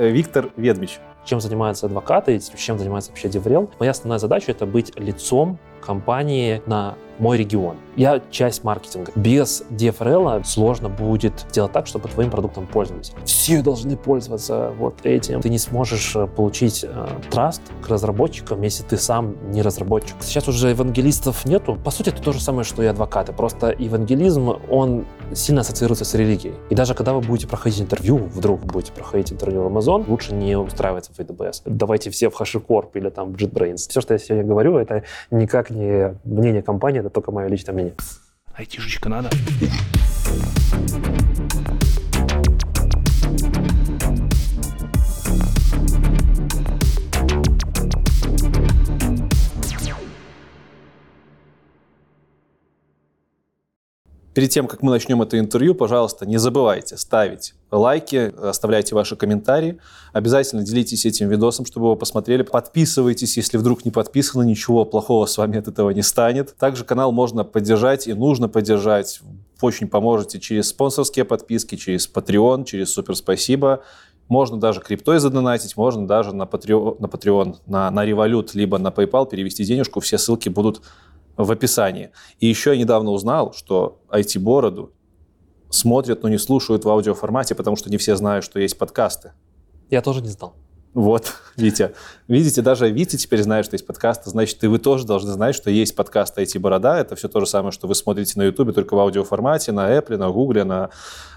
э, Виктор Ведмич. Чем занимаются адвокаты, чем занимается вообще Деврел? Моя основная задача — это быть лицом компании на мой регион. Я часть маркетинга. Без DFRL сложно будет делать так, чтобы твоим продуктом пользовались. Все должны пользоваться вот этим. Ты не сможешь э, получить э, траст к разработчикам, если ты сам не разработчик. Сейчас уже евангелистов нету. По сути, это то же самое, что и адвокаты. Просто евангелизм, он сильно ассоциируется с религией. И даже когда вы будете проходить интервью, вдруг будете проходить интервью в Amazon, лучше не устраиваться в AWS. Давайте все в HashiCorp или там в JetBrains. Все, что я сегодня говорю, это никак не мнение компании, это только мое личное мнение. Айтишечка надо. Перед тем, как мы начнем это интервью, пожалуйста, не забывайте ставить лайки, оставляйте ваши комментарии. Обязательно делитесь этим видосом, чтобы его посмотрели. Подписывайтесь, если вдруг не подписаны, ничего плохого с вами от этого не станет. Также канал можно поддержать и нужно поддержать. Очень поможете через спонсорские подписки, через Patreon, через Супер Спасибо. Можно даже криптой задонатить, можно даже на Patreon, на, Patreon, на, на Revolut, либо на PayPal перевести денежку. Все ссылки будут в описании. И еще я недавно узнал, что IT-бороду смотрят, но не слушают в аудиоформате, потому что не все знают, что есть подкасты. Я тоже не знал. Вот, Витя. Видите, даже Витя теперь знает, что есть подкасты, значит, и вы тоже должны знать, что есть подкаст IT-борода. Это все то же самое, что вы смотрите на YouTube, только в аудиоформате, на Apple, на Google, на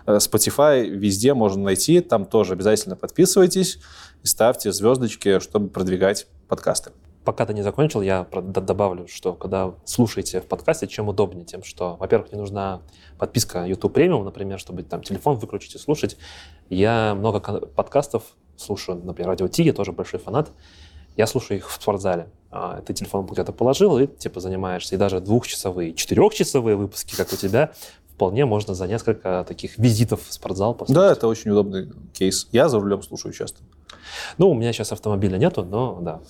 э, Spotify. Везде можно найти. Там тоже обязательно подписывайтесь и ставьте звездочки, чтобы продвигать подкасты пока ты не закончил, я добавлю, что когда слушаете в подкасте, чем удобнее тем, что, во-первых, не нужна подписка YouTube Premium, например, чтобы там телефон выключить и слушать. Я много подкастов слушаю, например, Радио Ти, я тоже большой фанат. Я слушаю их в спортзале. А, ты телефон где-то положил и типа занимаешься. И даже двухчасовые, четырехчасовые выпуски, как у тебя, вполне можно за несколько таких визитов в спортзал послушать. Да, это очень удобный кейс. Я за рулем слушаю часто. Ну, у меня сейчас автомобиля нету, но да.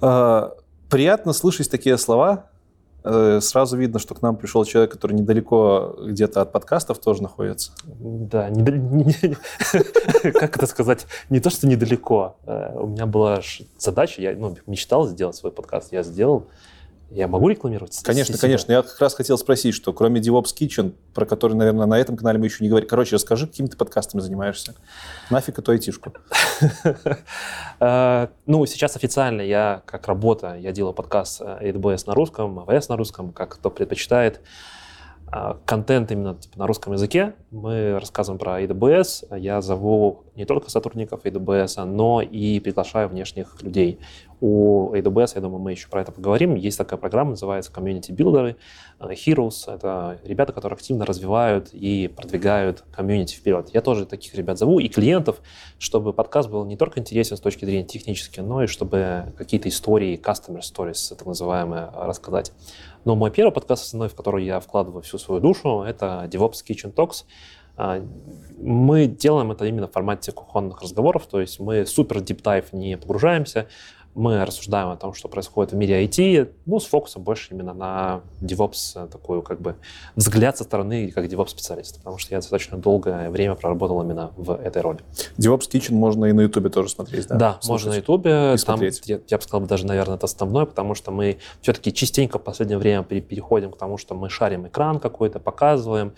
А, приятно слышать такие слова. Э, сразу видно, что к нам пришел человек, который недалеко где-то от подкастов тоже находится. Да, как это сказать, не то, что недалеко. Э, у меня была задача, я ну, мечтал сделать свой подкаст, я сделал. Я могу рекламировать? Конечно, себя? конечно. Я как раз хотел спросить, что кроме DevOps Kitchen, про который, наверное, на этом канале мы еще не говорим. Короче, расскажи, какими ты подкастами занимаешься. Нафиг эту айтишку. Э, ну, сейчас официально я, как работа, я делаю подкаст э, AWS на русском, AWS на русском, как кто предпочитает. А, контент именно типа, на русском языке. Мы рассказываем про AWS. Я зову не только сотрудников AWS, но и приглашаю внешних людей. У AWS, я думаю, мы еще про это поговорим. Есть такая программа, называется Community Builder. Э, Heroes — это ребята, которые активно развивают и продвигают комьюнити вперед. Я тоже таких ребят зову, и клиентов, чтобы подкаст был не только интересен с точки зрения технической, но и чтобы какие-то истории, customer stories, так называемые, рассказать. Но мой первый подкаст основной, в который я вкладываю всю свою душу, это DevOps Kitchen Talks. А, мы делаем это именно в формате кухонных разговоров, то есть мы супер dive не погружаемся, мы рассуждаем о том, что происходит в мире IT, ну, с фокусом больше именно на DevOps, э, такую как бы взгляд со стороны как DevOps-специалиста, потому что я достаточно долгое время проработал именно в этой роли. DevOps Kitchen можно и на YouTube тоже смотреть, да? Да, Слушать можно на YouTube. Там, я, я бы сказал, даже, наверное, это основное, потому что мы все-таки частенько в последнее время переходим к тому, что мы шарим экран какой-то, показываем,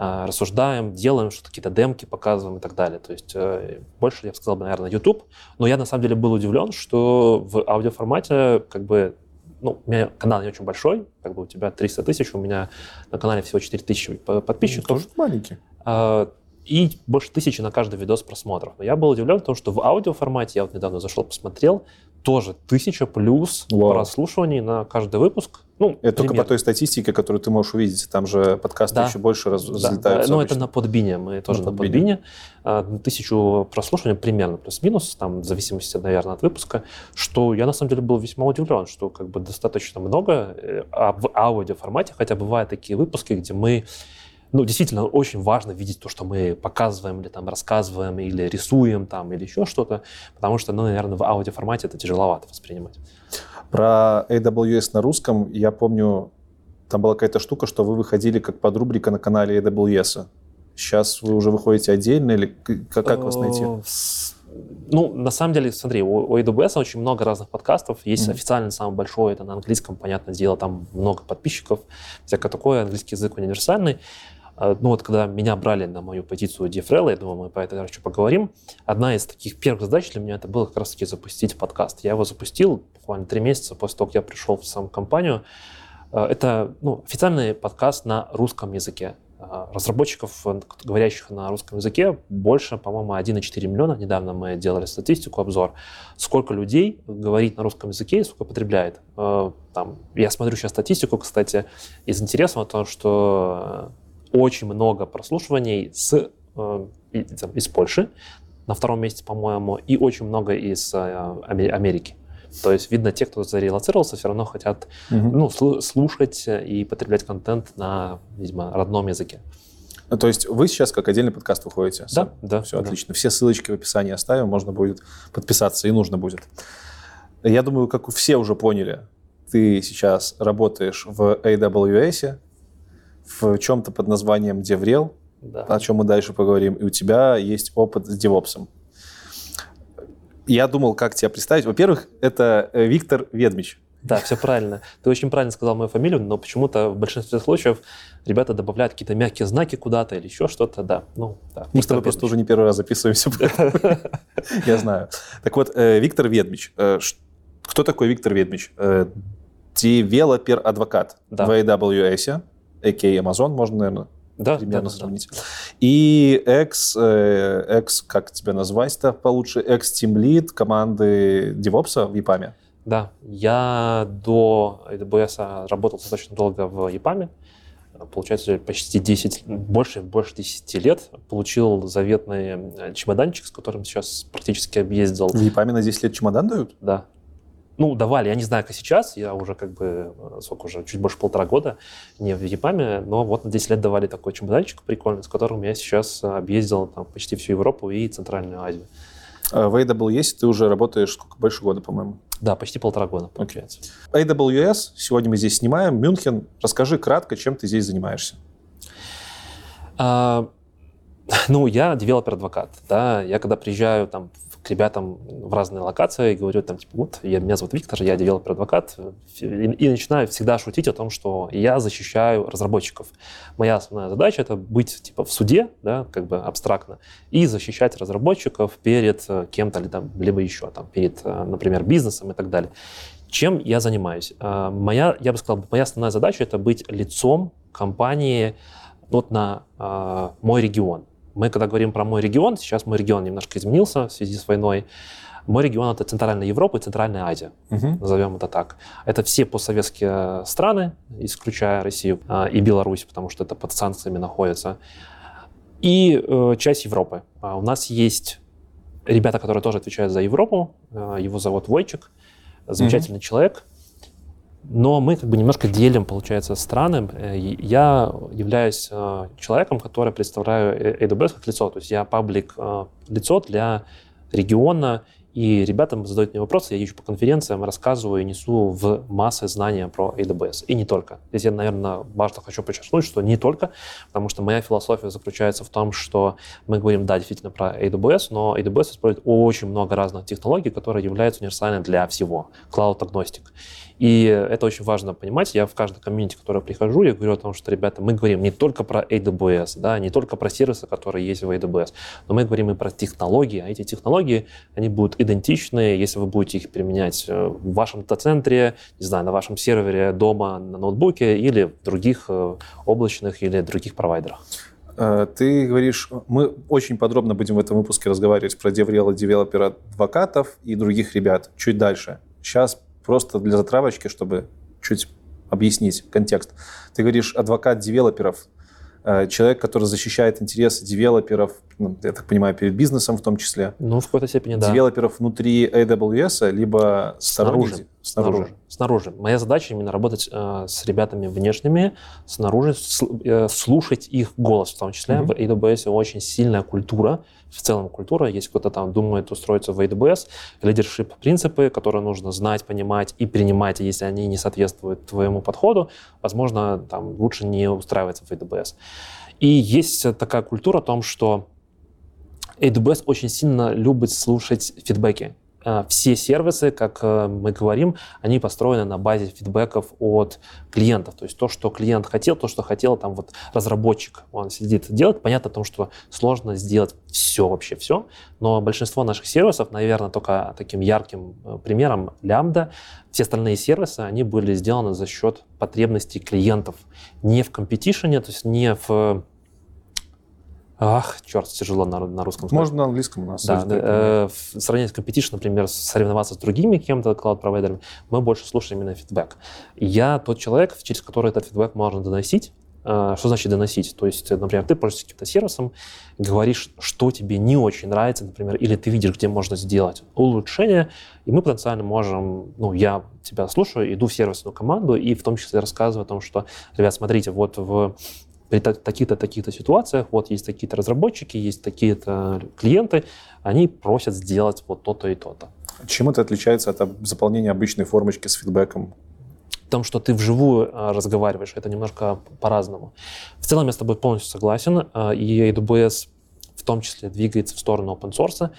рассуждаем, делаем что-то, какие-то демки показываем и так далее. То есть э, больше, я бы сказал, наверное, YouTube. Но я на самом деле был удивлен, что в аудиоформате как бы ну, у меня канал не очень большой, как бы у тебя 300 тысяч, у меня на канале всего 4 тысячи подписчиков. Ну, тоже маленький. А, и больше тысячи на каждый видос просмотров. Но я был удивлен, потому что в аудиоформате, я вот недавно зашел, посмотрел, тоже тысяча плюс Вау. прослушиваний на каждый выпуск. Ну, это только по той статистике, которую ты можешь увидеть. Там же подкасты да. еще больше раз, да. разлетаются. Ну, это на подбине. Мы тоже на, на подбине. А, тысячу прослушиваний примерно плюс-минус, там в зависимости, наверное, от выпуска. Что я на самом деле был весьма удивлен, что как бы достаточно много. Э, а в аудиоформате, хотя бывают такие выпуски, где мы ну, действительно, очень важно видеть то, что мы показываем или там рассказываем, или рисуем там, или еще что-то, потому что, ну, наверное, в аудиоформате это тяжеловато воспринимать. Про AWS на русском я помню, там была какая-то штука, что вы выходили как подрубрика на канале AWS. Сейчас вы уже выходите отдельно или как, как вас найти? Ну, на самом деле, смотри, у, у AWS очень много разных подкастов. Есть Мгм. официальный самый большой, это на английском, понятное дело, там много подписчиков, всякое такое, английский язык универсальный. А, Ну вот, когда меня брали на мою позицию DFRL, я думаю, мы по этой еще поговорим. Одна из таких первых задач для меня это было как раз-таки запустить подкаст. Я его запустил буквально три месяца после того, как я пришел в саму компанию. А, Это ну, официальный подкаст на русском языке. А, Разработчиков, э, говорящих на русском языке, больше, по-моему, 1,4 миллиона. Недавно мы делали статистику, обзор. Сколько людей говорит на русском языке и сколько потребляет. Там, я смотрю сейчас статистику, кстати, из интересного то, что очень много прослушиваний с, э, из Польши, на втором месте, по-моему, и очень много из э, Аме- Америки. То есть, видно, те, кто зарелацировался, все равно хотят Мгм. ну, слу- слушать и потреблять контент на, видимо, родном языке. Ну, То есть вы сейчас как отдельный подкаст выходите? Да, да. Все да. отлично. Все ссылочки в описании оставим, можно будет подписаться, и нужно будет. Я думаю, как все уже поняли, ты сейчас работаешь в AWS, в чем-то под названием DevRel, Да. о чем мы дальше поговорим, и у тебя есть опыт с DevOps. Я думал, как тебя представить. Во-первых, это э, Виктор Ведмич. Да, все правильно. Ты очень правильно сказал мою фамилию, но почему-то в большинстве случаев ребята добавляют какие-то мягкие знаки куда-то или еще что-то. Да, ну, да. Мы с тобой просто уже не первый раз записываемся. Я знаю. Так вот, э, Виктор Ведмич. Э, Кто такой Виктор Ведмич? Девелопер-адвокат Да. в AWS, a.k.a. Amazon, можно, наверное, Да, примерно да, да, сравнить. И экс, э, экс, как тебя назвать-то получше, экс-тимлид команды DevOps в EPAM. Да, я до AWS работал достаточно долго в EPAM. Получается, почти 10, больше, больше 10 лет. Получил заветный э, чемоданчик, с которым сейчас практически объездил. В EPAM на 10 лет чемодан дают? Да. Ну, давали, я не знаю, как сейчас, я уже как бы, э, сколько уже, чуть больше полтора года не в ЕПАМе, но вот на 10 лет давали такой чемоданчик прикольный, с которым я сейчас э, объездил там, почти всю Европу и Центральную Азию. Э, В AWS ты уже работаешь сколько? Больше года, по-моему. Да, почти полтора года, получается. AWS, сегодня мы здесь снимаем, Мюнхен. Расскажи кратко, чем ты здесь занимаешься. А, ну, я девелопер-адвокат, да, я когда приезжаю там к ребятам в разные локации, говорю там, типа, вот, я, меня зовут Виктор, я девелопер-адвокат, и, и начинаю всегда шутить о том, что я защищаю разработчиков. Моя основная задача — это быть, типа, в суде, да, как бы абстрактно, и защищать разработчиков перед э, кем-то, там, либо еще, там, перед, э, например, бизнесом и так далее. Чем я занимаюсь? А, Моя, я бы сказал, моя основная задача — это быть лицом компании вот на мой регион. Мы, когда говорим про мой регион, сейчас мой регион немножко изменился в связи с войной. Мой регион — это Центральная Европа и Центральная Азия, назовем это так. Это все постсоветские страны, исключая Россию а, и Беларусь, потому что это под санкциями находятся, и э, часть Европы. А У нас есть ребята, которые тоже отвечают за Европу. А, Его зовут Войчик, замечательный человек. Но мы как бы немножко делим, получается, страны. Э, Я являюсь э, человеком, который представляю э, AWS как лицо. То есть я паблик лицо для региона. И ребятам задают мне вопросы, я езжу по конференциям, рассказываю и несу в массы знания про AWS. И не только. Здесь я, наверное, важно хочу подчеркнуть, что не только, потому что моя философия заключается в том, что мы говорим, да, действительно про AWS, но AWS использует очень много разных технологий, которые являются универсальными для всего. Cloud-агностик. И это очень важно понимать. Я в каждой комьюнити, в прихожу, я говорю о том, что, ребята, мы говорим не только про AWS, да, не только про сервисы, которые есть в AWS, но мы говорим и про технологии. А эти технологии, они будут идентичны, если вы будете их применять э, в вашем дата-центре, не знаю, на вашем сервере дома, на ноутбуке или в других э, облачных или других провайдерах. Э, Ты говоришь, мы очень подробно будем в этом выпуске разговаривать про DevRel и девелопера-адвокатов и других ребят чуть дальше. Сейчас просто для затравочки, чтобы чуть объяснить контекст. Ты говоришь адвокат девелоперов, э, человек, который защищает интересы девелоперов, ну, я так понимаю, перед бизнесом в том числе, Ну, в какой-то степени, да. девелоперов внутри AWS, либо Снаружи. сторонних- Снаружи. Снаружи. Моя задача именно работать э, с ребятами внешними, снаружи, сл- э, слушать их голос в том числе. Мгм. В AWS очень сильная культура, в целом культура. Если кто-то там думает устроиться в AWS, лидершип принципы, которые нужно знать, понимать и принимать, если они не соответствуют твоему подходу, возможно, там лучше не устраиваться в AWS. И есть такая культура о том, что AWS очень сильно любит слушать фидбэки. Э, все сервисы, как э, мы говорим, они построены на базе фидбэков от клиентов. То есть то, что клиент хотел, то, что хотел там вот разработчик, он сидит и делает. Понятно о том, что сложно сделать все, вообще все, но большинство наших сервисов, наверное, только таким ярким э, примером лямбда, все остальные сервисы, они были сделаны за счет потребностей клиентов. Не в компетишене, то есть не в Ах, черт, тяжело на, на русском сказать. Можно на английском у нас. Да, э, в сравнении с competition, например, соревноваться с другими кем-то клауд-провайдерами, мы больше слушаем именно фидбэк. Я тот человек, через который этот фидбэк можно доносить. Э, что значит доносить? То есть, например, ты пользуешься каким-то сервисом, говоришь, что тебе не очень нравится, например, или ты видишь, где можно сделать улучшение, и мы потенциально можем, ну, я тебя слушаю, иду в сервисную команду и в том числе рассказываю о том, что, ребят, смотрите, вот в при таких-то, таких-то ситуациях, вот есть такие-то разработчики, есть такие-то клиенты, они просят сделать вот то-то и то-то. Чем это отличается от заполнения обычной формочки с фидбэком? В том, что ты вживую а, разговариваешь, это немножко по-разному. В целом я с тобой полностью согласен, а, и AWS в том числе двигается в сторону open source.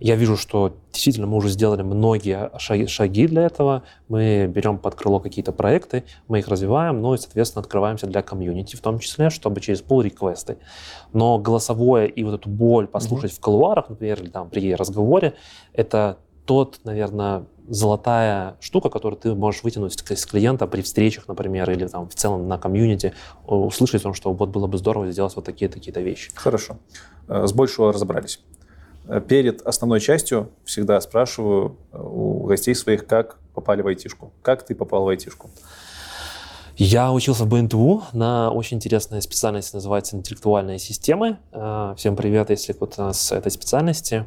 Я вижу, что действительно мы уже сделали многие шаги, шаги для этого. Мы берем под крыло какие-то проекты, мы их развиваем, ну и, соответственно, открываемся для комьюнити, в том числе, чтобы через pull реквесты. Но голосовое и вот эту боль послушать mm-hmm. в колуарах, например, или там при разговоре, это тот, наверное, золотая штука, которую ты можешь вытянуть с клиента при встречах, например, или там в целом на комьюнити, услышать о том, что вот было бы здорово сделать вот такие такие-то вещи. Хорошо. Э, с большего разобрались. Э, перед основной частью всегда спрашиваю э, у гостей своих, как попали в айтишку. Как ты попал в айтишку? Я учился в БНТУ на очень интересной специальности, называется интеллектуальные системы. Всем привет, если кто-то с этой специальности.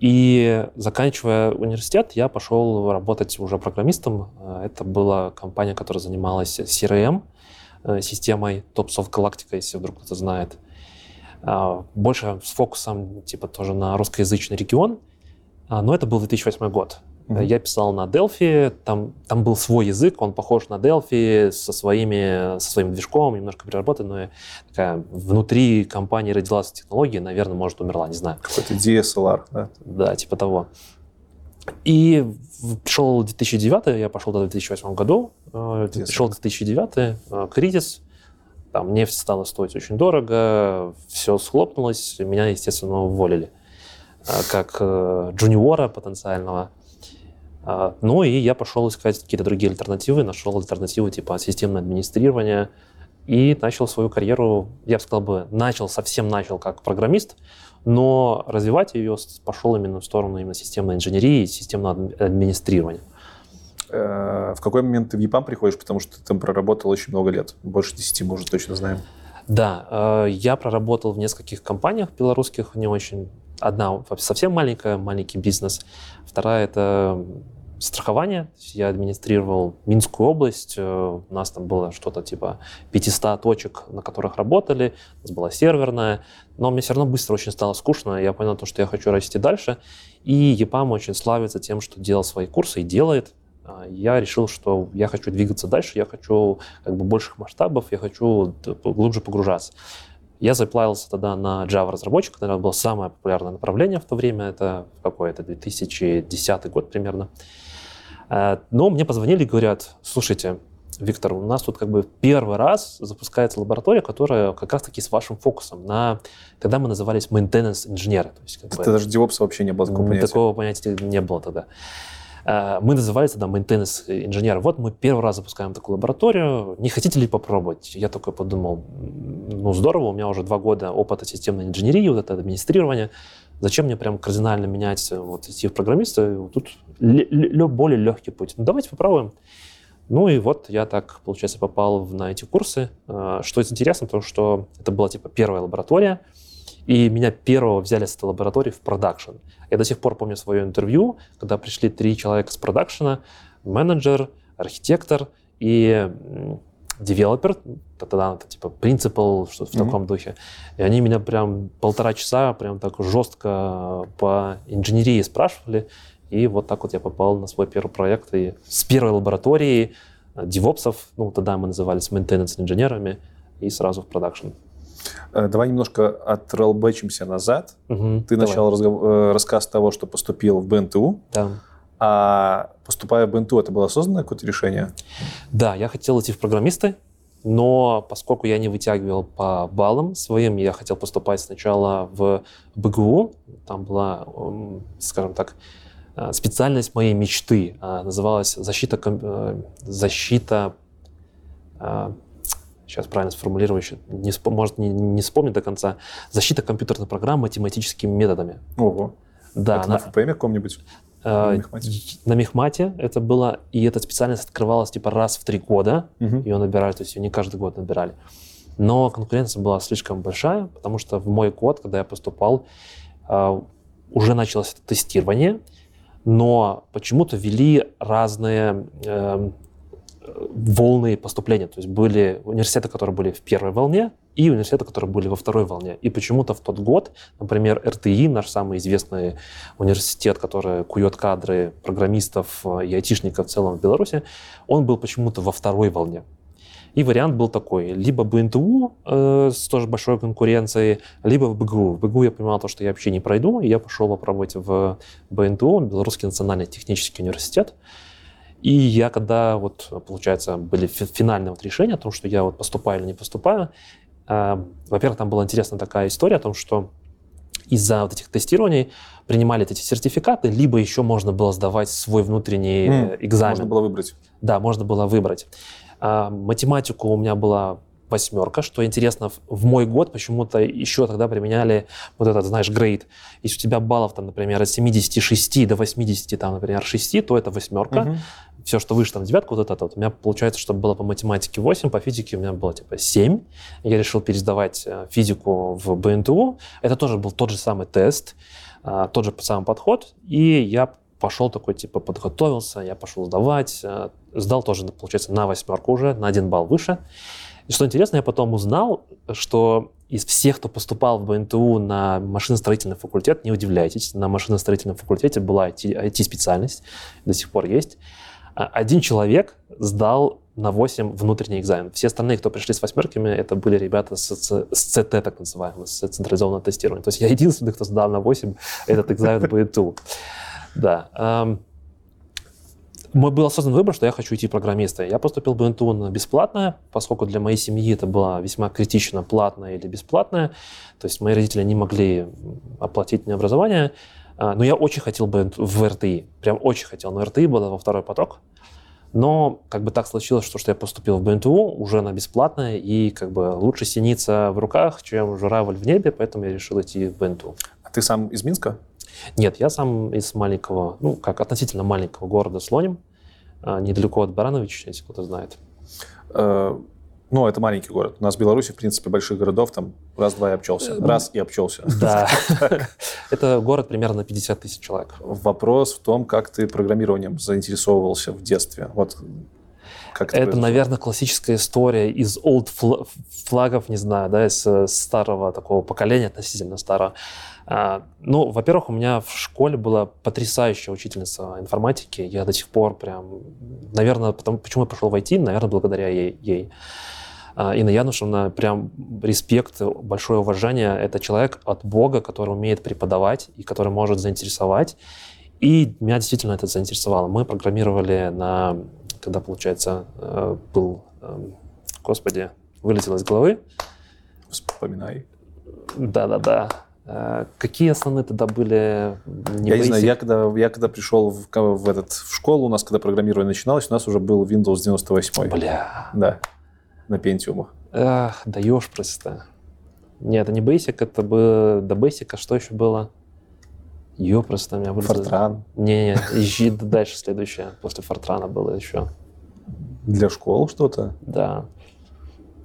И заканчивая университет, я пошел работать уже программистом. Это была компания, которая занималась CRM, системой TopSoft Galactica, если вдруг кто-то знает. А, больше с фокусом типа тоже на русскоязычный регион. А, но это был 2008 год. Mm-hmm. Я писал на Delphi, там, там был свой язык, он похож на Delphi со, своими, со своим движком, немножко переработан, но такая, внутри компании родилась технология, наверное, может, умерла, не знаю. Какой-то DSLR, да? Да, типа того. И пришел 2009, я пошел до 2008 году, DSLR. Э, пришел 2009, э, кризис, там нефть стала стоить очень дорого, все схлопнулось, меня, естественно, уволили а, как э, джуниора потенциального. А, ну и я пошел искать какие-то другие альтернативы, нашел альтернативы типа системное администрирование и начал свою карьеру, я бы сказал бы, начал, совсем начал как программист, но развивать ее пошел именно в сторону именно системной инженерии и системного администрирования. Э, в какой момент ты в ЕПАМ приходишь, потому что ты там проработал очень много лет, больше 10 мы уже точно знаем. Да, э, я проработал в нескольких компаниях белорусских, не очень. Одна совсем маленькая, маленький бизнес. Вторая — это страхование. Я администрировал Минскую область. Э, у нас там было что-то типа 500 точек, на которых работали. У нас была серверная. Но мне все равно быстро очень стало скучно. Я понял, что я хочу расти дальше. И ЕПАМ очень славится тем, что делал свои курсы и делает. А, я решил, что я хочу двигаться дальше, я хочу как бы больших масштабов, я хочу глубже погружаться. Я заплавился тогда на Java разработчик, это было самое популярное направление в то время, это какой это 2010 год примерно. А, но мне позвонили и говорят, слушайте, Виктор, у нас тут как бы первый раз запускается лаборатория, которая как раз-таки с вашим фокусом на... Тогда мы назывались maintenance инженеры. То есть, как Это бы, даже DevOps вообще не было такого понятия. Такого понятия не было тогда. Э, мы назывались тогда maintenance инженер. Вот мы первый раз запускаем такую лабораторию. Не хотите ли попробовать? Я такой подумал, ну здорово, у меня уже два года опыта системной инженерии, вот это администрирование. Зачем мне прям кардинально менять, вот идти в программиста? Тут более легкий путь. Ну, давайте попробуем. Ну и вот я так, получается, попал на эти курсы. Э, что интересно, то что это была типа первая лаборатория, и меня первого взяли с этой лаборатории в продакшн. Я до сих пор помню свое интервью, когда пришли три человека с продакшена, менеджер, архитектор и девелопер, тогда это типа принципал, mm-hmm. в таком духе. И они меня прям полтора часа прям так жестко по инженерии спрашивали. И вот так вот я попал на свой первый проект. И с первой лаборатории девопсов, ну тогда мы назывались maintenance инженерами, и сразу в продакшн. Э, Давай немножко отролбачимся назад. Мгм, Ты давай. начал разгов- э, рассказ того, что поступил в БНТУ, Да. а поступая в БНТУ, это было осознанное какое-то решение? Да, я хотел идти в программисты, но поскольку я не вытягивал по баллам своим, я хотел поступать сначала в БГУ. Там была, скажем так, э, специальность моей мечты. А, Называлась защита, защита сейчас правильно сформулирую, еще не, может, не, не вспомню до конца, защита компьютерных программ математическими методами. Ого. Да, это она- на ФПМ каком-нибудь? э, на Мехмате? на Мехмате это было, и эта специальность открывалась типа раз в три года, Мгм. ее набирали, то есть ее не каждый год набирали. Но конкуренция была слишком большая, потому что в мой год, когда я поступал, а, уже началось это тестирование, но почему-то вели разные эм, э, волны поступления. То есть были университеты, которые были в первой волне, и университеты, которые были во второй волне. И почему-то в тот год, например, РТИ, наш самый известный университет, который кует кадры программистов э, и айтишников в целом в Беларуси, он был почему-то во второй волне. И вариант был такой, либо БНТУ э, с тоже большой конкуренцией, либо в БГУ. В БГУ я понимал, то, что я вообще не пройду, и я пошел попробовать в БНТУ, Белорусский национальный технический университет. И я когда, вот, получается, были фи- финальные вот решения о том, что я вот поступаю или не поступаю, э, во-первых, там была интересная такая история о том, что из-за вот этих тестирований принимали эти сертификаты, либо еще можно было сдавать свой внутренний э, экзамен. Можно было выбрать. Да, можно было выбрать. А, математику у меня была восьмерка, что интересно, в- мой год почему-то еще тогда применяли вот этот, знаешь, грейд. Если у тебя баллов, там, например, от 76 до 80, там, например, 6, то это восьмерка. Мгм. Все, что выше, там, девятка, вот это вот. У меня получается, что было по математике 8, по физике у меня было, типа, 7. Я решил пересдавать э, физику в БНТУ. Это тоже был тот же самый тест, а, тот же самый подход. И я пошел такой, типа, подготовился, я пошел сдавать. э, Сдал тоже, получается, на восьмерку уже, на один балл выше. И что интересно, я потом узнал, что из всех, кто поступал в БНТУ на машиностроительный факультет, не удивляйтесь, на машиностроительном факультете была IT-специальность, до сих пор есть. А Один человек сдал на 8 внутренний экзамен. Все остальные, кто пришли с восьмерками, это были ребята с, с- с ЦТ, так называемого, с централизованного тестирования. То есть я единственный, кто сдал на 8 этот экзамен в БНТУ. Да. Мой был осознанный выбор, что я хочу идти программиста. Я поступил в БНТУ на бесплатное, поскольку для моей семьи это было весьма критично, платное или бесплатное. То есть мои родители не могли оплатить мне образование. А, Но я очень хотел бы в РТИ. Прям очень хотел. Но РТИ было во второй поток. Но как бы так случилось, что, что я поступил в БНТУ уже на бесплатное, и как бы лучше синица в руках, чем журавль в небе, поэтому я решил идти в БНТУ. А ты сам из Минска? Нет, я сам из маленького, ну, как относительно маленького города Слоним, а, недалеко от Барановича, если кто-то знает. Э, Ну, это маленький город. У нас в Беларуси, в принципе, больших городов там раз-два и обчелся. Э, Раз и обчелся. Да. Это город примерно на 50 тысяч человек. Вопрос в том, как ты программированием заинтересовывался в детстве. Вот как Это, произошло? наверное, классическая история из old фла- флагов, не знаю, да, из старого такого поколения, относительно старого. А, Ну, во-первых, у меня в школе была потрясающая учительница информатики. Я до сих пор прям, наверное, потому, почему я пошел в IT, наверное, благодаря ей. ей. А, Инна Янушевна, прям респект, большое уважение. Это человек от Бога, который умеет преподавать и который может заинтересовать. И меня действительно это заинтересовало. Мы программировали на, когда, получается, э, был, эм, господи, вылетело из головы. Вспоминай. Да-да-да. Э, Какие основные тогда были? я не знаю, basic? я когда, я когда пришел в, в, этот, в школу, у нас, когда программирование начиналось, у нас уже был Windows 98. Бля. Да, на пентиумах. Эх, даешь просто. Нет, это не Basic, это было до Basic, а что еще было? Ё, просто у меня вылезло. Фортран. Не, не, дальше следующее. После Фортрана было еще. Для школ что-то. Да.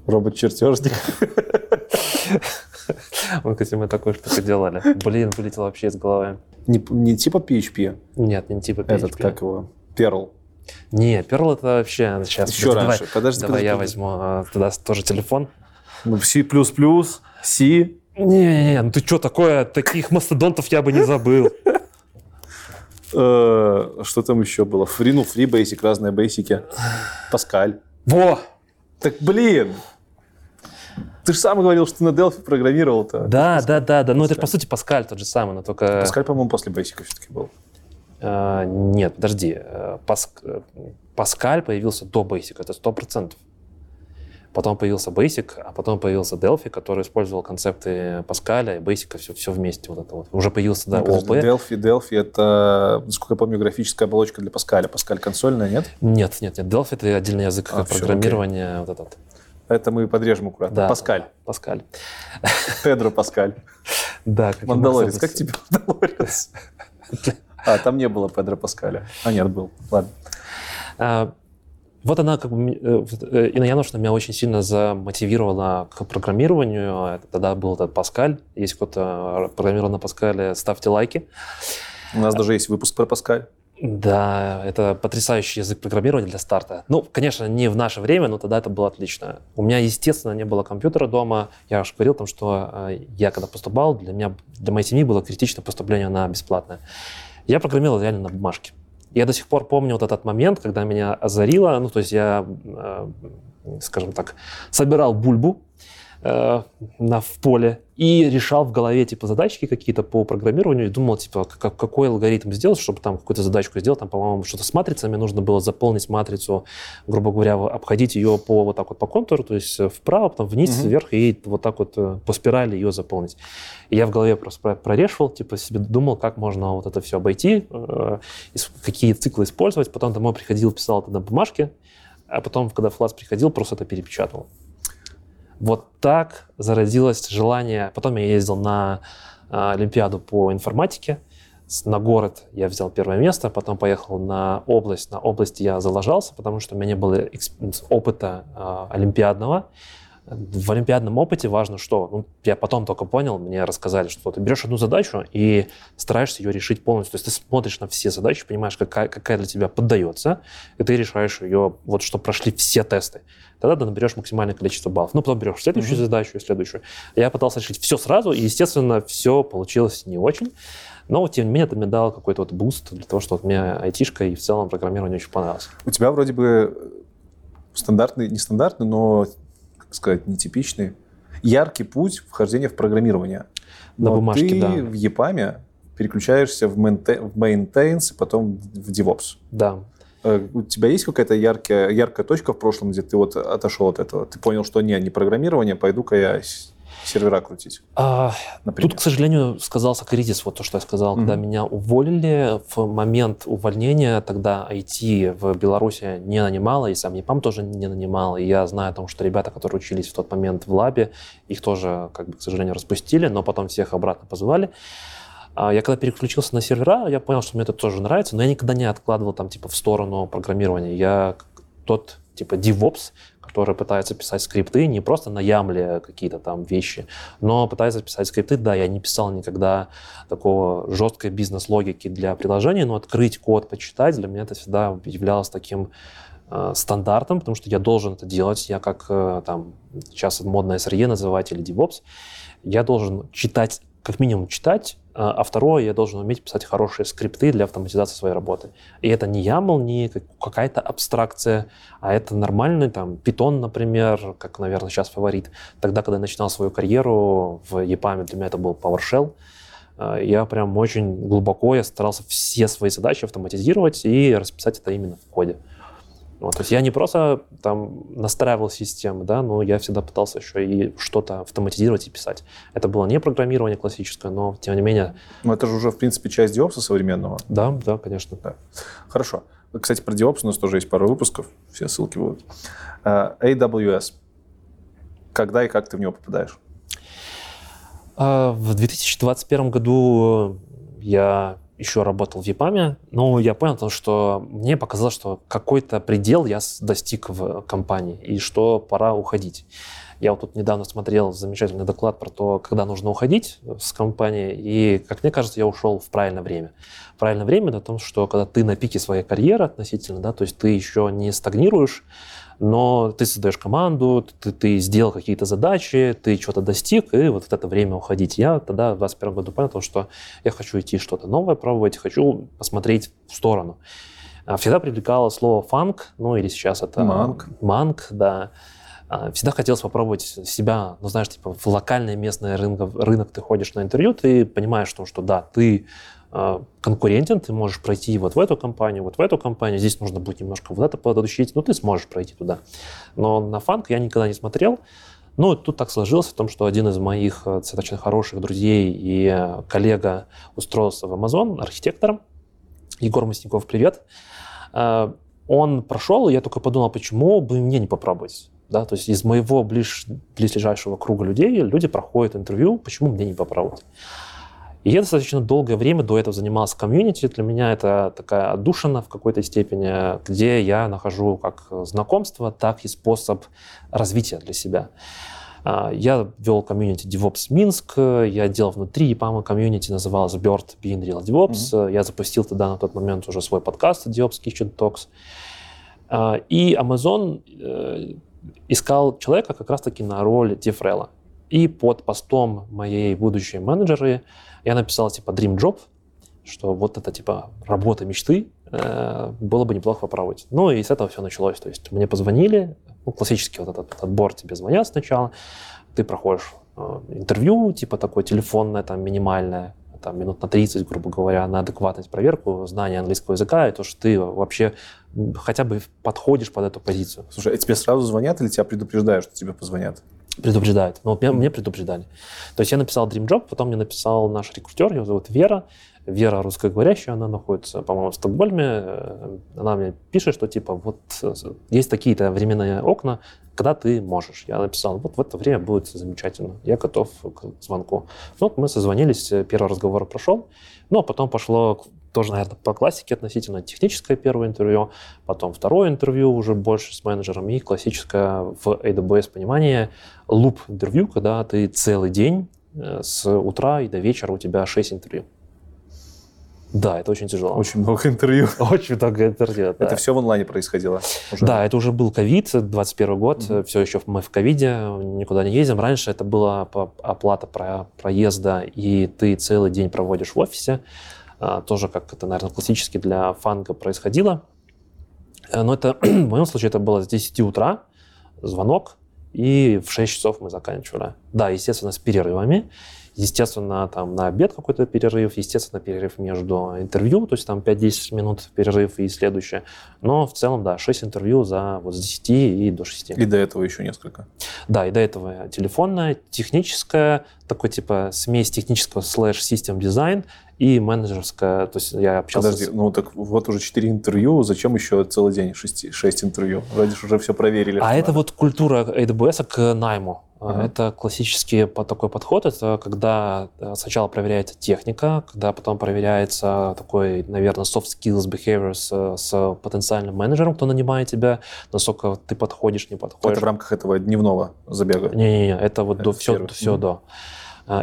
Робот-чертежник. Вот, кстати, мы такое что-то делали. Блин, вылетело вообще из головы. Не, не типа PHP, Нет, не типа PHP. этот, как его, Perl. Не, Perl это вообще сейчас. Еще подожди, раньше. Давай, Подожди, давай подожди, я подожди. возьму а, тогда тоже телефон. Ну, C++, C. Не-не-не, ну ты что такое? Таких мастодонтов я бы не забыл. Э, Что там еще было? Free, ну, Free Basic, разные бейсики. Паскаль. Во! Так, блин! Ты же сам говорил, что ты на Delphi программировал-то. Да, да, да, да. Ну, это же, по сути, Паскаль тот же самый, но только... Паскаль, по-моему, после Basic все-таки был. А, нет, подожди. Э, Паск... Э, Паскаль появился до Basic, это сто процентов. Потом появился Basic, а потом появился Delphi, который использовал концепты Паскаля и Basic, все, все вместе. Вот это вот. Уже появился, да, ООП. Delphi, Delphi — это, насколько я помню, графическая оболочка для Паскаля. Паскаль консольная, нет? Нет, нет, нет. Delphi — это отдельный язык а, программирования. Все, вот этот. Это мы подрежем аккуратно. Да, Паскаль. Паскаль. Педро Паскаль. Да. Мандалорец. Как тебе Мандалорец? А, там не было Педро Паскаля. А, нет, был. Ладно. А, вот она, как бы, э, э, Инна Яновшина меня очень сильно замотивировала к программированию. Тогда был этот Паскаль. Если кто-то программировал на Паскале, ставьте лайки. У нас даже есть выпуск про Паскаль. Да, это потрясающий язык программирования для старта. Ну, конечно, не в наше время, но тогда это было отлично. У меня, естественно, не было компьютера дома. Я уже говорил там, что э, я когда поступал, для меня, для моей семьи было критично поступление на бесплатное. Я программировал реально на бумажке. Я до сих пор помню вот этот момент, когда меня озарило. Ну, то есть я, э, скажем так, собирал бульбу э, на, в поле и решал в голове типа задачки какие-то по программированию и думал типа как, какой алгоритм сделать, чтобы там какую-то задачку сделать, там по-моему что-то с матрицами нужно было заполнить матрицу, грубо говоря, обходить ее по вот так вот по контуру, то есть вправо, потом вниз, угу. вверх и вот так вот э, по спирали ее заполнить. И я в голове просто прорешивал, типа себе думал, как можно вот это все обойти, э, какие циклы использовать, потом домой приходил, писал это на бумажке, а потом, когда в класс приходил, просто это перепечатывал. Вот так зародилось желание. Потом я ездил на а, Олимпиаду по информатике. На город я взял первое место, потом поехал на область. На области я залажался, потому что у меня не было опыта э, олимпиадного в олимпиадном опыте важно что? Ну, я потом только понял, мне рассказали, что ты берешь одну задачу и стараешься ее решить полностью. То есть ты смотришь на все задачи, понимаешь, какая, какая для тебя поддается, и ты решаешь ее, вот чтобы прошли все тесты. Тогда ты наберешь максимальное количество баллов. Ну, потом берешь следующую mm-hmm. задачу и следующую. Я пытался решить все сразу, и, естественно, все получилось не очень. Но, тем не менее, это мне дало какой-то вот буст для того, что вот мне айтишка и в целом программирование очень понравилось. У тебя вроде бы стандартный, нестандартный, но сказать, нетипичный, яркий путь вхождения в программирование. Но На бумажке, ты да. в EPAM переключаешься в, в Maintains, потом в DevOps. Да. Э, у тебя есть какая-то яркая, яркая точка в прошлом, где ты вот отошел от этого? Ты понял, что не, не программирование, пойду-ка я сервера крутить? А, тут, к сожалению, сказался кризис, вот то, что я сказал. Mm-hmm. Когда меня уволили, в момент увольнения тогда IT в Беларуси не нанимало, и сам ЕПАМ тоже не нанимал. И я знаю о том, что ребята, которые учились в тот момент в лабе, их тоже, как бы, к сожалению, распустили, но потом всех обратно позвали. А я когда переключился на сервера, я понял, что мне это тоже нравится, но я никогда не откладывал там типа в сторону программирования. Я тот типа DevOps, который пытается писать скрипты не просто на ямле какие-то там вещи, но пытается писать скрипты. Да, я не писал никогда такого жесткой бизнес-логики для приложения, но открыть код, почитать, для меня это всегда являлось таким э, стандартом, потому что я должен это делать. Я как э, там сейчас модное SRE называть или DevOps, я должен читать как минимум читать, а, а второе, я должен уметь писать хорошие скрипты для автоматизации своей работы. И это не YAML, не какая-то абстракция, а это нормальный там Python, например, как, наверное, сейчас фаворит. Тогда, когда я начинал свою карьеру в EPAM, для меня это был PowerShell. А, я прям очень глубоко, я старался все свои задачи автоматизировать и расписать это именно в коде. Вот, то есть я не просто там настраивал системы, да, но я всегда пытался еще и что-то автоматизировать и писать. Это было не программирование классическое, но тем не менее... Ну это же уже, в принципе, часть DevOps современного. Да, да, конечно. Да. Хорошо. Кстати, про DevOps у нас тоже есть пару выпусков, все ссылки будут. Uh, AWS. Когда и как ты в него попадаешь? Uh, в 2021 году я еще работал в ЕПАМе, но я понял, что мне показалось, что какой-то предел я достиг в компании, и что пора уходить. Я вот тут недавно смотрел замечательный доклад про то, когда нужно уходить с компании, и, как мне кажется, я ушел в правильное время. Правильное время это том, что когда ты на пике своей карьеры относительно, да, то есть ты еще не стагнируешь, но ты создаешь команду, ты, ты сделал какие-то задачи, ты что-то достиг, и вот в это время уходить. Я тогда в 2021 году понял, что я хочу идти что-то новое пробовать, хочу посмотреть в сторону. А всегда привлекало слово фанк, ну или сейчас это манк, манк да. А, всегда хотелось попробовать себя, ну, знаешь, типа в локальный местный рынок, рынок ты ходишь на интервью, ты понимаешь, что, что да, ты конкурентен, ты можешь пройти вот в эту компанию, вот в эту компанию, здесь нужно будет немножко вот это подучить, ну, ты сможешь пройти туда. Но на фанк я никогда не смотрел, ну, тут так сложилось в том, что один из моих э, достаточно хороших друзей и э, коллега устроился в Amazon архитектором. Егор Масняков, привет. Э, он прошел, и я только подумал, почему бы мне не попробовать. Да? То есть из моего ближ, близлежащего круга людей люди проходят интервью, почему мне не попробовать? И я достаточно долгое время до этого занимался комьюнити. Для меня это такая отдушина в какой-то степени, где я нахожу как знакомство, так и способ развития для себя. А, я вел комьюнити DevOps Минск, я делал внутри EPAM комьюнити, называлось Bird Being Real DevOps. Mm-hmm. Я запустил тогда на тот момент уже свой подкаст DevOps Kitchen Talks. А, и Amazon э, искал человека как раз-таки на роль DevRel. И под постом моей будущей менеджеры я написал типа Dream Job, что вот это типа работа мечты, э, было бы неплохо попробовать. Ну и с этого все началось. То есть мне позвонили, ну, классический вот этот отбор тебе звонят сначала, ты проходишь э, интервью, типа такое телефонное, там минимальное, там минут на 30, грубо говоря, на адекватность проверку, знание английского языка, и то, что ты вообще хотя бы подходишь под эту позицию. Слушай, а тебе сразу звонят или тебя предупреждают, что тебе позвонят? Предупреждают. Ну, вот меня, мне предупреждали. То есть я написал Dream Job, потом мне написал наш рекрутер, ее зовут Вера. Вера русскоговорящая, она находится, по-моему, в Стокгольме. Э, она мне пишет, что типа вот э, есть такие-то временные окна, когда ты можешь. Я написал, вот в это время будет замечательно, я готов к звонку. Ну, вот мы созвонились, первый разговор прошел, ну, а потом пошло тоже, наверное, по классике относительно техническое первое интервью, потом второе интервью уже больше с менеджером и классическое в AWS понимание луп интервью, когда ты целый день э, с утра и до вечера у тебя 6 интервью. Да, это очень тяжело. Очень много интервью. Очень много интервью, да. Это все в онлайне происходило? Уже? Да, это уже был ковид, 21 год, mm-hmm. все еще мы в ковиде, никуда не ездим. Раньше это была оплата про проезда, и ты целый день проводишь в офисе. А, тоже как это, наверное, классически для фанга происходило. Э, но это, в моем случае это было с 10 утра, звонок, и в 6 часов мы заканчивали. Да, естественно, с перерывами. Естественно, там на обед какой-то перерыв, естественно, перерыв между интервью, то есть там 5-10 минут перерыв и следующее. Но в целом, да, 6 интервью за вот с 10 и до 6. И до этого еще несколько. Да, и до этого телефонное, техническое, такой типа смесь технического слэш систем дизайн и менеджерская, то есть я общался... Подожди, ну так вот уже 4 интервью, зачем еще целый день 6, 6 интервью? Вроде уже все проверили. А это надо. вот культура AWS к найму. Uh-huh. Это классический такой подход. Это когда э, сначала проверяется техника, когда потом проверяется такой, наверное, soft skills, behavior с, с потенциальным менеджером, кто нанимает тебя, насколько ты подходишь, не подходишь. Это в рамках этого дневного забега? Не-не-не, это вот это до, все, все mm-hmm. до. А,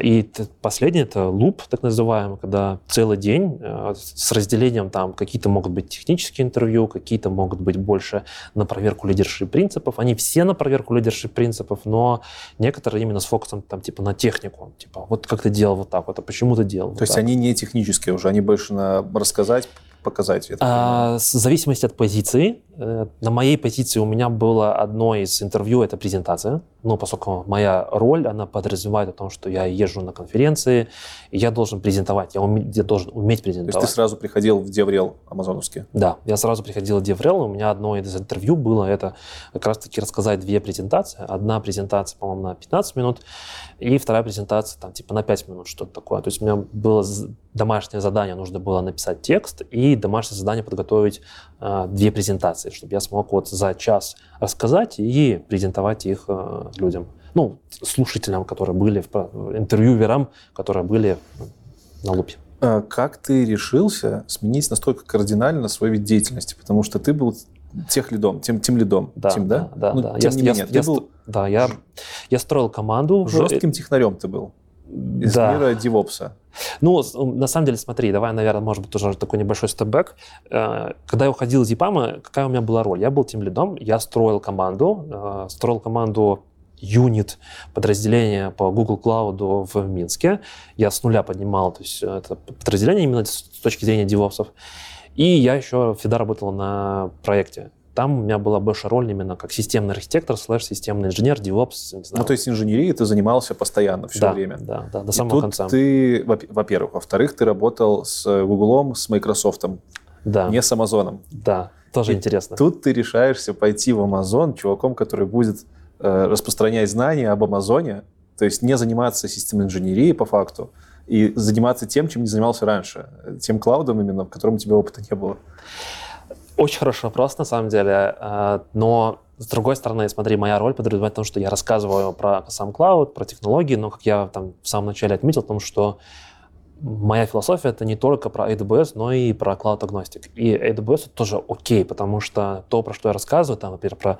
и последний это луп, так называемый, когда целый день э, с разделением там какие-то могут быть технические интервью, какие-то могут быть больше на проверку лидершип принципов. Они все на проверку лидершип принципов, но некоторые именно с фокусом там типа на технику. Типа вот как ты делал вот так вот, а почему ты делал То вот есть так? они не технические уже, они больше на рассказать, показать? А, в зависимости от позиции. Э, на моей позиции у меня было одно из интервью, это презентация. Но поскольку моя роль, она подразумевает о том, что я езжу на конференции, и я должен презентовать, я, уме, я должен уметь презентовать. То есть ты сразу приходил в DevRel амазоновский? Да, я сразу приходил в DevRel, у меня одно из интервью было, это как раз-таки рассказать две презентации. Одна презентация, по-моему, на 15 минут, и вторая презентация, там, типа, на 5 минут, что-то такое. То есть у меня было домашнее задание, нужно было написать текст, и домашнее задание подготовить две презентации, чтобы я смог вот за час рассказать и презентовать их э, людям. Ну, слушателям, которые были, интервьюерам, которые были на лупе. А как ты решился сменить настолько кардинально свой вид деятельности? Потому что ты был тех лидом, тем, тем лидом, да, тем, да? Да, ну, да. Тем я, не я, менее, я, ты был да, я, я строил команду. Жестким технарем ты был из да. мира девопса. Ну, на самом деле, смотри, давай, наверное, может быть, тоже такой небольшой степбэк. Э, когда я уходил из ЕПАМа, какая у меня была роль? Я был тем лидом, я строил команду, э, строил команду юнит подразделения по Google Cloud в Минске. Я с нуля поднимал то есть это подразделение именно с точки зрения девопсов. И я еще всегда работал на проекте. Там у меня была больше роль именно как системный архитектор, слэш системный инженер, знаю. Ну, то есть инженерией ты занимался постоянно все да, время. Да, да, до И самого тут конца. ты, во- во-первых, во-вторых, ты работал с Google, с Microsoft, Да, не с Amazon. да, тоже И интересно. Тут ты решаешься пойти в Amazon чуваком, который будет э, распространять знания об Амазоне, то есть не заниматься системной инженерией по факту, и заниматься тем, чем не занимался раньше, тем клаудом именно, в котором у тебя опыта не было. Очень хороший вопрос, на самом деле. Э, Но, с другой стороны, смотри, моя роль подразумевает в том, что я рассказываю про сам клауд, про технологии, но, как я там в самом начале отметил, том, что моя философия — это не только про AWS, но и про Cloud Agnostic. И AWS тоже окей, потому что то, про что я рассказываю, там, например, про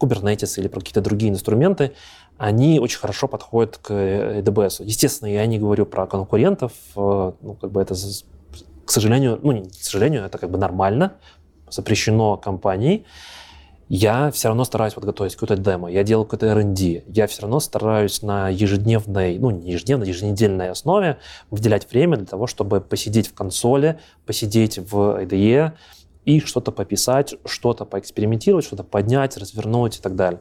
Kubernetes или про какие-то другие инструменты, они очень хорошо подходят к AWS. Естественно, я не говорю про конкурентов, э, ну, как бы это, к сожалению, ну, не к сожалению, это как бы нормально, запрещено компанией, я все равно стараюсь подготовить какое-то демо, я делаю какой-то R&D, я все равно стараюсь на ежедневной, ну не ежедневной, еженедельной основе выделять время для того, чтобы посидеть в консоли, посидеть в IDE и что-то пописать, что-то поэкспериментировать, что-то поднять, развернуть и так далее.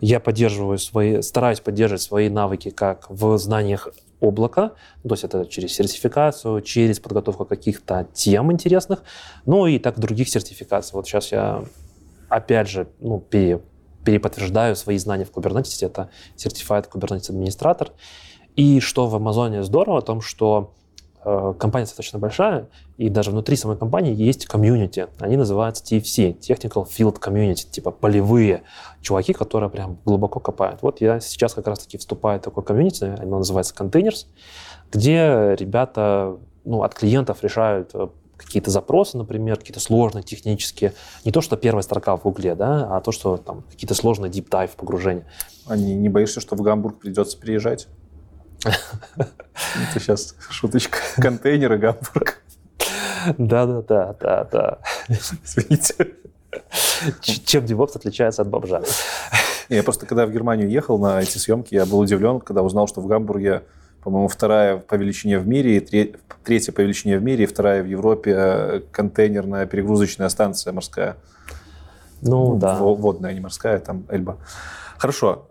Я поддерживаю свои, стараюсь поддерживать свои навыки как в знаниях облака, то есть это через сертификацию, через подготовку каких-то тем интересных, ну и так других сертификаций. Вот сейчас я опять же, ну, пере- переподтверждаю свои знания в Kubernetes. Это Certified Kubernetes администратор. И что в Амазоне здорово, о том, что компания достаточно большая, и даже внутри самой компании есть комьюнити. Они называются TFC, Technical Field Community, типа полевые чуваки, которые прям глубоко копают. Вот я сейчас как раз-таки вступаю в такое комьюнити, оно называется Containers, где ребята ну, от клиентов решают э, какие-то запросы, например, какие-то сложные технические. Не то, что первая строка в Гугле, да, а то, что там какие-то сложные deep dive погружения. А не, не боишься, что в Гамбург придется переезжать? Это сейчас шуточка. Контейнеры Гамбург. Да-да-да, да-да. Извините. Чем DevOps отличается от бомжа? Я просто, когда в Германию ехал на эти съемки, я был удивлен, когда узнал, что в Гамбурге, по-моему, вторая по величине в мире, и тре- третья по величине в мире, и вторая в Европе э, контейнерная перегрузочная станция морская. Ну, да. Во- Водная, не морская, там Эльба. Хорошо.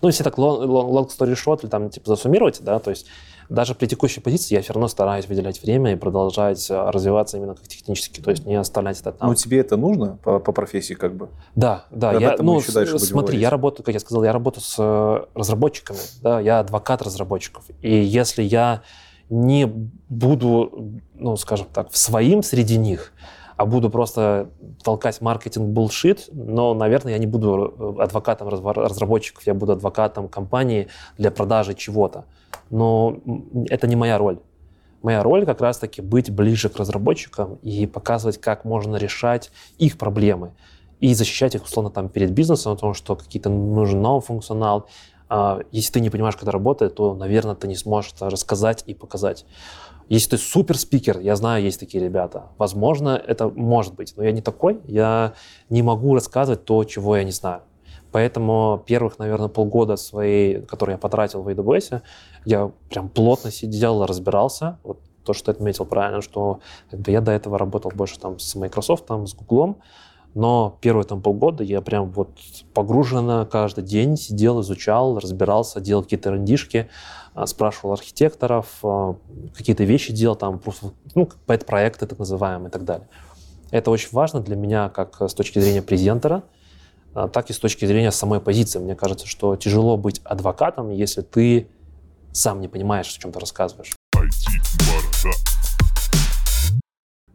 Ну, если так long, long- story short, или там, типа, засуммировать, да, то есть даже при текущей позиции я все равно стараюсь выделять время и продолжать э, развиваться именно как технически, то есть не оставлять это там. Ну, тебе это нужно по, по профессии как бы? Да, да. Я, ну, еще дальше смотри, говорить. я работаю, как я сказал, я работаю с э, разработчиками, да, я адвокат разработчиков. И если я не буду, ну, скажем так, в своим среди них, а буду просто толкать маркетинг булшит, но, наверное, я не буду э, адвокатом разработчиков, я буду адвокатом компании для продажи чего-то. Но это не моя роль. Моя роль как раз-таки быть ближе к разработчикам и показывать, как можно решать их проблемы и защищать их, условно, там, перед бизнесом, о том, что какие-то нужен новый функционал. А, Если ты не понимаешь, как это работает, то, наверное, ты не сможешь это рассказать и показать. Если ты супер спикер, я знаю, есть такие ребята. Возможно, это может быть, но я не такой. Я не могу рассказывать то, чего я не знаю. Поэтому первых, наверное, полгода своей, которые я потратил в AWS, я прям плотно сидел, разбирался. Вот то, что ты отметил правильно, что как бы, я до этого работал больше там с Microsoft, там, с Google, но первые там полгода я прям вот погруженно каждый день сидел, изучал, разбирался, делал какие-то рендишки, а, спрашивал архитекторов, а, какие-то вещи делал, там, просто, ну, pet -проекты так называемые и так далее. Это очень важно для меня как с точки зрения презентера, а, так и с точки зрения самой позиции. Мне кажется, что тяжело быть адвокатом, если ты сам не понимаешь, о чем ты рассказываешь.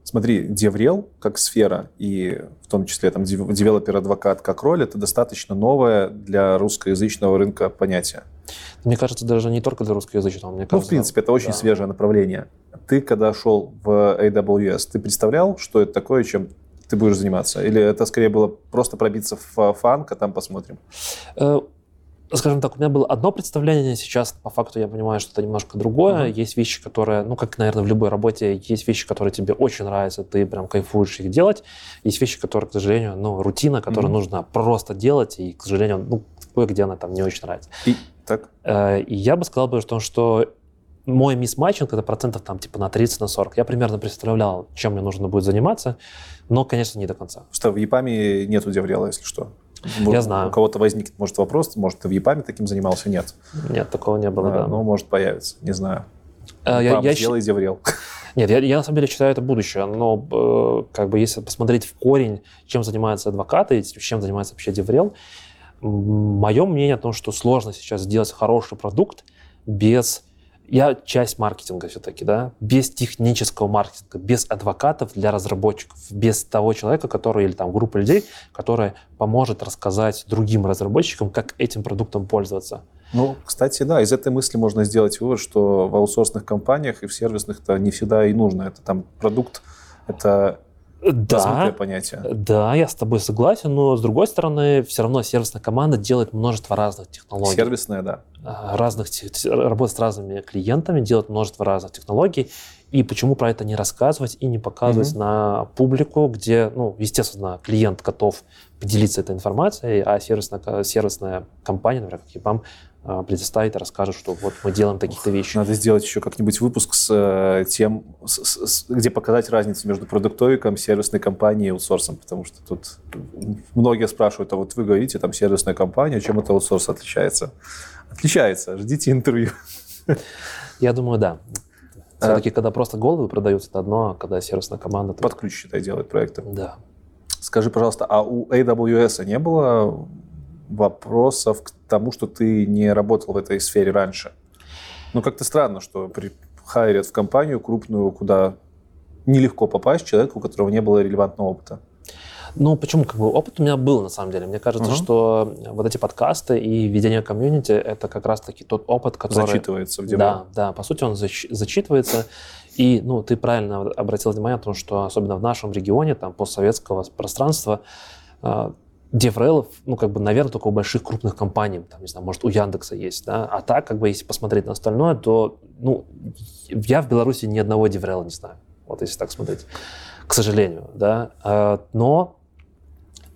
Смотри, DevRel как сфера, и в том числе там дев- девелопер-адвокат как роль, это достаточно новое для русскоязычного рынка понятие. Мне кажется, даже не только для русскоязычного. Мне Ну, кажется, в принципе, это очень да. свежее направление. Ты, когда шел в AWS, ты представлял, что это такое, чем ты будешь заниматься? Или это скорее было просто пробиться в фанк, а там посмотрим? Э, Скажем так, у меня было одно представление, сейчас по факту я понимаю, что это немножко другое. Мгм. Есть вещи, которые, ну, как, наверное, в любой работе, есть вещи, которые тебе очень нравятся, ты прям кайфуешь их делать. Есть вещи, которые, к сожалению, ну, рутина, которую Мгм. нужно просто делать, и, к сожалению, ну, кое-где она там не очень нравится. И так, Э, И я бы сказал бы, что, что мой мисс-матчинг это процентов там типа на 30, на 40. Я примерно представлял, чем мне нужно будет заниматься, но, конечно, не до конца. Что в ЕПАМе нету деврела, если что. Я знаю. У кого-то возникнет, может, вопрос, может, ты в ЕПАМе таким занимался? Нет. Нет, такого не было, А, да. Ну, может, появится, не знаю. А, я- я сделай деврел. Нет, я, я на самом деле считаю это будущее, но э, как бы если посмотреть в корень, чем занимаются адвокаты, чем занимается вообще Деврел, мое мнение о том, что сложно сейчас сделать хороший продукт без... Я часть маркетинга все-таки, да, без технического маркетинга, без адвокатов для разработчиков, без того человека, который, или там группа людей, которая поможет рассказать другим разработчикам, как этим продуктом пользоваться. Ну, кстати, да, из этой мысли можно сделать вывод, что в аутсорсных компаниях и в сервисных-то не всегда и нужно. Это там продукт, это размытое Да, понятие. Да, я с тобой согласен, но с другой стороны, все равно сервисная команда делает множество разных технологий. Сервисное, да. а, разных, работает с разными клиентами, делает множество разных технологий. И почему про это не рассказывать и не показывать Мгм. на публику, где, ну, естественно, клиент готов поделиться этой информацией, а сервисная, сервисная компания, например, как EPAM, предоставит и расскажет, что вот мы делаем такие-то вещи. Надо сделать еще как-нибудь выпуск с э, тем, с- с- с- где показать разницу между продуктовиком, сервисной компанией и аутсорсом, потому что тут многие спрашивают, а вот вы говорите, там сервисная компания, чем это аутсорс отличается? Отличается, ждите интервью. Я думаю, да. А- Все-таки, когда просто головы продаются, это одно, а когда сервисная команда... Под ключ, считай, делает проекты. Да. Скажи, пожалуйста, а у AWS не было вопросов к тому, что ты не работал в этой сфере раньше? Ну, как-то странно, что при хайрят в компанию крупную, куда нелегко попасть человеку, у которого не было релевантного опыта. Ну, почему? Как бы опыт у меня был, на самом деле. Мне кажется, Мгм. что вот эти подкасты и ведение комьюнити — это как раз-таки тот опыт, который... Зачитывается в Да, демо. да, по сути он зач- зачитывается. И, ну, ты правильно обратил внимание на то, что особенно в нашем регионе, там, постсоветского пространства, э, деврелов, ну, как бы, наверное, только у больших крупных компаний, там, не знаю, может, у Яндекса есть, да, а так, как бы, если посмотреть на остальное, то, ну, я в Беларуси ни одного DevRel'а не знаю, вот если так смотреть, к сожалению, да, Э, но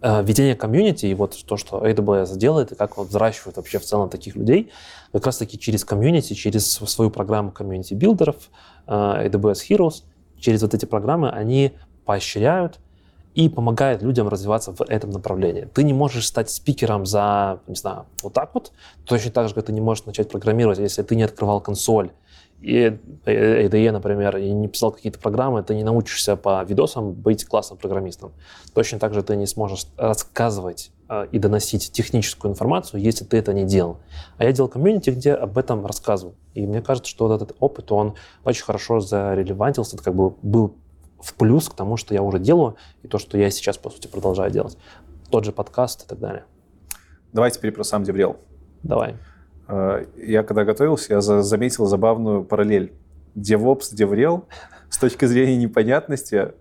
э, ведение комьюнити и вот то, что AWS делает, и как вот взращивает вообще в целом таких людей, как раз-таки через комьюнити, через свою программу community builders, э, AWS Heroes, через вот эти программы они поощряют и помогают людям развиваться в этом направлении. Ты не можешь стать спикером за, не знаю, вот так вот, точно так же, как ты не можешь начать программировать, если ты не открывал консоль, и IDE, например, и не писал какие-то программы, ты не научишься по видосам быть классным программистом. Точно так же ты не сможешь рассказывать э, и доносить техническую информацию, если ты это не делал. А я делал комьюнити, где об этом рассказывал. И мне кажется, что вот этот опыт, он очень хорошо зарелевантился, это как бы был в плюс к тому, что я уже делаю, и то, что я сейчас, по сути, продолжаю делать. Тот же подкаст и так далее. Давай теперь про сам деврел. Давай. Э, Я когда готовился, я за- заметил забавную параллель. DevOps, DevRel с точки зрения непонятности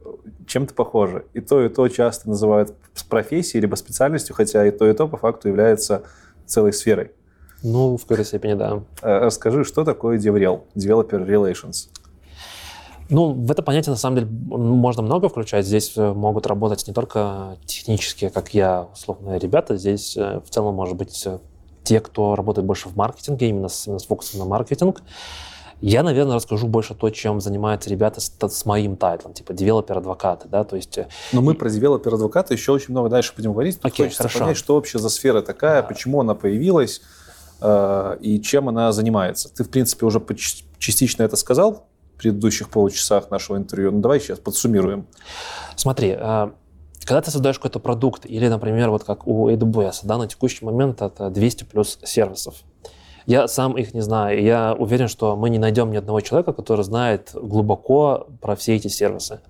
чем-то похожи. И то, и то часто называют профессией либо специальностью, хотя и то, и то по факту является целой сферой. Ну, в какой-то степени, да. Э, Расскажи, что такое DevRel? Developer Relations. Ну, в это понятие, на самом деле, можно много включать. Здесь э, могут работать не только технические, как я, условно, ребята. Здесь э, в целом, может быть, э, те, кто работает больше в маркетинге, именно с, именно с фокусом на маркетинг. Я, наверное, расскажу больше то, чем занимаются ребята с, с моим тайтлом, типа девелопер-адвокаты, да, то есть... Но мы про девелопер-адвоката еще очень много дальше будем говорить. Тут Окей, хочется хорошо. понять, что вообще за сфера такая, Да. почему она появилась э, и чем она занимается. Ты, в принципе, уже частично это сказал предыдущих получасах нашего интервью. Ну, давай сейчас подсуммируем. Смотри, э, когда ты создаешь какой-то продукт, или, например, вот как у AWS, да, на текущий момент это 200 плюс сервисов. Я сам их не знаю. Я уверен, что мы не найдем ни одного человека, который знает глубоко про все эти сервисы.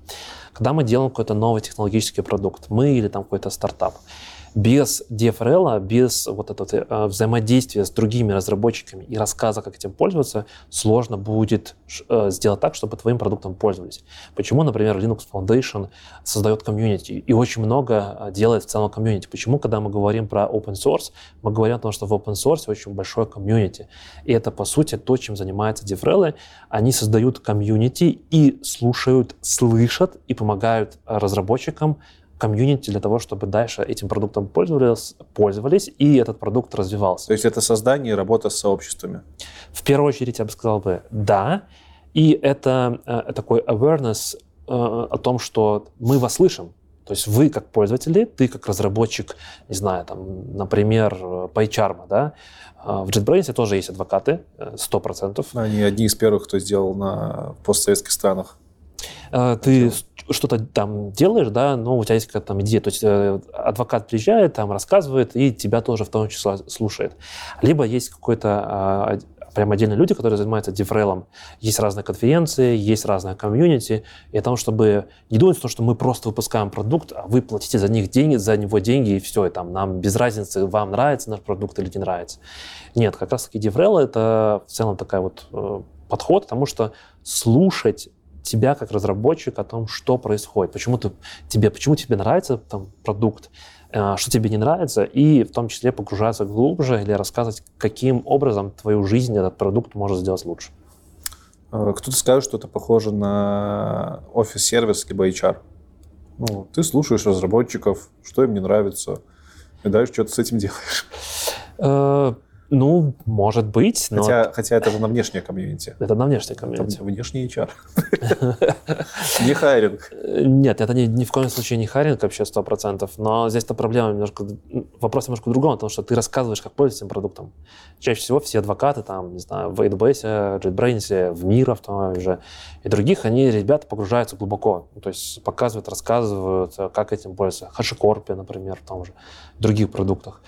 Когда мы делаем какой-то новый технологический продукт, мы или там какой-то стартап, без DFRL, без вот этого э, взаимодействия с другими разработчиками и рассказа, как этим пользоваться, сложно будет э, сделать так, чтобы твоим продуктом пользовались. Почему, например, Linux Foundation создает комьюнити и очень много э, делает в целом комьюнити? Почему, когда мы говорим про open source, мы говорим о том, что в open source очень большое комьюнити. И это, по сути, то, чем занимаются DevRel. Они создают комьюнити и слушают, слышат и помогают разработчикам комьюнити для того, чтобы дальше этим продуктом пользовались, пользовались и этот продукт развивался. То есть это создание и работа с сообществами? В первую очередь я бы сказал бы да. И это э, такой awareness э, о том, что мы вас слышим. То есть вы как пользователи, ты как разработчик, не знаю, там, например, PyCharm, да, а в JetBrains тоже есть адвокаты, 100%. Они одни из первых, кто сделал на постсоветских странах. Э, ты что-то там делаешь, да, но у тебя есть какая-то там идея. То есть э, адвокат приезжает, там рассказывает, и тебя тоже в том числе слушает. Либо есть какой-то а, прям отдельные люди, которые занимаются дифрейлом. Есть разные конференции, есть разные комьюнити. И о том, чтобы не думать, что мы просто выпускаем продукт, а вы платите за них деньги, за него деньги, и все, и там нам без разницы, вам нравится наш продукт или не нравится. Нет, как раз-таки дифрейл — это в целом такая вот э, подход, потому что слушать тебя как разработчик о том, что происходит, почему, ты, тебе, почему тебе нравится там, продукт, э, что тебе не нравится, и в том числе погружаться глубже или рассказывать, каким образом твою жизнь этот продукт может сделать лучше. Э, кто-то скажет, что это похоже на офис-сервис либо HR. Ну, ты слушаешь разработчиков, что им не нравится, и дальше что ты с этим делаешь. Э, ну, может быть. Но... Хотя, хотя это же на внешнее комьюнити. Это на внешнее комьюнити. Там внешний HR. Не хайринг. Нет, это ни, в коем случае не хайринг вообще сто процентов. Но здесь-то проблема немножко... Вопрос немножко в другом, потому что ты рассказываешь, как пользоваться этим продуктом. Чаще всего все адвокаты там, не знаю, в AWS, JetBrains, в Miro в том же и других, они, ребята, погружаются глубоко. То есть показывают, рассказывают, как этим пользоваться. HashiCorp, например, в том же, в других продуктах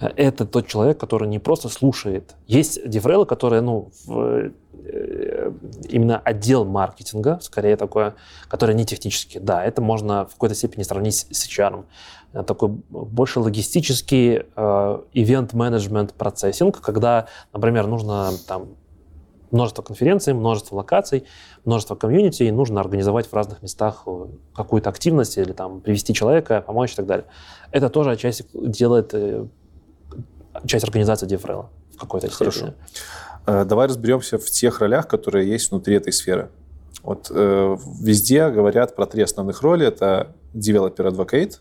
это тот человек, который не просто слушает. Есть DevRel'ы, которые, ну, в, э, именно отдел маркетинга, скорее такое, который не технический. Да, это можно в какой-то степени сравнить с HR. Такой больше логистический ивент-менеджмент процессинг, когда, например, нужно там множество конференций, множество локаций, множество комьюнити, и нужно организовать в разных местах э, какую-то активность или там привести человека, помочь и так далее. Это тоже отчасти делает э, часть организации DevRel в какой-то Хорошо. степени. Э, давай разберемся в тех ролях, которые есть внутри этой сферы. Вот э, везде говорят про три основных роли. Это developer advocate,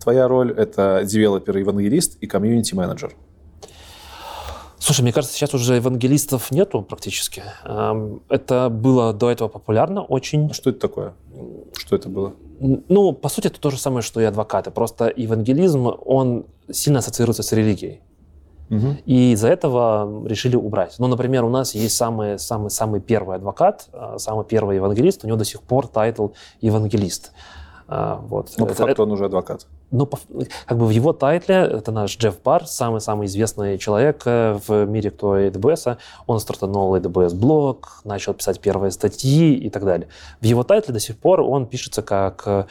твоя роль, это developer евангелист и community менеджер. Слушай, мне кажется, сейчас уже евангелистов нету практически. Эм, это было до этого популярно очень. А что это такое? Что это было? Ну, по сути, это то же самое, что и адвокаты. Просто евангелизм, он сильно ассоциируется с религией. Угу. И из-за этого решили убрать. Ну, например, у нас есть самый, самый, самый первый адвокат, а, самый первый евангелист, у него до сих пор тайтл евангелист. А, вот. Но по это, факту это, он уже адвокат. Ну, как бы в его тайтле, это наш Джефф Барр, самый-самый известный человек э, в мире, кто AWS. Он стартанул AWS блог, начал писать первые статьи и так далее. В его тайтле до сих пор он пишется как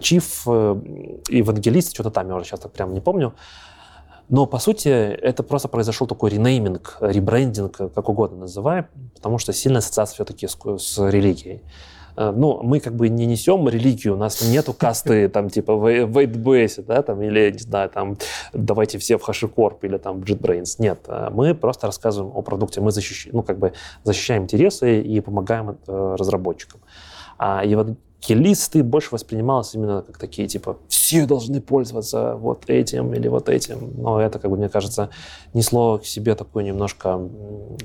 чиф, э, евангелист, что-то там, я уже сейчас так прям не помню. Но, по сути, это просто произошел такой ренейминг, ребрендинг, как угодно называем, потому что сильная ассоциация все-таки с, с религией. Ну, мы как бы не несем религию, у нас нету касты там типа в AWS, да, там, или, не знаю, там, давайте все в HashiCorp или там в JetBrains. Нет, э, мы просто рассказываем о продукте, мы защищаем, ну, как бы защищаем интересы и помогаем э, разработчикам. А евангелисты больше воспринималось именно как такие, типа, все должны пользоваться вот этим или вот этим. Но это, как бы, мне кажется, несло к себе такую немножко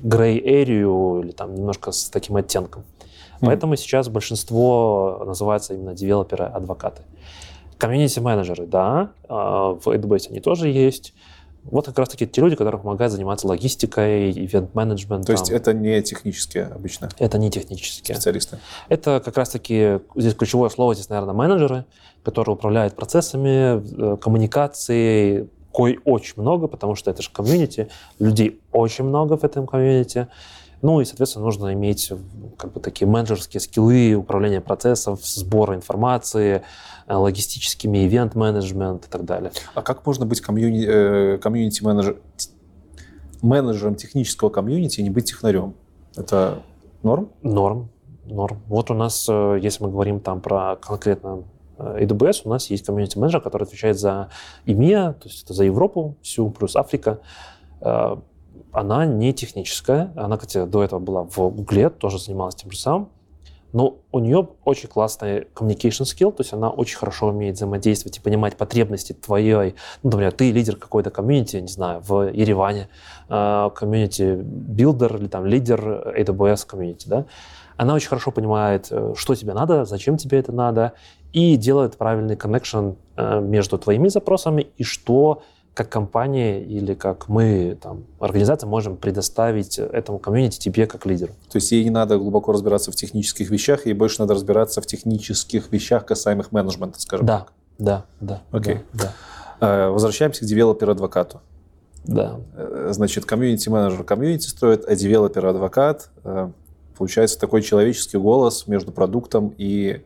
грей-эрию или там немножко с таким оттенком. Поэтому сейчас большинство называется именно девелоперы-адвокаты. Комьюнити-менеджеры, да, а, в AWS они тоже есть. Вот как раз-таки те люди, которые помогают заниматься логистикой, ивент-менеджментом. То есть это не технические обычно? Это не технические. Специалисты? Это как раз-таки, здесь ключевое слово, здесь, наверное, менеджеры, которые управляют процессами, э, коммуникацией, кой очень много, потому что это же комьюнити, людей очень много в этом комьюнити. Ну и, соответственно, нужно иметь как бы такие менеджерские скиллы, управления процессов, сбора информации, э, логистическими ивент-менеджмент и так далее. А как можно быть комьюни- э, комьюнити-менеджером, менеджером технического комьюнити и не быть технарем? Это норм? Норм, норм. Вот у нас, э, если мы говорим там про конкретно AWS, у нас есть комьюнити-менеджер, который отвечает за EMEA, то есть это за Европу всю, плюс Африка она не техническая. Она, кстати, до этого была в Гугле, тоже занималась тем же самым. но у нее очень классный communication skill, то есть она очень хорошо умеет взаимодействовать и понимать потребности твоей, ну, например, ты лидер какой-то комьюнити, не знаю, в Ереване, а, комьюнити билдер или там лидер AWS комьюнити, да, она очень хорошо понимает, э, что тебе надо, зачем тебе это надо, и делает правильный connection э, между твоими запросами и что как компания или как мы, там, организация, можем предоставить этому комьюнити тебе как лидеру. То есть ей не надо глубоко разбираться в технических вещах, ей больше надо разбираться в технических вещах, касаемых менеджмента, скажем да, так. Да, да, Окей. да. Э, Возвращаемся к девелопер-адвокату. Да. Э, Значит, комьюнити-менеджер комьюнити строит, а девелопер-адвокат э, получается такой человеческий голос между продуктом и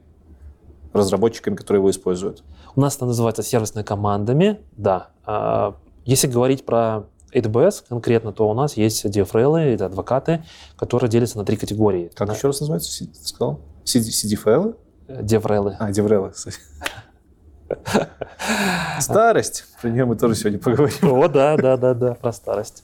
разработчиками, которые его используют. У нас это называется сервисными командами, да. А, Если говорить про AWS конкретно, то у нас есть DevRel, это адвокаты, которые делятся на три категории. Как на, еще раз называется? Ты сказал? CD, CD-файлы? DFRL. А, деврелы, кстати. Старость. Про нее мы тоже сегодня поговорим. О, да, да, да, да, про старость.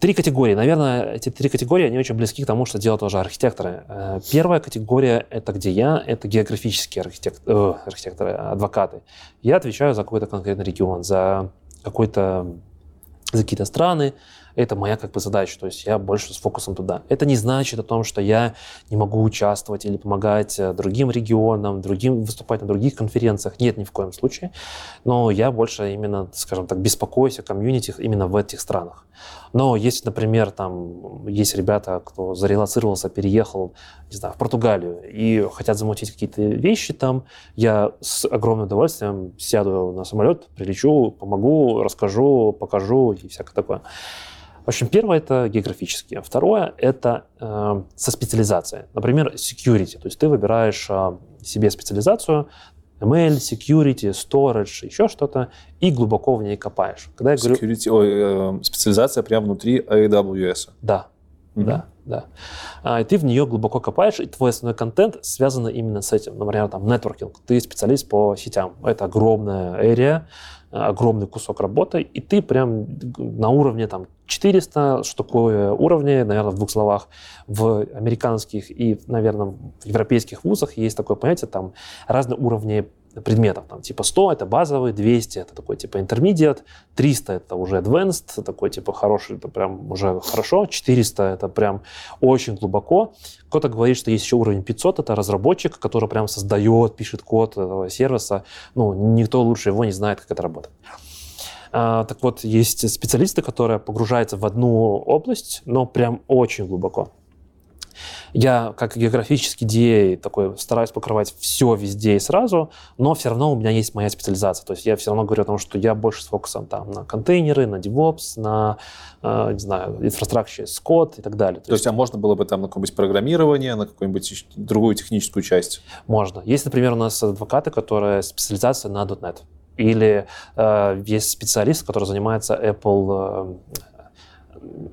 Три категории. Наверное, эти три категории, они очень близки к тому, что делают тоже архитекторы. Э, Первая категория — это где я, это географические архитект- э, архитекторы, адвокаты. Я отвечаю за какой-то конкретный регион, за какой-то за какие-то страны. Это моя как бы задача, то есть я больше с фокусом туда. Это не значит о том, что я не могу участвовать или помогать э, другим регионам, другим выступать на других конференциях. Нет, ни в коем случае. Но я больше именно, скажем так, беспокоюсь о комьюнити именно в этих странах. Но если, например, там есть ребята, кто зарелацировался, переехал, не знаю, в Португалию и хотят замутить какие-то вещи там, я с огромным удовольствием сяду на самолет, прилечу, помогу, расскажу, покажу и всякое такое. В общем, первое это географические. Второе это э, со специализацией. Например, security. То есть ты выбираешь э, себе специализацию, ML, security, storage, еще что-то, и глубоко в ней копаешь. Когда я говорю, Security, ой, э, специализация прямо внутри AWS. да, Мгм. да, да. А, и ты в нее глубоко копаешь, и твой основной контент связан именно с этим. Например, там, нетворкинг. Ты специалист по сетям. Это огромная area, огромный кусок работы, и ты прям на уровне там 400, что такое уровни, наверное, в двух словах, в американских и, наверное, в европейских вузах есть такое понятие, там разные уровни предметов. Там, типа 100 — это базовый, 200 — это такой типа intermediate, 300 — это уже advanced, такой типа хороший, это прям уже хорошо, 400 — это прям очень глубоко. Кто-то говорит, что есть еще уровень 500, это разработчик, который прям создает, пишет код этого сервиса. Ну, никто лучше его не знает, как это работает. А, так вот, есть специалисты, которые погружаются в одну область, но прям очень глубоко. Я, как географический DA, такой стараюсь покрывать все везде и сразу, но все равно у меня есть моя специализация. То есть я все равно говорю о том, что я больше с фокусом там, на контейнеры, на DevOps, на, э, не знаю, инфраструктуре, код и так далее. То есть, а можно было бы там на какое-нибудь программирование, на какую-нибудь другую техническую часть? Можно. Есть, например, у нас адвокаты, которые специализация на .NET. Или э, есть специалист, который занимается Apple, э,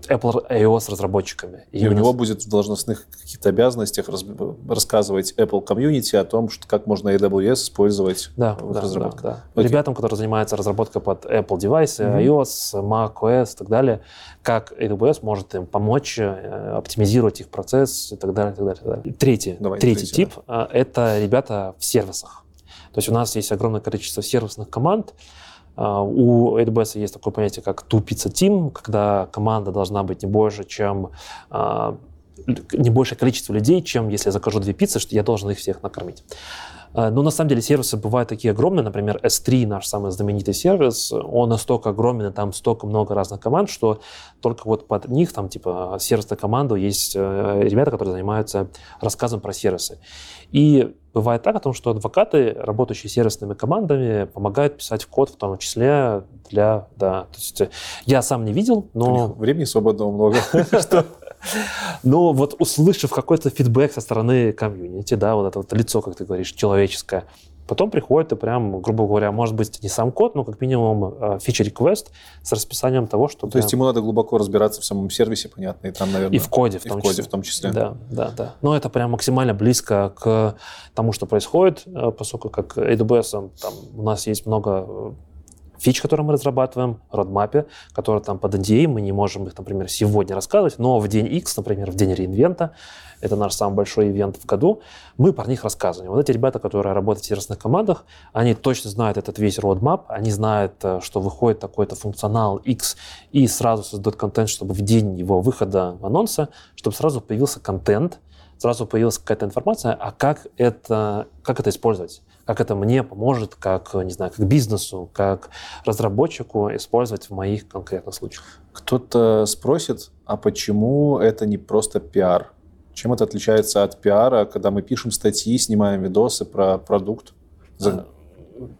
Apple iOS разработчиками. И у него будет в должностных каких-то обязанностях раз- рассказывать Apple комьюнити о том, что, как можно AWS использовать Да, в да, разработке. да, да. Ребятам, которые занимаются разработкой под Apple девайсы, Мгм. iOS, macOS и так далее, как AWS может им помочь э, оптимизировать их процесс и так далее, и так далее. и так далее. Третий, Давай, третий третий, тип э, это ребята в сервисах. То есть у нас есть огромное количество сервисных команд. А, У AWS есть такое понятие, как team, когда команда должна быть не больше, чем а, не большее количество людей, чем если я закажу две пиццы, что я должен их всех накормить. А, Но на самом деле сервисы бывают такие огромные. Например, S3, наш самый знаменитый сервис, он настолько огромен, и там столько много разных команд, что только вот под них, там типа сервисная команда, есть э, ребята, которые занимаются рассказом про сервисы. И бывает так о том, что адвокаты, работающие сервисными командами, помогают писать код в том числе для... Да, то есть э, я сам не видел, но... времени свободного много. Но вот услышав какой-то фидбэк со стороны комьюнити, да, вот это вот лицо, как ты говоришь, человеческое, потом приходит и прям, грубо говоря, может быть, не сам код, но как минимум feature request с расписанием того, что... То есть прям- ему надо глубоко разбираться в самом сервисе, понятно, и там, наверное... и в коде в и том в коде числе. в том числе. Да, да, да. Но это прям максимально близко к тому, что происходит, э, поскольку как AWS, там у нас есть много э, фич, которые мы разрабатываем, родмапе, которые там под NDA, мы не можем их, например, сегодня рассказывать, но в день X, например, в день реинвента, это наш самый большой ивент в году, мы про них рассказываем. Вот эти ребята, которые работают в сервисных командах, они точно знают этот весь roadmap, они знают, э, что выходит такой-то функционал X, и сразу создают контент, чтобы в день его выхода анонса, чтобы сразу появился контент, сразу появилась какая-то информация, а как это, как это использовать? Как это мне поможет, как, не знаю, как бизнесу, как разработчику использовать в моих конкретных случаях? Кто-то спросит, а почему это не просто пиар? Чем это отличается от пиара, когда мы пишем статьи, снимаем видосы про продукт? За...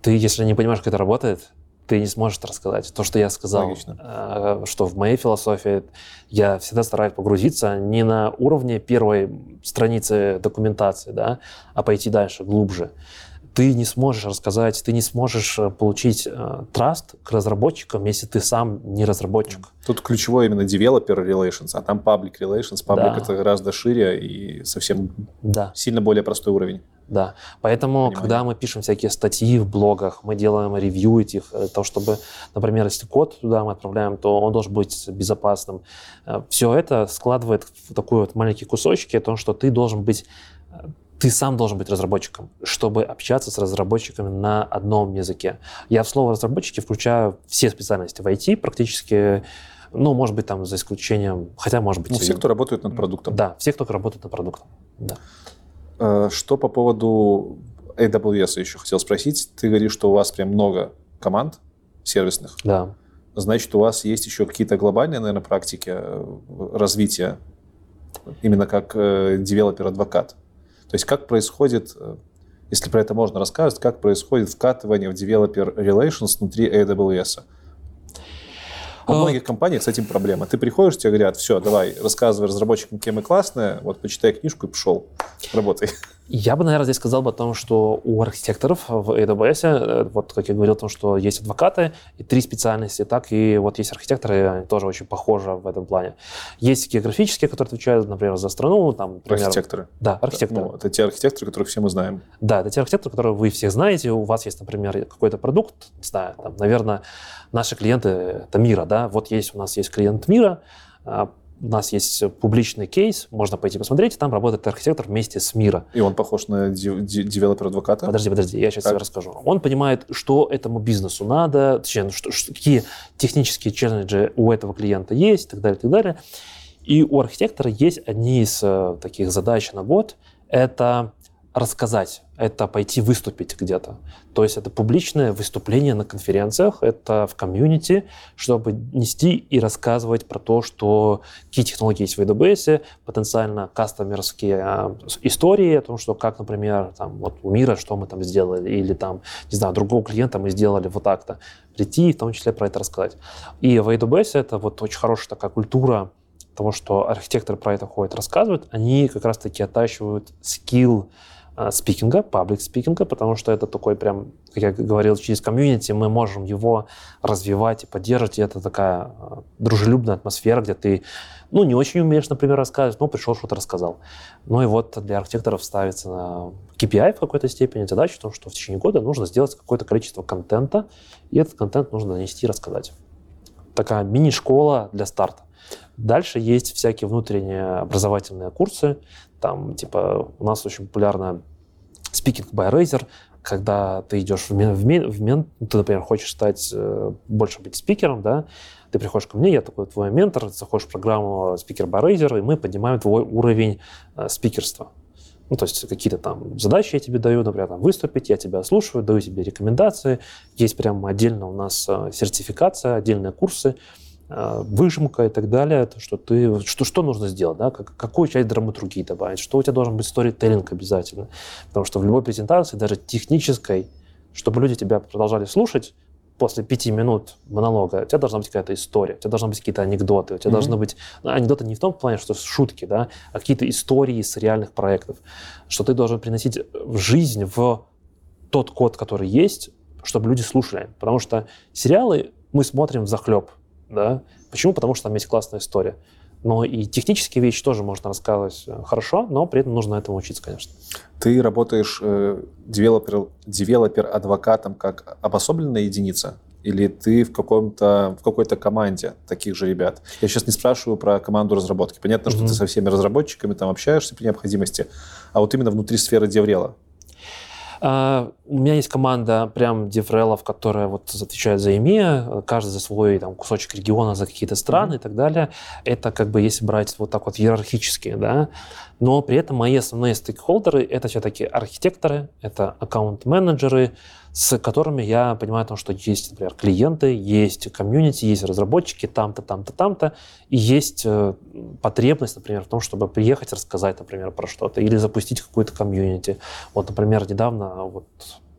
Ты, если не понимаешь, как это работает, ты не сможешь рассказать. То, что я сказал, Логично. Э, что в моей философии я всегда стараюсь погрузиться не на уровне первой страницы документации, да, а пойти дальше, глубже ты не сможешь рассказать, ты не сможешь э, получить э, траст к разработчикам, если ты сам не разработчик. Тут ключевой именно developer relations, а там public relations. Public да. это гораздо шире и совсем да. сильно более простой уровень. Да, поэтому, Понимание. когда мы пишем всякие статьи в блогах, мы делаем ревью этих, э, то, чтобы, например, если код туда мы отправляем, то он должен быть безопасным. Все это складывает в такой вот маленький кусочки, о том, что ты должен быть ты сам должен быть разработчиком, чтобы общаться с разработчиками на одном языке. Я в слово разработчики включаю все специальности в IT практически, ну, может быть, там за исключением, хотя, может быть... Ну, все, кто работает над продуктом. Да, все, кто работает над продуктом, да. Э, что по поводу AWS еще хотел спросить. Ты говоришь, что у вас прям много команд сервисных. Да. Значит, у вас есть еще какие-то глобальные, наверное, практики э, развития именно как э, девелопер-адвокат? То есть как происходит, э, если про это можно рассказывать, как происходит вкатывание в Developer Relations внутри AWS? У а многих компаниях с этим проблема. Ты приходишь, тебе говорят, все, давай, рассказывай разработчикам, кем мы классные, вот почитай книжку и пошел, работай. Я бы, наверное, здесь сказал бы о том, что у архитекторов в AWS, э, вот как я говорил о том, что есть адвокаты и три специальности, так и вот есть архитекторы, они тоже очень похожи в этом плане. Есть географические, которые отвечают, например, за страну. Там, например, архитекторы. Да, архитекторы. Ну, это те архитекторы, которых все мы знаем. Да, это те архитекторы, которые вы всех знаете. У вас есть, например, какой-то продукт, не знаю, там, наверное, наши клиенты — это Мира, да, вот есть у нас есть клиент Мира, а, у нас есть публичный кейс, можно пойти посмотреть, там работает архитектор вместе с Miro. И он похож на девелопер-адвоката? Подожди, подожди, я сейчас как? тебе расскажу. Он понимает, что этому бизнесу надо, точнее, ну, что, что, какие технические челленджи у этого клиента есть, и так далее, и так далее. И у архитектора есть одни из э, таких задач на год. Это рассказать, это пойти выступить где-то. То есть это публичное выступление на конференциях, это в комьюнити, чтобы нести и рассказывать про то, что какие технологии есть в AWS, потенциально кастомерские а, истории о том, что как, например, там, вот у мира, что мы там сделали, или там, не знаю, другого клиента мы сделали вот так-то. Прийти и в том числе про это рассказать. И в AWS это вот очень хорошая такая культура того, что архитекторы про это ходят, рассказывают, они как раз-таки оттачивают скилл спикинга, паблик спикинга, потому что это такой прям, как я говорил, через комьюнити мы можем его развивать и поддерживать, и это такая а, дружелюбная атмосфера, где ты, ну, не очень умеешь, например, рассказывать, но пришел, что-то рассказал. Ну и вот для архитекторов ставится на KPI в какой-то степени задача в том, что в течение года нужно сделать какое-то количество контента, и этот контент нужно нанести и рассказать. Такая мини-школа для старта. Дальше есть всякие внутренние образовательные курсы, там, типа, у нас очень популярно speaking by Razer, когда ты идешь в, мен, в, мен, в мен, ты, например, хочешь стать, э, больше быть спикером, да, ты приходишь ко мне, я такой твой ментор, заходишь в программу Speaker by Razer, и мы поднимаем твой уровень э, спикерства. Ну, то есть какие-то там задачи я тебе даю, например, там, выступить, я тебя слушаю, даю тебе рекомендации. Есть прямо отдельно у нас э, сертификация, отдельные курсы. А, выжимка и так далее, то, что ты, что, что нужно сделать, да, как, какую часть драматургии добавить, что у тебя должен быть сторителлинг обязательно, потому что в любой презентации, даже технической, чтобы люди тебя продолжали слушать, после пяти минут монолога у тебя должна быть какая-то история, у тебя должны быть какие-то анекдоты, у тебя mm-hmm. должны быть ну, анекдоты не в том плане, что шутки, да, а какие-то истории с реальных проектов, что ты должен приносить в жизнь в тот код, который есть, чтобы люди слушали, потому что сериалы мы смотрим в захлеб, да? Почему? Потому что там есть классная история. Но и технические вещи тоже можно рассказывать э, хорошо, но при этом нужно этому учиться, конечно. Ты работаешь э, девелопер, девелопер-адвокатом как обособленная единица? или ты в, каком-то, в какой-то команде таких же ребят? Я сейчас не спрашиваю про команду разработки. Понятно, mm-hmm. что ты со всеми разработчиками там общаешься при необходимости, а вот именно внутри сферы DevRel. Uh, у меня есть команда прям DevRel'ов, которая вот отвечает за EMEA, каждый за свой там, кусочек региона, за какие-то страны mm-hmm. и так далее. Это как бы если брать вот так вот иерархически, да. Но при этом мои основные стейкхолдеры — это все-таки архитекторы, это аккаунт-менеджеры, с которыми я понимаю, том, что есть, например, клиенты, есть комьюнити, есть разработчики там-то, там-то, там-то, и есть э, потребность, например, в том, чтобы приехать рассказать, например, про что-то или запустить какую-то комьюнити. Вот, например, недавно вот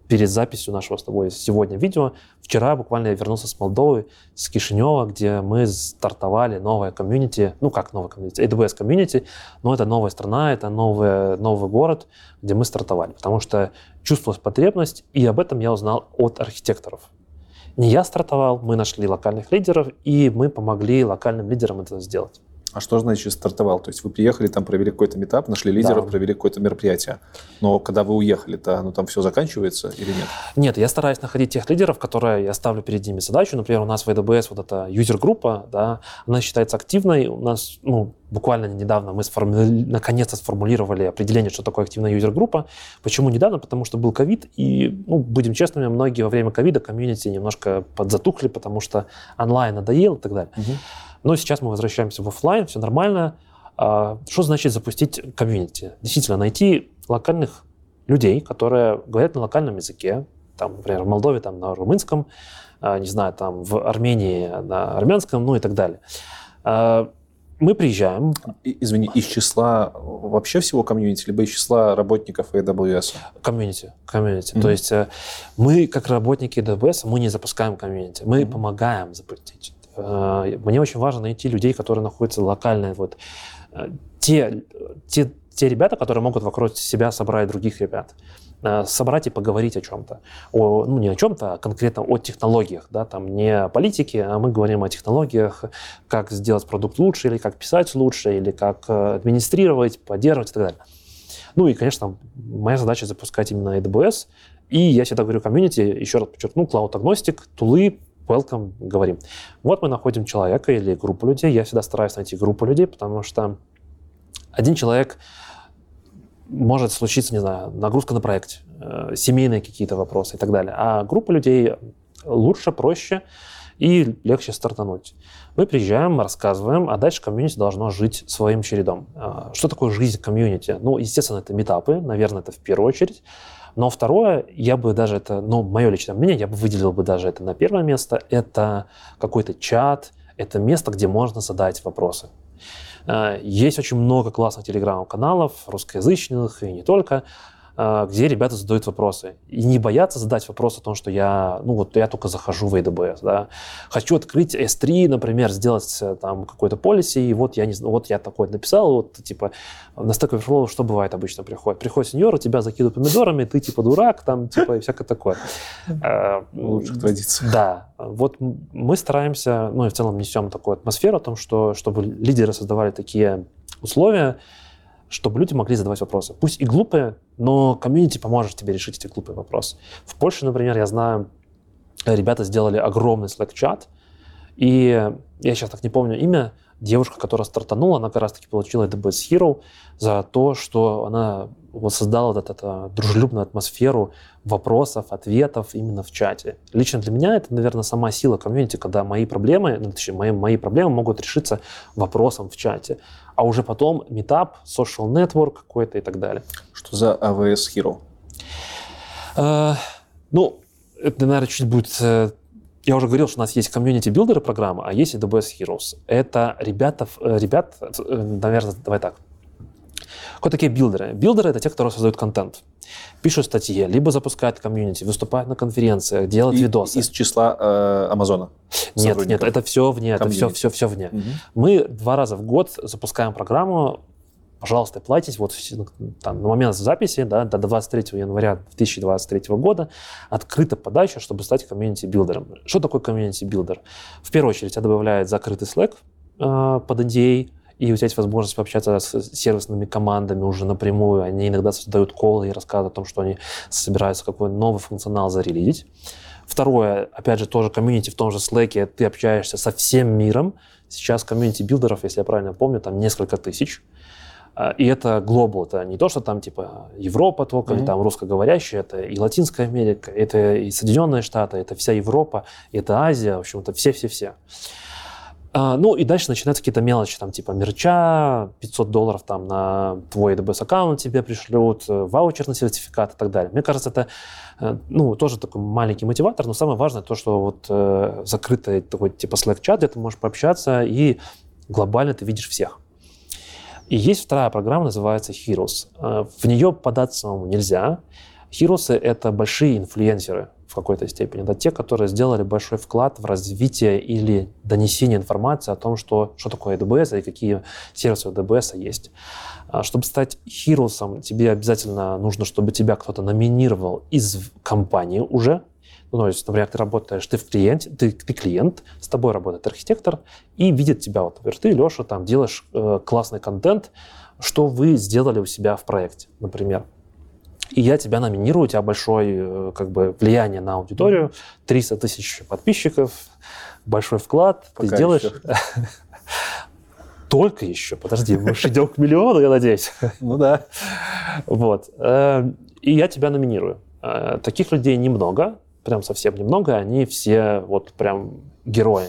перед записью нашего с тобой сегодня видео. Вчера буквально я вернулся с Молдовы, с Кишинева, где мы стартовали новое комьюнити, ну как новое комьюнити, AWS комьюнити, но это новая страна, это новый, новый город, где мы стартовали, потому что чувствовалась потребность, и об этом я узнал от архитекторов. Не я стартовал, мы нашли локальных лидеров, и мы помогли локальным лидерам это сделать. А что значит стартовал? То есть вы приехали, там провели какой-то метап, нашли лидеров, да. провели какое-то мероприятие. Но когда вы уехали-то, ну там все заканчивается или нет? Нет, я стараюсь находить тех лидеров, которые я ставлю перед ними задачу. Например, у нас в AWS вот эта юзер-группа, да, она считается активной. У нас, ну, буквально недавно мы сформули... наконец-то сформулировали определение, что такое активная юзер-группа. Почему недавно? Потому что был ковид, и, ну, будем честными, многие во время ковида комьюнити немножко подзатухли, потому что онлайн надоел и так далее. Угу. Но сейчас мы возвращаемся в офлайн, все нормально. А, что значит запустить комьюнити? Действительно, найти локальных людей, которые говорят на локальном языке, там, например, в Молдове там, на румынском, а, не знаю, там, в Армении на армянском, ну и так далее. А, мы приезжаем. Извини, из числа вообще всего комьюнити, либо из числа работников AWS? Комьюнити. комьюнити. Mm-hmm. То есть э, мы, как работники AWS, мы не запускаем комьюнити, мы mm-hmm. помогаем запустить. Э, мне очень важно найти людей, которые находятся локально. Вот, э, те, те, те ребята, которые могут вокруг себя собрать других ребят э, собрать и поговорить о чем-то. О, ну, не о чем-то, а конкретно о технологиях. Да? Там не о политике, а мы говорим о технологиях, как сделать продукт лучше, или как писать лучше, или как администрировать, поддерживать и так далее. Ну и, конечно, моя задача запускать именно AWS. И я всегда говорю комьюнити, еще раз подчеркну, cloud-агностик, тулы, welcome, говорим. Вот мы находим человека или группу людей. Я всегда стараюсь найти группу людей, потому что один человек может случиться, не знаю, нагрузка на проекте, э, семейные какие-то вопросы и так далее. А группа людей лучше, проще и легче стартануть. Мы приезжаем, рассказываем, а дальше комьюнити должно жить своим чередом. Э, что такое жизнь комьюнити? Ну, естественно, это метапы, наверное, это в первую очередь. Но второе, я бы даже это, ну, мое личное мнение, я бы выделил бы даже это на первое место, это какой-то чат, это место, где можно задать вопросы. Э, есть очень много классных телеграм-каналов, русскоязычных и не только, где ребята задают вопросы. И не боятся задать вопрос о том, что я, ну вот я только захожу в AWS, да. Хочу открыть S3, например, сделать э, там какой-то полиси, и вот я не вот я такой написал, вот типа на Stack Overflow что бывает обычно приходит? Приходит сеньор, тебя закидывают помидорами, ты типа дурак, там типа и всякое такое. А, Лучших традиций. Да. Вот мы стараемся, ну и в целом несем такую атмосферу о том, что чтобы лидеры создавали такие условия, чтобы люди могли задавать вопросы. Пусть и глупые, но комьюнити поможет тебе решить эти глупые вопросы. В Польше, например, я знаю, ребята сделали огромный Slack-чат, и я сейчас так не помню имя, девушка, которая стартанула, она как раз-таки получила AWS Hero за то, что она вот создала вот эту дружелюбную атмосферу вопросов, ответов именно в чате. Лично для меня это, наверное, сама сила комьюнити, когда мои проблемы, ну, точнее, мои, мои проблемы могут решиться вопросом в чате. А уже потом митап, social network какой-то и так далее. Что за AWS Hero? Uh, ну, это, наверное, чуть будет э, я уже говорил, что у нас есть комьюнити-билдеры программы, а есть AWS Heroes. Это ребята, э, ребят, э, наверное, давай так. Кто такие билдеры? Билдеры — это те, которые создают контент. Пишут статьи, либо запускают комьюнити, выступают на конференциях, делают И, видосы. Из числа э, Амазона? Нет, нет, это все вне, комьюнити. это все, все, все вне. Угу. Мы два раза в год запускаем программу пожалуйста, аплайте. Вот там, на момент записи, да, до 23 января 2023 года открыта подача, чтобы стать комьюнити-билдером. Что такое комьюнити-билдер? В первую очередь, тебя добавляет закрытый Slack э, под NDA, и у тебя есть возможность пообщаться с сервисными командами уже напрямую. Они иногда создают коллы и рассказывают о том, что они собираются какой новый функционал зарелизить. Второе, опять же, тоже комьюнити в том же Slack, ты общаешься со всем миром. Сейчас комьюнити билдеров, если я правильно помню, там несколько тысяч. А, и это global, это не то, что там типа Европа только, mm-hmm. там русскоговорящие, это и Латинская Америка, это и Соединенные Штаты, это вся Европа, это Азия, в общем-то, все-все-все. А, ну и дальше начинаются какие-то мелочи, там типа мерча, 500 долларов там на твой AWS аккаунт тебе пришлют, э, ваучер на сертификат и так далее. Мне кажется, это э, ну, тоже такой маленький мотиватор, но самое важное то, что вот э, закрытый такой типа Slack-чат, где ты можешь пообщаться, и глобально ты видишь всех. И есть вторая программа, называется Heroes. Э, в нее податься самому нельзя. Heroes — это большие инфлюенсеры в какой-то степени. Это те, которые сделали большой вклад в развитие или донесение информации о том, что, что такое AWS и какие сервисы AWS есть. А чтобы стать Heroes, тебе обязательно нужно, чтобы тебя кто-то номинировал из компании уже, ну, то есть, например, ты работаешь, ты в клиенте, ты, ты клиент, с тобой работает архитектор и видит тебя, вот, например, ты, Леша, там делаешь э, классный контент, что вы сделали у себя в проекте, например. И я тебя номинирую, у тебя большое э, как бы, влияние на аудиторию, 300 тысяч подписчиков, большой вклад, Пока ты сделаешь... Только еще, подожди, мы же идем к миллиону, я надеюсь. Ну да. Вот. Э, и я тебя номинирую. Э, таких людей немного, прям совсем немного, они все вот прям герои.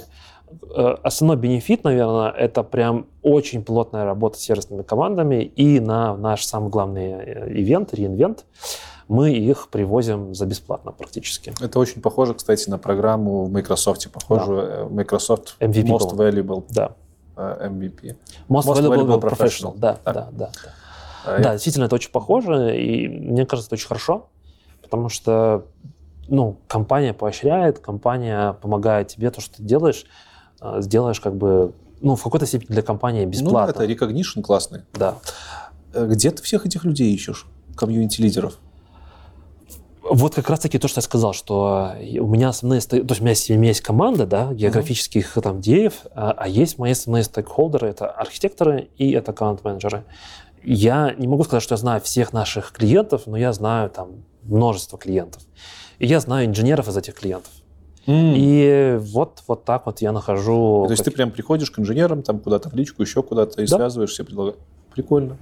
Э, основной бенефит, наверное, это прям очень плотная работа с сервисными командами, и на наш самый главный э, ивент, реинвент, мы их привозим за бесплатно практически. Это очень похоже, кстати, на программу в Microsoft, похожую да. Э, Microsoft MVP Most Valuable да. MVP. Most, Most Valuable, Valuable Professional, да, да, да. Да, да. да, действительно, это очень похоже, и мне кажется, это очень хорошо, потому что ну, компания поощряет, компания помогает тебе, то, что ты делаешь, а, сделаешь как бы, ну, в какой-то степени для компании ну, бесплатно. Ну, это recognition классный. Да. Э, где ты всех этих людей ищешь, комьюнити-лидеров? Вот как раз-таки то, что я сказал, что у меня основные, то есть у меня есть, у меня есть команда, да, географических uh-huh. там деев, а, а есть мои основные стейкхолдеры, это архитекторы и это аккаунт-менеджеры. Я не могу сказать, что я знаю всех наших клиентов, но я знаю там множество клиентов. И я знаю инженеров из этих клиентов. Mm. И вот, вот так вот я нахожу... То есть ты прям приходишь к инженерам, там куда-то в личку, еще куда-то, и да. связываешься, предлагаешь. Прикольно.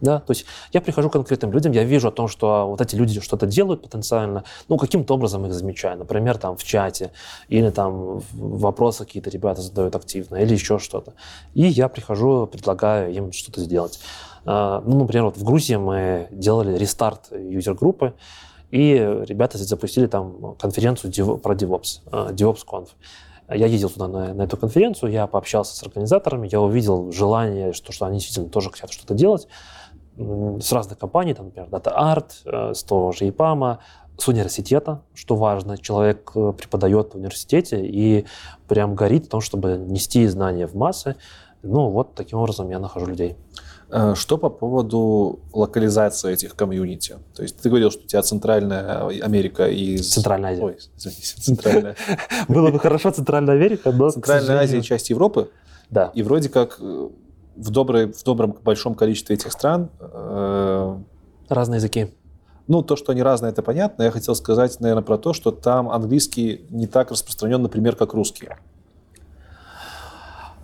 Да, то есть я прихожу к конкретным людям, я вижу о том, что вот эти люди что-то делают потенциально, ну, каким-то образом их замечаю, например, там в чате, или там вопросы какие-то ребята задают активно, или еще что-то. И я прихожу, предлагаю им что-то сделать. А, ну, например, вот в Грузии мы делали рестарт юзер-группы, и ребята запустили там конференцию про DevOps, э, DevOps.conf. Я ездил туда на, на эту конференцию, я пообщался с организаторами, я увидел желание, что, что они действительно тоже хотят что-то делать с разных компаний, там, например, DataArt, э, с того же ИПАМа, с университета, что важно. Человек э, преподает в университете и прям горит в том, чтобы нести знания в массы. Ну, вот таким образом я нахожу людей. Э, что по поводу локализации этих комьюнити? То есть ты говорил, что у тебя Центральная Америка и... Центральная Азия. Ой, извините, Центральная. Было бы хорошо Центральная Америка, но... Центральная Азия – часть Европы. Да. И вроде как э, в, доброй, в добром большом количестве этих стран... Э, разные языки. Ну, то, что они разные, это понятно. Я хотел сказать, наверное, про то, что там английский не так распространен, например, как русский.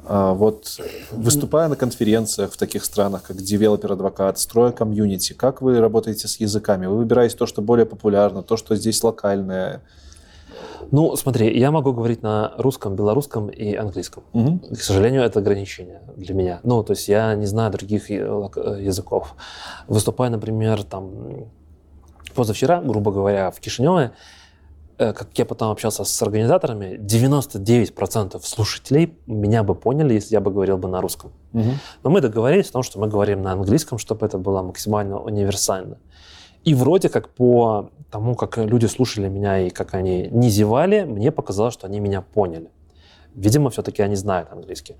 А, вот выступая на конференциях в таких странах, как developer-адвокат, строя комьюнити, как вы работаете с языками? Вы выбираете то, что более популярно, то, что здесь локальное? Ну, смотри, я могу говорить на русском, белорусском и английском. Угу. К сожалению, это ограничение для меня. Ну, то есть я не знаю других языков. Выступая, например, там позавчера, грубо говоря, в Кишиневе, Э, как я потом общался с организаторами, 99% слушателей меня бы поняли, если я бы говорил бы на русском. Угу. Но мы договорились о том, что мы говорим на английском, чтобы это было максимально универсально. И вроде как по тому, как люди слушали меня и как они не зевали, мне показалось, что они меня поняли. Видимо, все-таки они знают английский.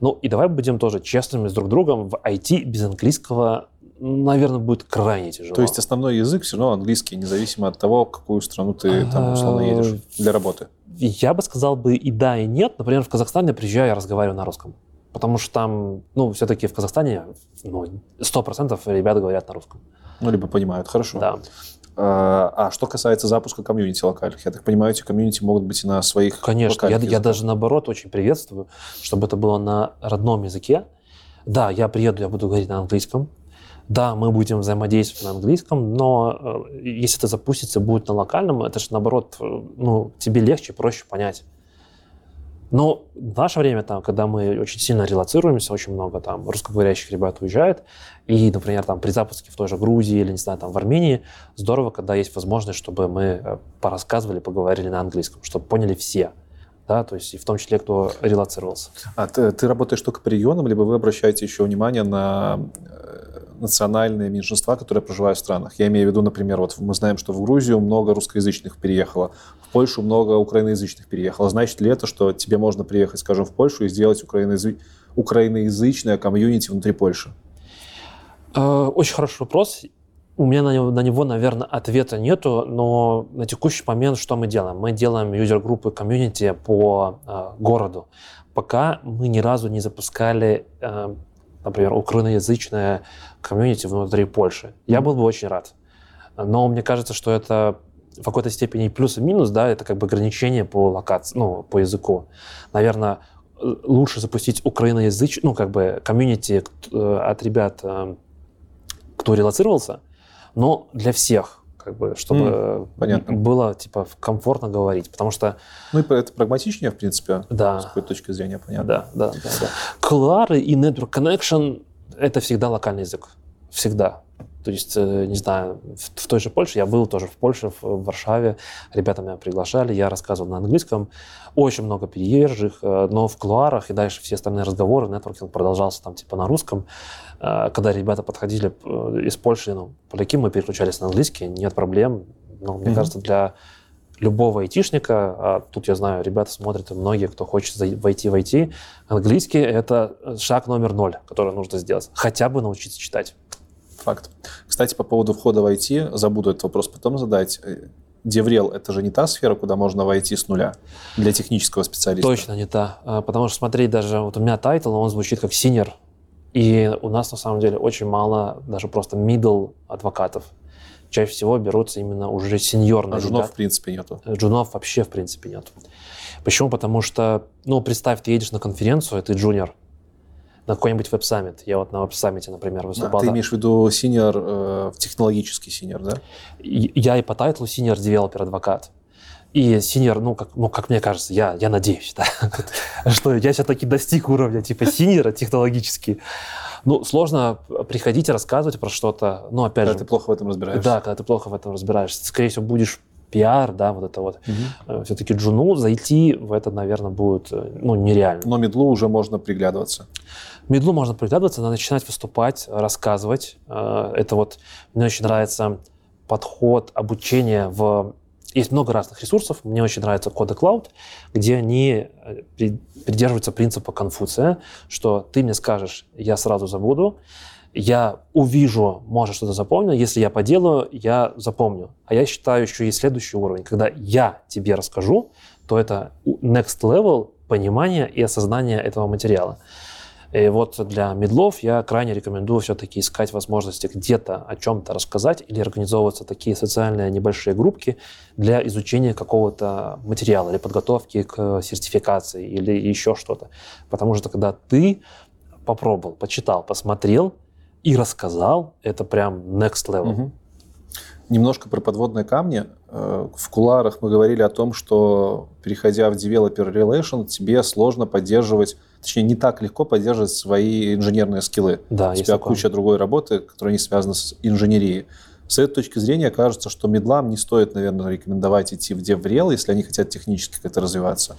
Ну и давай будем тоже честными с друг другом. В IT без английского наверное, будет крайне тяжело. То есть основной язык все равно английский, независимо от того, в какую страну ты там условно едешь для работы? Я бы сказал бы и да, и нет. Например, в Казахстан я приезжаю, я разговариваю на русском. Потому что там, ну, все-таки в Казахстане ну, 100% ребята говорят на русском. Ну, либо понимают, хорошо. Да. А, а что касается запуска комьюнити локальных, я так понимаю, эти комьюнити могут быть и на своих Конечно, я, я даже наоборот очень приветствую, чтобы это было на родном языке. Да, я приеду, я буду говорить на английском. Да, мы будем взаимодействовать на английском, но э, если это запустится, будет на локальном, это же наоборот, э, ну, тебе легче, проще понять. Но в наше время, там, когда мы очень сильно релацируемся, очень много там русскоговорящих ребят уезжает, и, например, там при запуске в той же Грузии или, не знаю, там в Армении, здорово, когда есть возможность, чтобы мы э, порассказывали, поговорили на английском, чтобы поняли все да, то есть и в том числе, кто релацировался. А ты, ты работаешь только по регионам, либо вы обращаете еще внимание на национальные меньшинства, которые проживают в странах? Я имею в виду, например, вот мы знаем, что в Грузию много русскоязычных переехало, в Польшу много украиноязычных переехало. Значит ли это, что тебе можно приехать, скажем, в Польшу и сделать украиноязы... украиноязычное комьюнити внутри Польши? Э, очень хороший вопрос. У меня на него, на него, наверное, ответа нету, но на текущий момент что мы делаем? Мы делаем юзер-группы комьюнити по э, городу. Пока мы ни разу не запускали, э, например, украиноязычное комьюнити внутри Польши. Я был бы очень рад. Но мне кажется, что это в какой-то степени плюс и минус, да, это как бы ограничение по локации, ну, по языку. Наверное, лучше запустить украиноязычное, ну, как бы комьюнити э, от ребят, э, кто релацировался, но для всех, как бы, чтобы mm, понятно. было типа комфортно говорить, потому что... Ну и это прагматичнее, в принципе, да. с какой точки зрения, понятно. Да, да, да. да. Клары и Network Connection — это всегда локальный язык, всегда. То есть, э, не знаю, в, в той же Польше, я был тоже в Польше, в, в Варшаве, ребята меня приглашали, я рассказывал на английском, очень много переезжих, э, но в кулуарах и дальше все остальные разговоры, нетворкинг продолжался там типа на русском. Э, когда ребята подходили из Польши, ну, поляки, мы переключались на английский, нет проблем. Но мне mm-hmm. кажется, для любого айтишника, а тут я знаю, ребята смотрят, и многие, кто хочет войти в IT, английский — это шаг номер ноль, который нужно сделать. Хотя бы научиться читать. Факт. Кстати, по поводу входа в IT, забуду этот вопрос потом задать. DevRel – это же не та сфера, куда можно войти с нуля для технического специалиста? Точно не та. А, потому что, смотри, даже вот у меня title, он звучит как senior. И у нас, на самом деле, очень мало даже просто middle адвокатов. Чаще всего берутся именно уже сеньорные А джунов, в принципе, нету? Джунов вообще, в принципе, нет. Почему? Потому что, ну, представь, ты едешь на конференцию, ты junior, на какой-нибудь веб-саммит. Я вот на веб-саммите, например, выступал. А, ты имеешь в виду senior, э, технологический senior, да? Я и по тайтлу senior developer advocate. И senior, ну как, ну, как мне кажется, я, я надеюсь, да, что я все-таки достиг уровня типа senior а технологически. Ну, сложно приходить и рассказывать про что-то, ну, опять когда же... ты плохо в этом разбираешься. Да, когда ты плохо в этом разбираешься. скорее всего, будешь пиар, да, вот это вот. Угу. Все-таки джуну зайти в это, наверное, будет, э, ну, нереально. Но медлу уже можно приглядываться. Медлу можно приглядываться, надо начинать выступать, рассказывать. Э, это вот, мне очень нравится подход обучения в... Есть много разных ресурсов. Мне очень нравится Кода Cloud, где они э, придерживаются принципа Конфуция, что ты мне скажешь, я сразу забуду, я увижу, может, что-то запомню, если я поделаю, я запомню. А я считаю еще и следующий уровень, когда я тебе расскажу, то это next level понимания и осознания этого материала. И вот для медлов я крайне рекомендую все-таки искать возможности где-то о чем-то рассказать или организовываться такие социальные небольшие группки для изучения какого-то материала или подготовки к сертификации или еще что-то. Потому что когда ты попробовал, почитал, посмотрел и рассказал, это прям next level. Угу. Немножко про подводные камни. Э, в куларах мы говорили о том, что переходя в Developer Relation, тебе сложно поддерживать, точнее, не так легко поддерживать свои инженерные скиллы. Да, У тебя такое. куча другой работы, которая не связана с инженерией. С этой точки зрения кажется, что медлам не стоит, наверное, рекомендовать идти в DevRel, если они хотят технически как-то развиваться.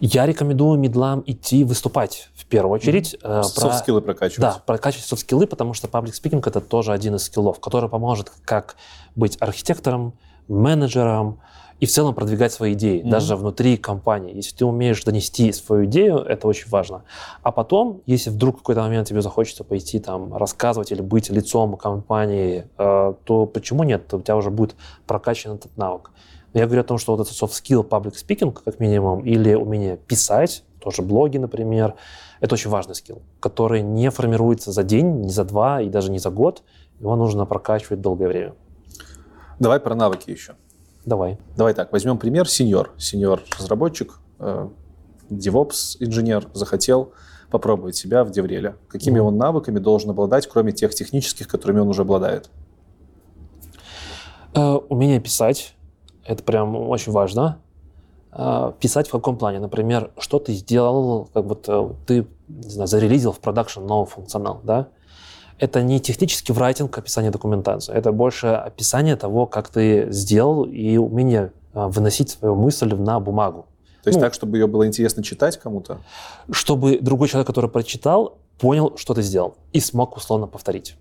Я рекомендую медлам идти выступать в первую очередь. Mm-hmm. Софт-скиллы прокачивать. Да, прокачивать софт-скиллы, потому что паблик спикинг это тоже один из скиллов, который поможет как быть архитектором, менеджером, и в целом продвигать свои идеи, mm-hmm. даже внутри компании. Если ты умеешь донести свою идею, это очень важно. А потом, если вдруг в какой-то момент тебе захочется пойти там рассказывать или быть лицом компании, э, то почему нет? У тебя уже будет прокачан этот навык. Но я говорю о том, что вот этот soft skill, public speaking, как минимум, или умение писать, тоже блоги, например, это очень важный скилл, который не формируется за день, не за два и даже не за год. Его нужно прокачивать долгое время. Давай про навыки еще. Давай. Давай так, возьмем пример. Сеньор. Сеньор-разработчик, э, DevOps-инженер захотел попробовать себя в Девреле. Какими mm. он навыками должен обладать, кроме тех технических, которыми он уже обладает? Э, умение писать. Это прям очень важно. Э, писать в каком плане? Например, что ты сделал, как вот ты, не знаю, зарелизил в продакшн новый функционал, да? Это не технический врайтинг описание документации, это больше описание того, как ты сделал и умение а, выносить свою мысль на бумагу. То есть ну, так, чтобы ее было интересно читать кому-то? Чтобы другой человек, который прочитал, понял, что ты сделал и смог условно повторить.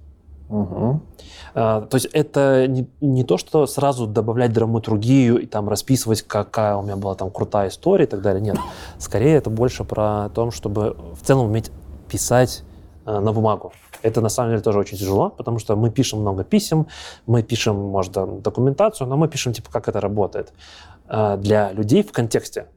Угу. А, то есть это не, не то, что сразу добавлять драматургию и там расписывать, какая у меня была там крутая история и так далее. Нет. Скорее это больше про то, чтобы в целом уметь писать на бумагу. Это на самом деле тоже очень тяжело, потому что мы пишем много писем, мы пишем, может, документацию, но мы пишем, типа, как это работает. А, для людей в контексте.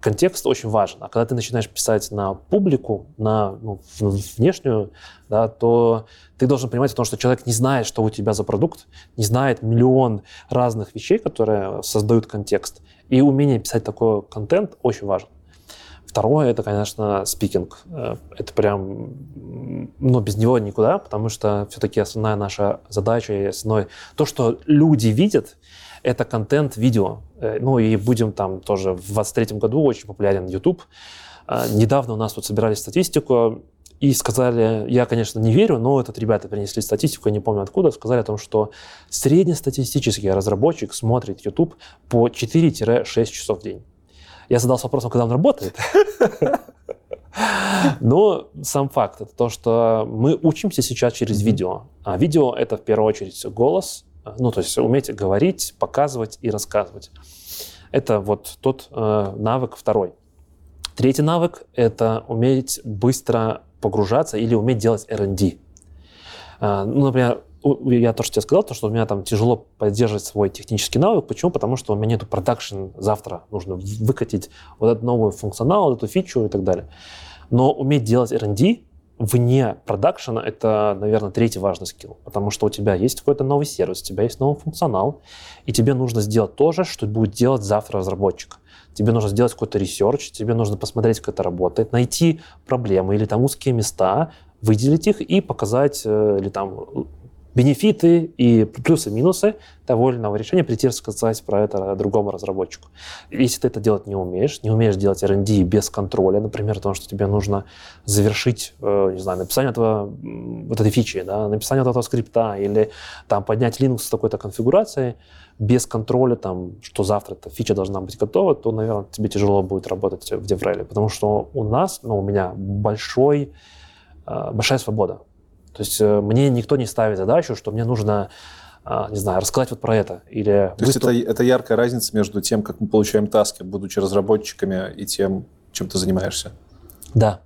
Контекст очень важен. А когда ты начинаешь писать на публику, на ну, внешнюю, да, то ты должен понимать о том, что человек не знает, что у тебя за продукт, не знает миллион разных вещей, которые создают контекст. И умение писать такой контент очень важно. Второе, это, конечно, спикинг. Э, это прям, ну, без него никуда, потому что все-таки основная наша задача и основной... То, что люди видят, это контент видео. Э, ну, и будем там тоже в 23 году очень популярен YouTube. Э, недавно у нас тут собирали статистику, и сказали, я, конечно, не верю, но этот ребята принесли статистику, я не помню откуда, сказали о том, что среднестатистический разработчик смотрит YouTube по 4-6 часов в день. Я задался вопросом, когда он работает. Но сам факт это то, что мы учимся сейчас через видео. А видео это в первую очередь голос, ну то есть уметь говорить, показывать и рассказывать. Это вот тот э, навык второй. Третий навык это уметь быстро погружаться или уметь делать R&D. Э, ну, например, я тоже тебе сказал, то, что у меня там тяжело поддерживать свой технический навык. Почему? Потому что у меня нету production завтра. Нужно выкатить вот этот новый функционал, эту фичу и так далее. Но уметь делать R&D вне продакшена — это, наверное, третий важный skill. Потому что у тебя есть какой-то новый сервис, у тебя есть новый функционал, и тебе нужно сделать то же, что будет делать завтра разработчик. Тебе нужно сделать какой-то research, тебе нужно посмотреть, как это работает, найти проблемы или там узкие места, выделить их и показать, э, или там бенефиты и плюсы-минусы того или иного решения, прийти рассказать про это другому разработчику. Если ты это делать не умеешь, не умеешь делать R&D без контроля, например, потому что тебе нужно завершить, э, не знаю, написание этого, вот этой фичи, да, написание этого скрипта или там поднять Linux с такой-то конфигурацией, без контроля, там, что завтра эта фича должна быть готова, то, наверное, тебе тяжело будет работать в DevRel, потому что у нас, ну, у меня большой, э, большая свобода. То есть э, мне никто не ставит задачу, что мне нужно а, не знаю, рассказать вот про это. Или То выступ... есть это, это яркая разница между тем, как мы получаем таски, будучи разработчиками, и тем, чем ты занимаешься? Да.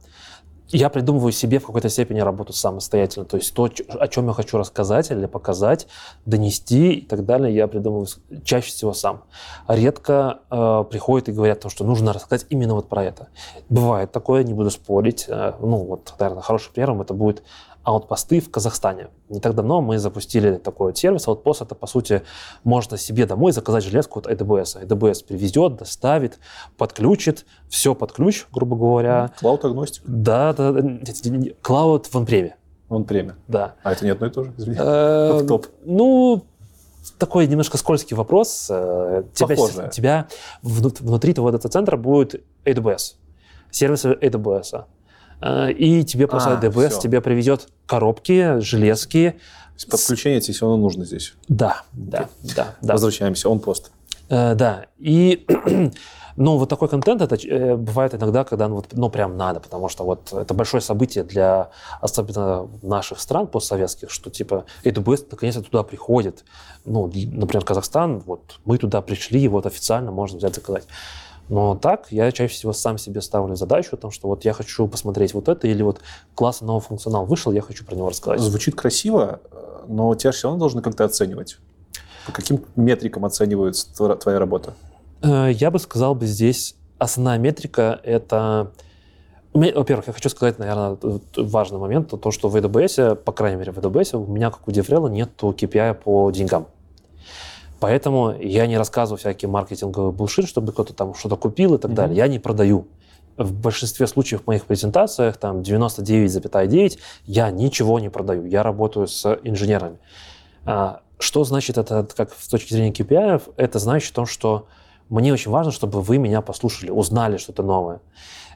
Я придумываю себе в какой-то степени работу самостоятельно. То есть то, о чем я хочу рассказать или показать, донести и так далее, я придумываю чаще всего сам. Редко э, приходят и говорят, что нужно рассказать именно вот про это. Бывает такое, не буду спорить. Э, ну вот, наверное, хорошим примером это будет аутпосты в Казахстане. Не так давно мы запустили такой сервис. Аутпост это, по сути, можно себе домой заказать железку от AWS. AWS привезет, доставит, подключит, все под ключ, грубо говоря. Cloud агностик? Да, да, Cloud в онпреме. В онпреме? Да. А это не одно и то же? Извини. Э, Топ. Ну, такой немножко скользкий вопрос. Э, тебя, тебя внутри твоего дата-центра будет AWS, сервисы AWS. Э, и тебе просто а, ДВС все. тебе приведет коробки, железки. Подключение тебе все равно нужно здесь. Да, да, да. да. Возвращаемся, он пост. Э, да, и ну, вот такой контент это э, бывает иногда, когда ну, вот, ну, прям надо, потому что вот это большое событие для особенно наших стран постсоветских, что типа AWS наконец-то туда приходит. Ну, например, Казахстан, вот мы туда пришли, вот официально можно взять заказать. Но так я чаще всего сам себе ставлю задачу о том, что вот я хочу посмотреть вот это, или вот классный новый функционал вышел, я хочу про него рассказать. Звучит красиво, но тебя все равно должны как-то оценивать. По каким метрикам оценивается твоя работа? Э, я бы сказал бы здесь основная метрика — это... Во-первых, я хочу сказать, наверное, важный момент, то, что в AWS, по крайней мере в AWS, у меня, как у DevRel, нет KPI по деньгам. Поэтому я не рассказываю всякий маркетинговый булшит, чтобы кто-то там что-то купил и так mm-hmm. далее. Я не продаю. В большинстве случаев в моих презентациях, там 99,9, я ничего не продаю. Я работаю с инженерами. А, что значит это как с точки зрения KPI? Это значит в том, что мне очень важно, чтобы вы меня послушали, узнали что-то новое.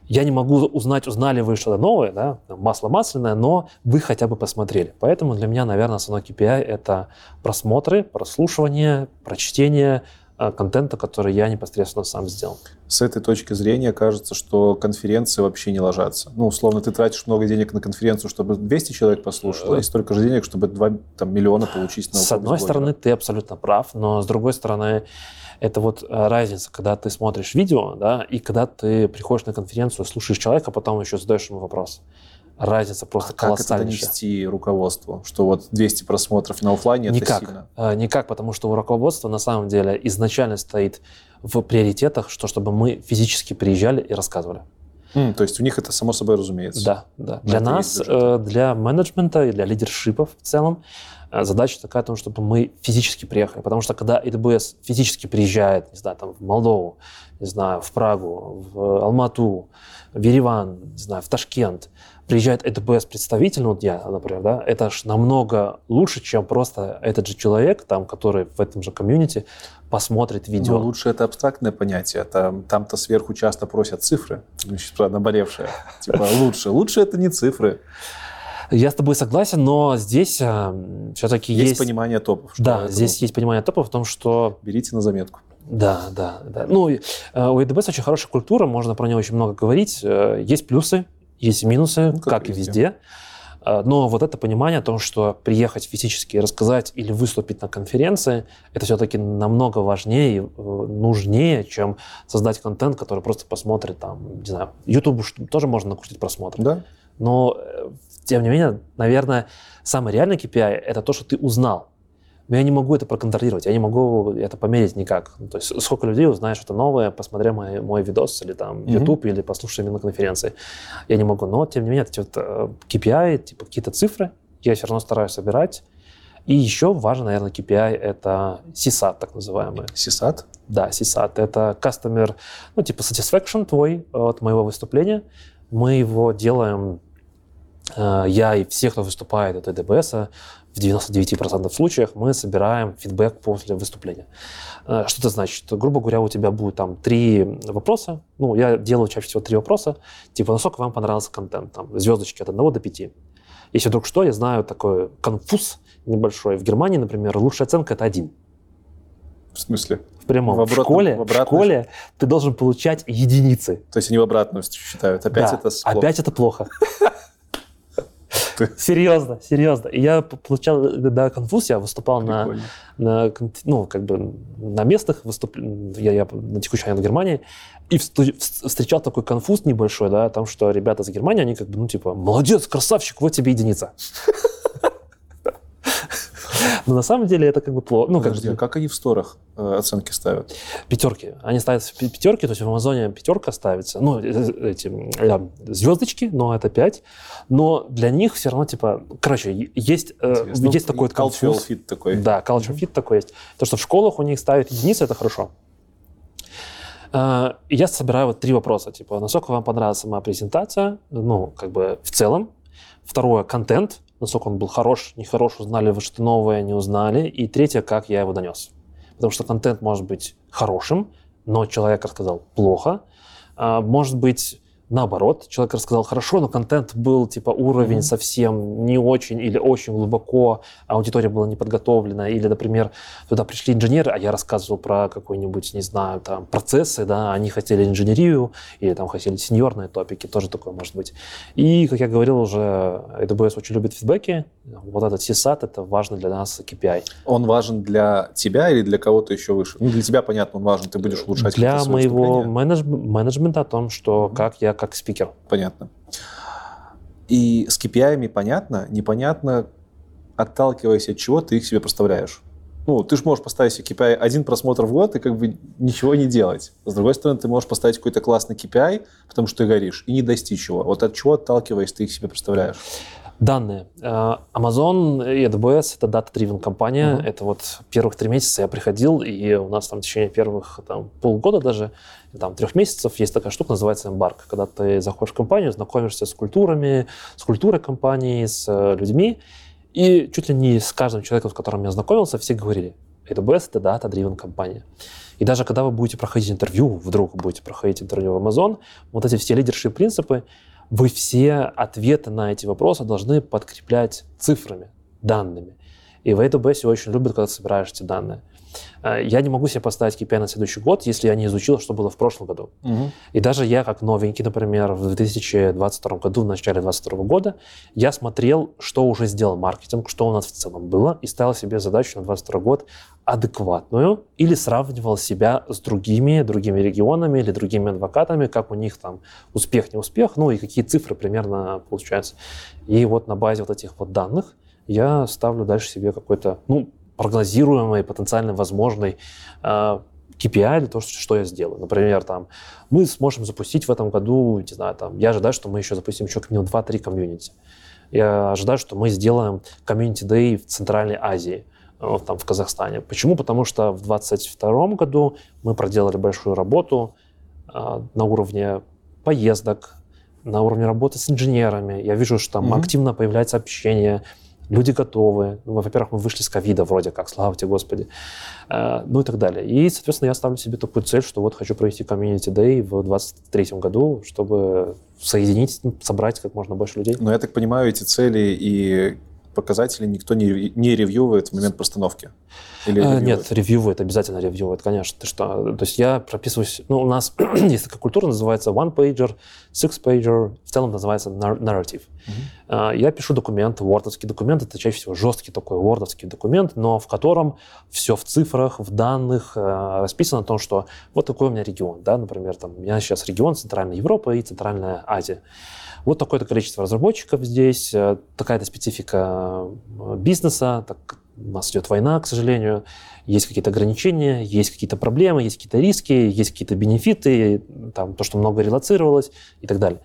Я не могу узнать, узнали вы что-то новое, да, масло масляное, но вы хотя бы посмотрели. Поэтому для меня, наверное, основной KPI – это просмотры, прослушивание, прочтение э, контента, который я непосредственно сам сделал. С этой точки зрения кажется, что конференции вообще не ложатся. Ну, условно, ты тратишь много денег на конференцию, чтобы 200 человек послушало, и столько же денег, чтобы 2 там, миллиона получить на С одной стороны, ты абсолютно прав, но с другой стороны, это вот э, разница, когда ты смотришь видео, да, и когда ты приходишь на конференцию, слушаешь человека, а потом еще задаешь ему вопрос. Разница просто а колоссальная. Как это донести руководству, что вот 200 просмотров на офлайне никак, это сильно? Э, никак, потому что у руководства на самом деле изначально стоит в приоритетах, что чтобы мы физически приезжали и рассказывали. Mm, то есть у них это само собой разумеется. Да, да. Для нас, э, для менеджмента и для лидершипа в целом а задача такая, том, чтобы мы физически приехали. Потому что когда AWS физически приезжает, не знаю, там, в Молдову, не знаю, в Прагу, в Алмату, в Ереван, не знаю, в Ташкент, приезжает AWS представитель, ну, вот я, например, да, это ж намного лучше, чем просто этот же человек, там, который в этом же комьюнити посмотрит видео. Но лучше это абстрактное понятие. Там, там-то сверху часто просят цифры, наболевшие. Типа лучше. Лучше это не цифры. Я с тобой согласен, но здесь э, все-таки есть... Есть понимание топов. Да, это... здесь есть понимание топов в том, что... Берите на заметку. Да, да, да. Ну, э, у AWS очень хорошая культура, можно про нее очень много говорить. Э, есть плюсы, есть минусы, ну, как, как и везде. Э, но вот это понимание о том, что приехать физически, рассказать или выступить на конференции, это все-таки намного важнее и нужнее, чем создать контент, который просто посмотрит там, не знаю, YouTube тоже можно накрутить просмотр. Да. Но тем не менее, наверное, самый реальный KPI – это то, что ты узнал. Но я не могу это проконтролировать, я не могу это померить никак. Ну, то есть сколько людей узнает что-то новое, посмотря мой, мой видос или там mm-hmm. YouTube, или послушая меня на конференции. Я не могу. Но, тем не менее, эти вот э, KPI, типа какие-то цифры, я все равно стараюсь собирать. И еще важно, наверное, KPI – это CSAT, так называемый. CSAT? Да, CSAT. Это Customer, ну, типа satisfaction твой от моего выступления. Мы его делаем Э, я и все, кто выступает от EDBS, в 99% случаях мы собираем фидбэк после выступления. Э, что это значит? Грубо говоря, у тебя будет там три вопроса. Ну, я делаю чаще всего три вопроса. Типа, насколько вам понравился контент? Там, звездочки от 1 до 5. Если вдруг что, я знаю такой конфуз небольшой. В Германии, например, лучшая оценка – это один. В смысле? В прямом. В, обратном, в школе, в, в школе ты должен получать единицы. То есть они в обратную считают. Опять да, это плохо. Опять это плохо. Серьезно, серьезно. И я получал да, конфуз, я выступал на, на, ну, как бы на местах, выступ... я, я на текущий момент в Германии, и встречал такой конфуз небольшой, да, там, что ребята из Германии, они как бы, ну, типа, молодец, красавчик, вот тебе единица. Но на самом деле это как бы плохо. Ну, Подожди, как, а как они в сторах э, оценки ставят? Пятерки. Они ставят пятерки, то есть в Амазоне пятерка ставится. Ну, э, э, эти э, звездочки, но это пять. Но для них все равно, типа, короче, есть, э, есть такой cultural fit такой. Да, cultural fit такой есть. То, что в школах у них ставят единицы, это хорошо. Uh, я собираю вот три вопроса, типа, насколько вам понравилась сама презентация, ну, как бы в целом. Второе, контент, насколько он был хорош, нехорош, узнали вы что новое, не узнали. И третье, как я его донес. Потому что контент может быть хорошим, но человек рассказал плохо. А, может быть наоборот, человек рассказал хорошо, но контент был типа уровень mm-hmm. совсем не очень или очень глубоко, а аудитория была не подготовлена, или, например, туда пришли инженеры, а я рассказывал про какой-нибудь, не знаю, там, процессы, да, они хотели инженерию, или там хотели сеньорные топики, тоже такое может быть. И, как я говорил уже, AWS очень любит фидбэки, вот этот CSAT, это важно для нас KPI. Он важен для тебя или для кого-то еще выше? Ну, для тебя, понятно, он важен, ты будешь улучшать Для моего менедж... менеджмента о том, что mm-hmm. как я как спикер. Понятно. И с KPI понятно, непонятно, отталкиваясь от чего ты их себе представляешь. Ну, ты же можешь поставить себе KPI один просмотр в год и как бы ничего не делать. С другой стороны, ты можешь поставить какой-то классный KPI, потому что ты горишь, и не достичь его. Вот от чего отталкиваясь ты их себе представляешь? Данные. Э, Amazon и AWS — это data-driven компания. Uh-huh. Это вот первых три месяца я приходил, и у нас там в течение первых там, полгода даже, там, трех месяцев есть такая штука, называется Embark. Когда ты заходишь в компанию, знакомишься с культурами, с культурой компании, с э, людьми, и чуть ли не с каждым человеком, с которым я знакомился, все говорили, AWS — это data-driven компания. И даже когда вы будете проходить интервью, вдруг будете проходить интервью в Amazon, вот эти все лидершие принципы, вы все ответы на эти вопросы должны подкреплять цифрами, данными. И в AWS очень любят, когда собираешь эти данные. Э, я не могу себе поставить KPI на следующий год, если я не изучил, что было в прошлом году. Угу. И даже я, как новенький, например, в 2022 году, в начале 2022 года, я смотрел, что уже сделал маркетинг, что у нас в целом было, и ставил себе задачу на 2022 год адекватную или сравнивал себя с другими, другими регионами или другими адвокатами, как у них там успех, не успех, ну и какие цифры примерно получаются. И вот на базе вот этих вот данных я ставлю дальше себе какой-то, ну, прогнозируемый, потенциально возможный э, KPI или то, что я сделаю. Например, там, мы сможем запустить в этом году, не знаю, там, я ожидаю, что мы еще запустим еще как минимум 2-3 комьюнити. Я ожидаю, что мы сделаем комьюнити Day в Центральной Азии, э, там, в Казахстане. Почему? Потому что в 2022 году мы проделали большую работу э, на уровне поездок, на уровне работы с инженерами. Я вижу, что там mm-hmm. активно появляется общение, люди готовы. Ну, во-первых, мы вышли с ковида вроде как, слава тебе, Господи. Э, ну и так далее. И, соответственно, я ставлю себе такую цель, что вот хочу провести Community Day в 2023 году, чтобы соединить, ну, собрать как можно больше людей. Но я так понимаю, эти цели и показатели никто не, не ревьюет в момент постановки? Или э, Нет, ревьюет, обязательно ревьюет, конечно. Ты что? То есть я прописываюсь... Ну, у нас есть такая культура, называется one-pager, six-pager, в целом называется narrative. Uh-huh. Я пишу документ, вордовский документ, это чаще всего жесткий такой вордовский документ, но в котором все в цифрах, в данных э, расписано о том, что вот такой у меня регион, да, например, там, у меня сейчас регион Центральная Европа и Центральная Азия. Вот такое-то количество разработчиков здесь, э, такая-то специфика э, бизнеса, так, у нас идет война, к сожалению, есть какие-то ограничения, есть какие-то проблемы, есть какие-то риски, есть какие-то бенефиты, там, то, что много релацировалось и так далее.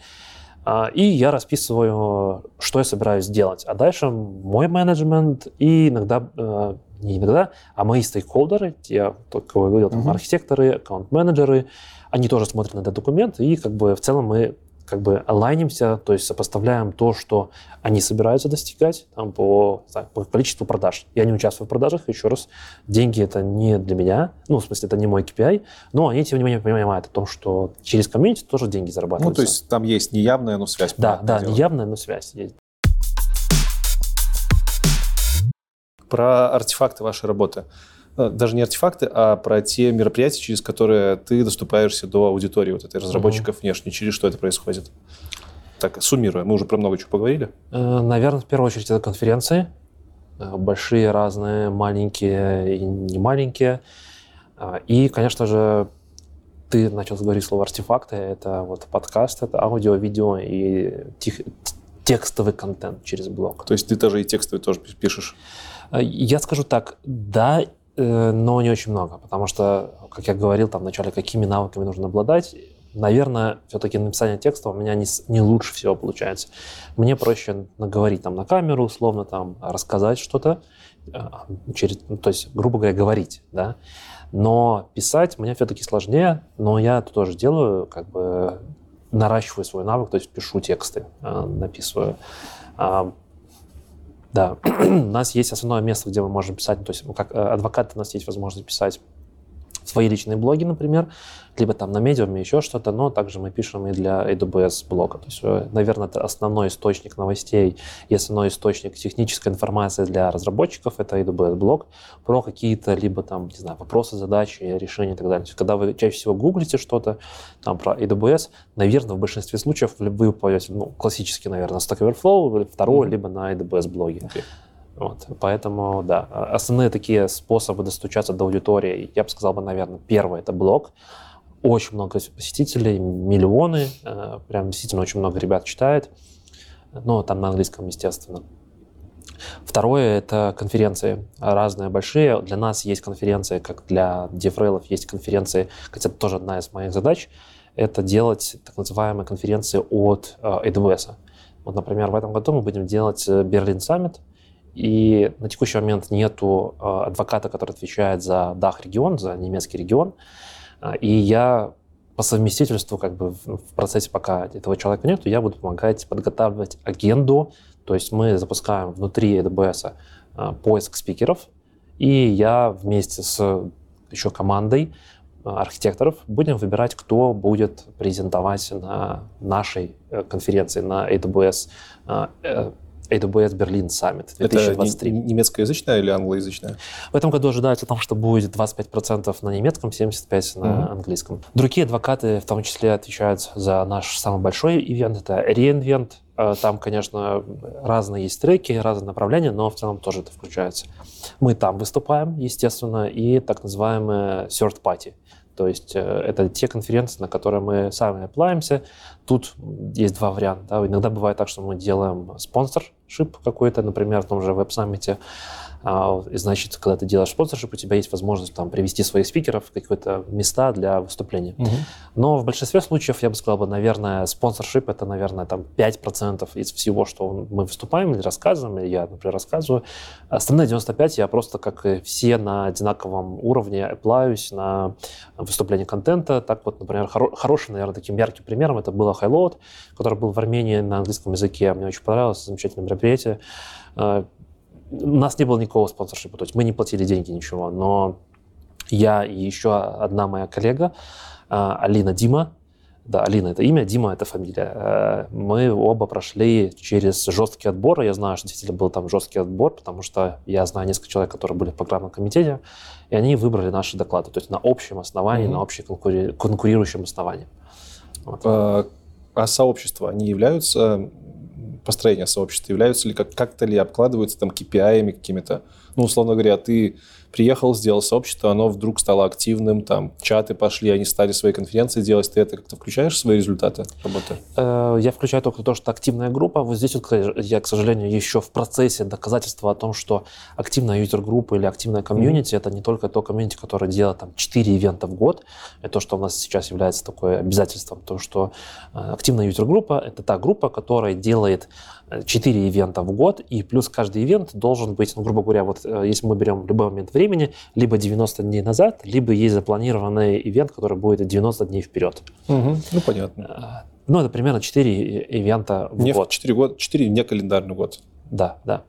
А, и я расписываю, что я собираюсь делать. А дальше мой менеджмент и иногда, э, не иногда, а мои стейкхолдеры, те, кого я говорил, там, uh-huh. архитекторы, аккаунт-менеджеры, они тоже смотрят на этот документ, и как бы в целом мы как бы алайнимся, то есть сопоставляем то, что они собираются достигать там, по, по количеству продаж. Я не участвую в продажах, еще раз, деньги это не для меня, ну, в смысле, это не мой KPI, но они, тем не менее, понимают о том, что через комьюнити тоже деньги зарабатываются. Ну, то есть там есть неявная, но связь. Да, да, дело. неявная, но связь есть. Про артефакты вашей работы. Э, даже не артефакты, а про те мероприятия, через которые ты доступаешься до аудитории вот этой разработчиков mm-hmm. внешне. Через что это происходит? Так, суммируя, мы уже про много чего поговорили. Э, наверное, в первую очередь это конференции. Э, большие, разные, маленькие и не маленькие. И, конечно же, ты начал говорить слово артефакты. Это вот подкаст, это аудио, видео и тех, текстовый контент через блог. То есть ты тоже и текстовый тоже пишешь? Я скажу так, да но не очень много, потому что, как я говорил там вначале, какими навыками нужно обладать, наверное, все-таки написание текста у меня не, не лучше всего получается. Мне проще наговорить там на камеру, условно там рассказать что-то, э, через, ну, то есть, грубо говоря, говорить, да. Но писать мне все-таки сложнее, но я это тоже делаю, как бы наращиваю свой навык, то есть пишу тексты, э, написываю. Да, у нас есть основное место, где мы можем писать, то есть как э, адвокаты у нас есть возможность писать свои личные блоги, например, либо там на медиуме еще что-то, но также мы пишем и для AWS блога. То есть, э, наверное, это основной источник новостей и основной источник технической информации для разработчиков, это AWS блог про какие-то либо там, не знаю, вопросы, задачи, решения и так далее. То есть, когда вы чаще всего гуглите что-то там про AWS, наверное, в большинстве случаев вы попадете, ну, классически, наверное, Stack Overflow, второй, mm-hmm. либо на AWS блоге. Okay. Вот, поэтому, да, основные такие способы достучаться до аудитории, я бы сказал, бы, наверное, первый – это блог. Очень много посетителей, миллионы, э, прям действительно очень много ребят читает, ну, там на английском, естественно. Второе – это конференции разные, большие. Для нас есть конференции, как для DevRail есть конференции, хотя это тоже одна из моих задач, это делать так называемые конференции от э, AWS. Вот, например, в этом году мы будем делать Берлин Саммит, и на текущий момент нету адвоката, который отвечает за Дах-регион, за немецкий регион. И я по совместительству, как бы в процессе, пока этого человека нету, я буду помогать подготавливать агенду. То есть мы запускаем внутри AWS поиск спикеров, и я вместе с еще командой архитекторов будем выбирать, кто будет презентовать на нашей э, конференции, на AWS, AWS Berlin Summit 2023. Это немецкоязычная или англоязычная? В этом году ожидается том, что будет 25% на немецком, 75% на mm-hmm. английском. Другие адвокаты в том числе отвечают за наш самый большой ивент, это реинвент. Там, конечно, разные есть треки, разные направления, но в целом тоже это включается. Мы там выступаем, естественно, и так называемые third party. То есть э, это те конференции, на которые мы сами оплаемся. Тут есть два варианта. Да. Иногда бывает так, что мы делаем спонсоршип какой-то, например, в том же веб-саммите. А, значит, когда ты делаешь спонсоршип, у тебя есть возможность там привести своих спикеров в какие-то места для выступления. Угу. Но в большинстве случаев, я бы сказал, бы, наверное, спонсоршип это, наверное, там 5% из всего, что мы выступаем или рассказываем, или я, например, рассказываю. Остальные 95 я просто, как и все, на одинаковом уровне оплаюсь на выступление контента. Так вот, например, хоро- хорошим, наверное, таким ярким примером это было Highload, который был в Армении на английском языке. Мне очень понравилось, замечательное мероприятие э, у нас не было никакого спонсоршипа, то есть мы не платили деньги, ничего, но я и еще одна моя коллега, а, Алина Дима, да, Алина это имя, Дима это фамилия. Э, мы оба прошли через жесткий отбор. Я знаю, что действительно был там жесткий отбор, потому что я знаю несколько человек, которые были в программном комитете, и они выбрали наши доклады, то есть на общем основании, mm-hmm. на общем конкури- конкурирующем основании. Вот. А, а сообщества, они являются построения сообщества являются ли как- как-то ли обкладываются там KPI какими-то? Ну, условно говоря, ты приехал, сделал сообщество, оно вдруг стало активным, там чаты пошли, они стали свои конференции делать, ты это как-то включаешь в свои результаты работы? Э, я включаю только то, что активная группа. Вот здесь вот я, к сожалению, еще в процессе доказательства о том, что активная юзер-группа или активная комьюнити mm-hmm. это не только то комьюнити, которое делает там 4 ивента в год, это то, что у нас сейчас является такое обязательством, то, что э, активная юзер-группа это та группа, которая делает 4 ивента в год, и плюс каждый ивент должен быть, ну, грубо говоря, вот э, если мы берем любой момент времени, либо 90 дней назад, либо есть запланированный ивент, который будет 90 дней вперед. Угу, ну, понятно. Э, ну, это примерно 4 ивента в не год. 4, год, 4 не календарный год. Да, да.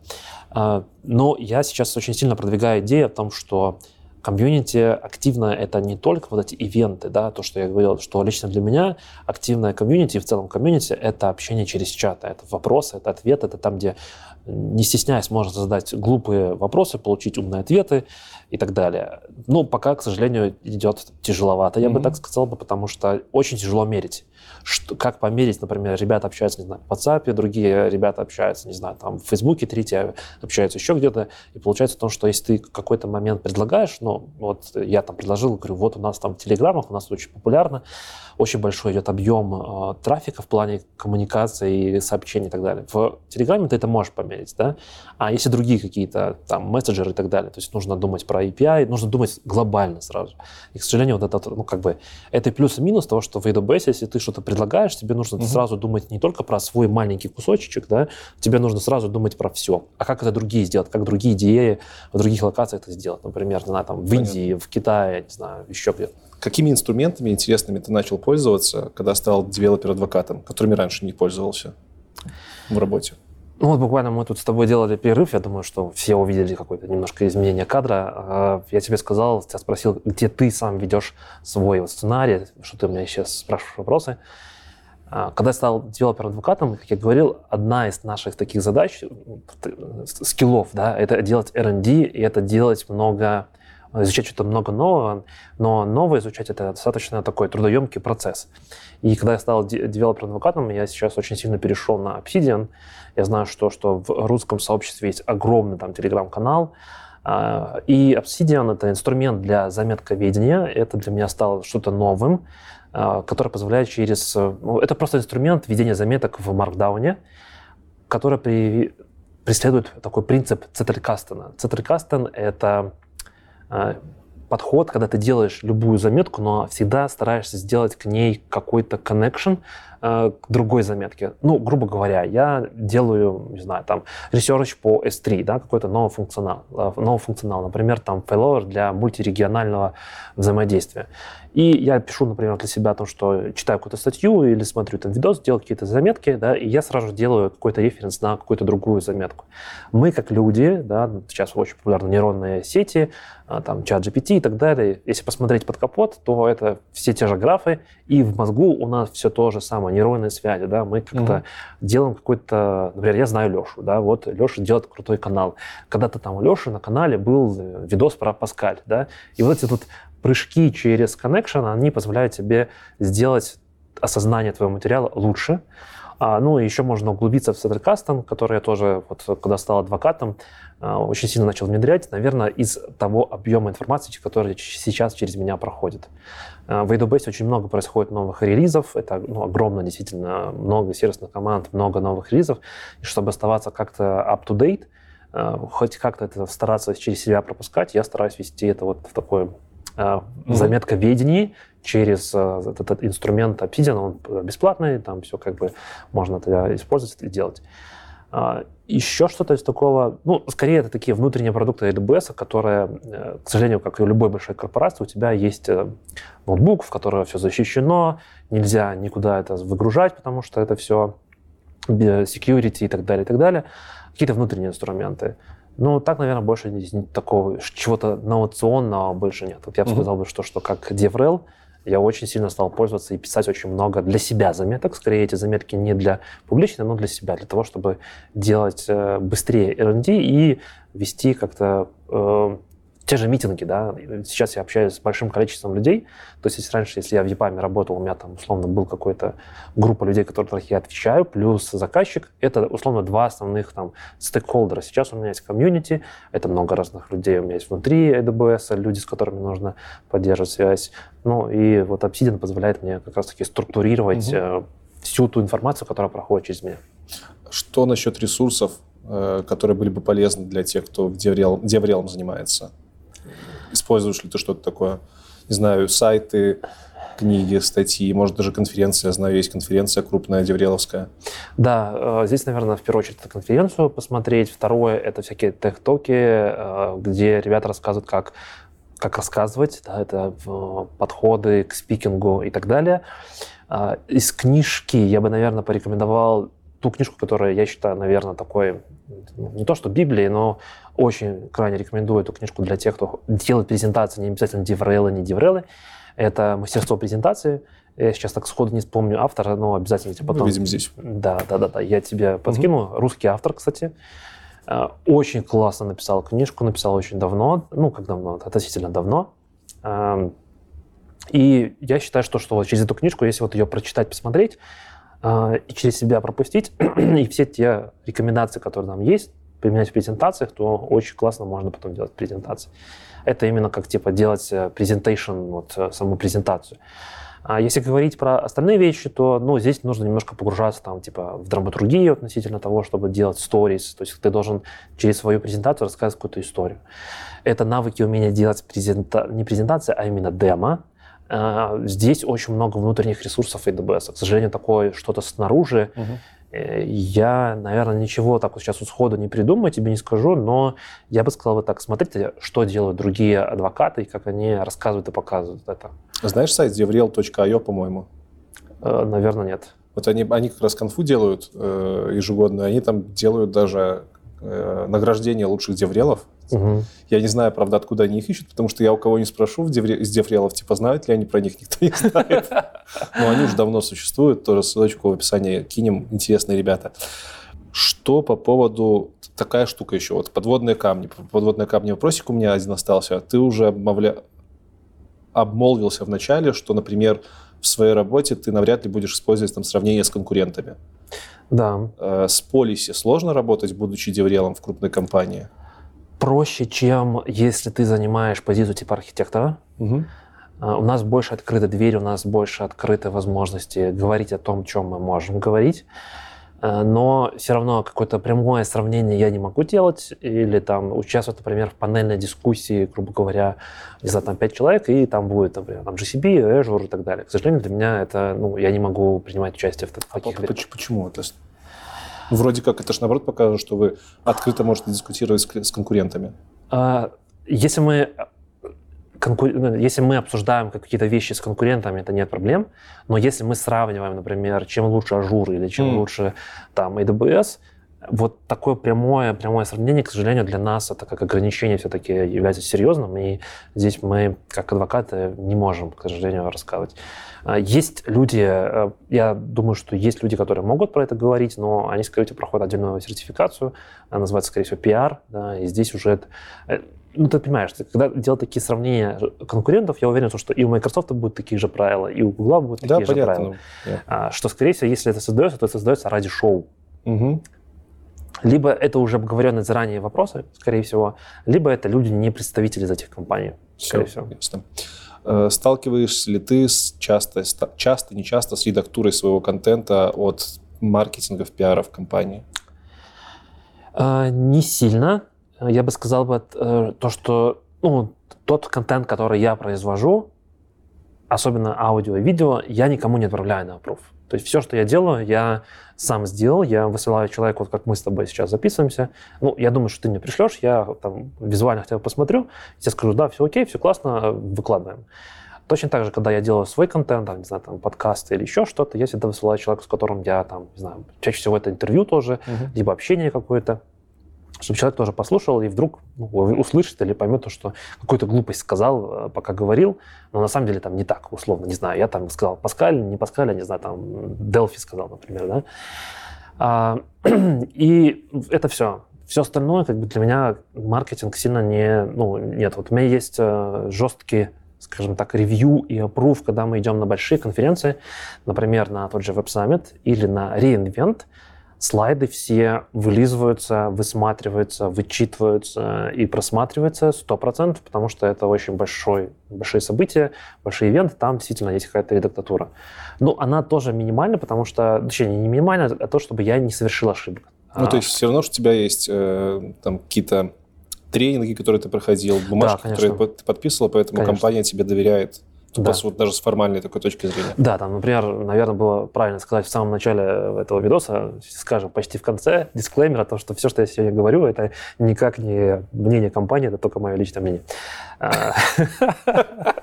А, но я сейчас очень сильно продвигаю идею о том, что комьюнити активно это не только вот эти ивенты, да, то, что я говорил, что лично для меня активная комьюнити, в целом комьюнити, это общение через чат, это вопросы, это ответы, это там, где не стесняясь, можно задать глупые вопросы, получить умные ответы и так далее. Ну, пока, к сожалению, идет тяжеловато, я mm-hmm. бы так сказал, потому что очень тяжело мерить что, как померить, например, ребята общаются, не знаю, в WhatsApp, другие ребята общаются, не знаю, там в Фейсбуке, третьи общаются еще где-то, и получается то, что если ты какой-то момент предлагаешь, ну, вот я там предложил, говорю, вот у нас там в Телеграмах, у нас очень популярно, очень большой идет объем э, трафика в плане коммуникации, сообщений и так далее. В Телеграме ты это можешь померить, да, а если другие какие-то там мессенджеры и так далее, то есть нужно думать про API, нужно думать глобально сразу. И, к сожалению, вот это, ну, как бы, это плюс и минус того, что в AWS, если ты что-то предлагаешь, тебе нужно угу. сразу думать не только про свой маленький кусочек, да, тебе нужно сразу думать про все. А как это другие сделать, как другие идеи в других локациях это сделать, например, не знаю, там в Понятно. Индии, в Китае, не знаю, еще где-то. Какими инструментами интересными ты начал пользоваться, когда стал девелопер-адвокатом, которыми раньше не пользовался в работе? Ну вот буквально мы тут с тобой делали перерыв, я думаю, что все увидели какое-то немножко изменение кадра. А, я тебе сказал, тебя спросил, где ты сам ведешь свой вот сценарий, что ты у меня сейчас спрашиваешь вопросы. А, когда я стал developer-адвокатом, как я говорил, одна из наших таких задач, скиллов, да, это делать R&D, и это делать много изучать что-то много нового, но новое изучать это достаточно такой трудоемкий процесс. И когда я стал developer-адвокатом, я сейчас очень сильно перешел на Obsidian. Я знаю, что, что в русском сообществе есть огромный там телеграм-канал, а, и Obsidian — это инструмент для заметковедения. Это для меня стало что-то новым, а, который позволяет через... Ну, это просто инструмент ведения заметок в Markdown, который при, преследует такой принцип Цетрикастена. Цетрикастен — это подход, когда ты делаешь любую заметку, но всегда стараешься сделать к ней какой-то connection, э, к другой заметке. Ну, грубо говоря, я делаю, не знаю, там, research по S3, да, какой-то новый функционал, э, новый функционал, например, там, failover для мультирегионального взаимодействия. И я пишу, например, для себя о том, что читаю какую-то статью или смотрю там видос, делаю какие-то заметки, да, и я сразу делаю какой-то референс на какую-то другую заметку. Мы, как люди, да, сейчас очень популярны нейронные сети, а, там, чат GPT и так далее. Если посмотреть под капот, то это все те же графы, и в мозгу у нас все то же самое, нейронные связи, да, мы как-то mm-hmm. делаем какой-то, например, я знаю Лешу, да, вот Леша делает крутой канал. Когда-то там у Леши на канале был видос про Паскаль, да, и вот эти тут прыжки через connection, они позволяют тебе сделать осознание твоего материала лучше. А, ну, еще можно углубиться в Сеттеркастом, который я тоже, вот, когда стал адвокатом, очень сильно начал внедрять, наверное, из того объема информации, который сейчас через меня проходит. А, в AWS очень много происходит новых релизов, это ну, огромно, действительно, много сервисных команд, много новых релизов, и чтобы оставаться как-то up-to-date, а, хоть как-то это стараться через себя пропускать, я стараюсь вести это вот в mm-hmm. заметка ведении через этот, этот инструмент Obsidian, он бесплатный, там все как бы можно это использовать и делать. А, Еще что-то из такого, ну, скорее это такие внутренние продукты AWS, которые, э, к сожалению, как и у любой большой корпорации, у тебя есть э, ноутбук, в котором все защищено, нельзя никуда это выгружать, потому что это все security и так далее, и так далее. Какие-то внутренние инструменты. Ну, так, наверное, больше такого, чего-то инновационного больше нет. Вот я бы mm-hmm. сказал, бы, что, что как DevRel, я очень сильно стал пользоваться и писать очень много для себя заметок. Скорее, эти заметки не для публичной, но для себя, для того, чтобы делать э, быстрее R&D и вести как-то э, те же митинги, да, сейчас я общаюсь с большим количеством людей, то есть если раньше, если я в ЕПАМе работал, у меня там условно был какой-то группа людей, которых я отвечаю, плюс заказчик, это условно два основных там стейкхолдера. Сейчас у меня есть комьюнити, это много разных людей у меня есть внутри AWS, люди, с которыми нужно поддерживать связь. Ну и вот Obsidian позволяет мне как раз-таки структурировать угу. всю ту информацию, которая проходит через меня. Что насчет ресурсов, э, которые были бы полезны для тех, кто в DevRealm занимается? Используешь ли ты что-то такое? Не знаю, сайты, книги, статьи, может, даже конференция. Я знаю, есть конференция крупная, Девреловская. Да, э, здесь, наверное, в первую очередь это конференцию посмотреть. Второе — это всякие тех-токи, э, где ребята рассказывают, как как рассказывать, да, это подходы к спикингу и так далее. Из книжки я бы, наверное, порекомендовал ту книжку, которая я считаю, наверное, такой, ну, не то что Библией, но очень крайне рекомендую эту книжку для тех, кто делает презентации, не обязательно деврелы, не деврелы. Это «Мастерство презентации». Я сейчас так сходу не вспомню автора, но обязательно тебе потом... Мы видим здесь. Да, да, да, да. Я тебе подкину. Угу. Русский автор, кстати. Э, очень классно написал книжку, написал очень давно. Ну, как давно? Относительно давно. И я считаю, что, что через эту книжку, если вот ее прочитать, посмотреть, э, и через себя пропустить, и все те рекомендации, которые там есть, применять в презентациях, то очень классно можно потом делать презентации. Это именно как типа делать э, вот э, саму презентацию. А если говорить про остальные вещи, то ну, здесь нужно немножко погружаться там, типа, в драматургию относительно того, чтобы делать сторис. То есть ты должен через свою презентацию рассказывать какую-то историю. Это навыки умения делать презента... не презентация, а именно демо. А, здесь очень много внутренних ресурсов AWS. К сожалению, такое что-то снаружи uh-huh я, наверное, ничего так вот сейчас сходу не придумаю, тебе не скажу, но я бы сказал вот так, смотрите, что делают другие адвокаты и как они рассказывают и показывают это. Знаешь сайт devreal.io, по-моему? Э, наверное, нет. Вот они, они как раз конфу делают э, ежегодно, они там делают даже э, награждение лучших деврелов. Угу. Я не знаю, правда, откуда они их ищут, потому что я у кого не спрошу из деврелов, типа, знают ли они про них, никто не знает. Но они уже давно существуют, тоже ссылочку в описании кинем, интересные ребята. Что по поводу такая штука еще, вот подводные камни. Подводные камни вопросик у меня один остался. Ты уже обмовля... обмолвился в начале, что, например, в своей работе ты навряд ли будешь использовать там сравнение с конкурентами. Да. Э, с полиси сложно работать, будучи деврелом в крупной компании? Проще, чем если ты занимаешь позицию типа архитектора. Угу. У нас больше открыта дверь, у нас больше открыты возможности говорить о том, чем мы можем говорить. Э, но все равно какое-то прямое сравнение я не могу делать, или там участвовать, например, в панельной дискуссии, грубо говоря, не знаю, там пять человек, и там будет, например, там GCP, Azure и так далее. К сожалению, для меня это, ну, я не могу принимать участие в таких... А почему? То есть, вроде как это же наоборот показывает, что вы открыто можете дискутировать с конкурентами. А, если мы. Ну, если мы обсуждаем какие-то вещи с конкурентами, это нет проблем. Но если мы сравниваем, например, чем лучше Azure или чем mm. лучше там AWS, вот такое прямое, прямое сравнение, к сожалению, для нас это как ограничение все-таки является серьезным, и здесь мы, как адвокаты, не можем, к сожалению, рассказывать. А, есть люди, э, я думаю, что есть люди, которые могут про это говорить, но они, скорее всего, проходят отдельную сертификацию, она называется, скорее всего, PR, да, и здесь уже э, ну, ты понимаешь, когда делать такие сравнения конкурентов, я уверен, что и у Microsoft будут такие же правила, и у Google будут такие да, же понятно, правила. Да. А, что, скорее всего, если это создается, то это создается ради шоу. Угу. Либо это уже обговоренные заранее вопросы, скорее всего, либо это люди не представители из этих компаний, скорее Все, всего. Ясно. Э, сталкиваешься ли ты с часто, часто, не часто с редактурой своего контента от маркетингов, пиаров компании? А, не сильно я бы сказал бы э, то, что ну, тот контент, который я произвожу, особенно аудио и видео, я никому не отправляю на approve. То есть все, что я делаю, я сам сделал, я высылаю человеку, вот как мы с тобой сейчас записываемся. Ну, я думаю, что ты мне пришлешь, я там визуально хотя бы посмотрю, я скажу, да, все окей, все классно, выкладываем. Точно так же, когда я делаю свой контент, там, не знаю, там, подкасты или еще что-то, я всегда высылаю человека, с которым я, там, не знаю, чаще всего это интервью тоже, uh-huh. либо общение какое-то чтобы человек тоже послушал и вдруг ну, услышит или поймет то, что какую-то глупость сказал, э, пока говорил, но на самом деле там не так, условно, не знаю, я там сказал Паскаль, не Паскаль, я не знаю, там Делфи сказал, например, да. А, и это все. Все остальное, как бы для меня маркетинг сильно не, ну, нет. Вот у меня есть э, жесткие скажем так, ревью и опрув, когда мы идем на большие конференции, например, на тот же Web Summit или на reInvent, слайды все вылизываются, высматриваются, вычитываются и просматриваются 100%, потому что это очень большой, большие события, большие ивенты, там действительно есть какая-то редактатура. Ну, она тоже минимальна, потому что, точнее, не минимальна, а то, чтобы я не совершил ошибок. Ну, то есть все равно, что у тебя есть э, там какие-то тренинги, которые ты проходил, бумажки, да, которые ты подписывал, поэтому конечно. компания тебе доверяет Да. вот даже с формальной такой точки зрения. Да, там, например, наверное, было правильно сказать в самом начале этого видоса, скажем, почти в конце, дисклеймер о том, что все, что я сегодня говорю, это никак не мнение компании, это только мое личное мнение. А,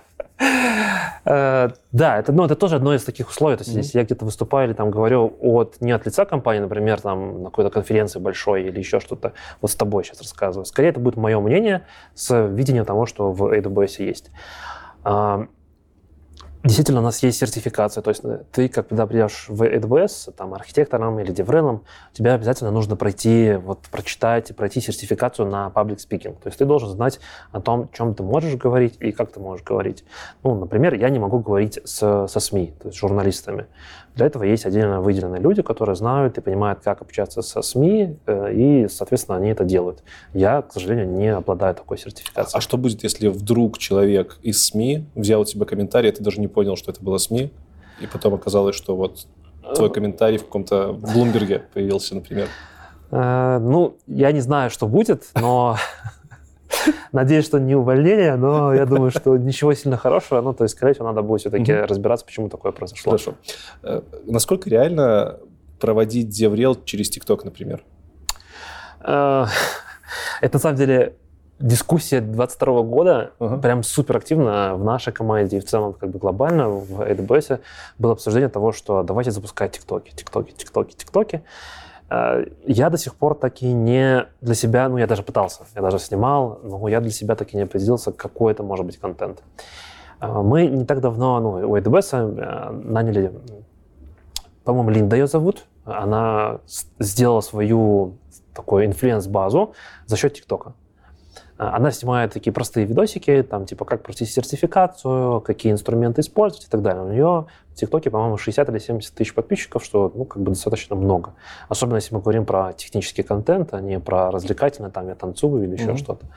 э, да, это, ну, это тоже одно из таких условий. То есть, если я где-то выступаю или там говорю от, не от лица компании, например, там, на какой-то конференции большой или еще что-то, вот с тобой сейчас рассказываю, скорее это будет мое мнение с видением того, что в AWS есть. Действительно, у нас есть сертификация, то есть э, ты, когда придешь в AWS, там, архитектором или деврелом, тебе обязательно нужно пройти, вот, прочитать и пройти сертификацию на public speaking. То есть ты должен знать о том, чем ты можешь говорить и как ты можешь говорить. Ну, например, я не могу говорить с, со СМИ, то есть с журналистами. Для этого есть отдельно выделенные люди, которые знают и понимают, как общаться со СМИ, э, и, соответственно, они это делают. Я, к сожалению, не обладаю такой сертификацией. А что будет, если вдруг человек из СМИ взял у тебя комментарий, а ты даже не понял, что это было СМИ, и потом оказалось, что вот твой комментарий в каком-то Блумберге появился, например? Э, ну, я не знаю, что будет, но Надеюсь, что не увольнение, но я думаю, что ничего сильно хорошего. Ну, то есть, скорее всего, надо будет все-таки разбираться, почему такое произошло. Хорошо. Э, насколько реально проводить деврел через ТикТок, например? Э, это, на самом деле, дискуссия 22 года uh-huh. прям супер активно в нашей команде и в целом как бы глобально в AWS было обсуждение того, что давайте запускать ТикТоки, ТикТоки, ТикТоки, ТикТоки. Э, я до сих пор таки не для себя, ну, я даже пытался, я даже снимал, но я для себя таки не определился, какой это может быть контент. Э, мы не так давно, ну, у AWS э, наняли, по-моему, Линда ее зовут, она сделала свою такую инфлюенс-базу за счет ТикТока. А, она снимает такие простые видосики, там, типа, как пройти сертификацию, какие инструменты использовать и так далее. У нее в ТикТоке, по-моему, 60 или 70 тысяч подписчиков, что, ну, как бы достаточно много. Особенно, если мы говорим про технический контент, а не про развлекательный, там, я танцую или еще mm-hmm. что-то.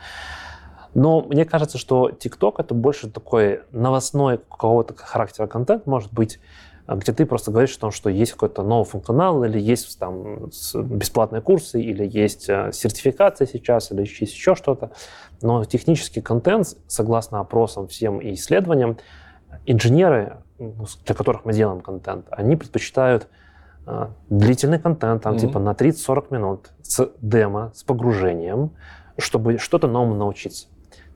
Но мне кажется, что ТикТок это больше такой новостной какого-то характера контент, может быть, где ты просто говоришь о том, что есть какой-то новый функционал, или есть там бесплатные курсы, или есть э, сертификация сейчас, или есть еще что-то. Но технический контент, согласно опросам всем и исследованиям, инженеры, ну, для которых мы делаем контент, они предпочитают э, длительный контент, там, mm-hmm. типа на 30-40 минут, с демо, с погружением, чтобы что-то новому научиться.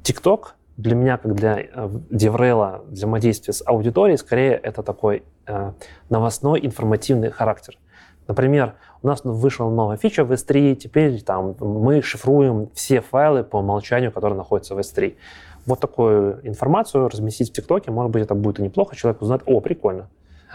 TikTok для меня, как для э, DevRel, взаимодействия с аудиторией, скорее это такой э, новостной, информативный характер. Например, у нас вышла новая фича в S3, теперь там мы шифруем все файлы по умолчанию, которые находятся в S3. Вот такую информацию разместить в ТикТоке, может быть, это будет неплохо, человек узнает, о, прикольно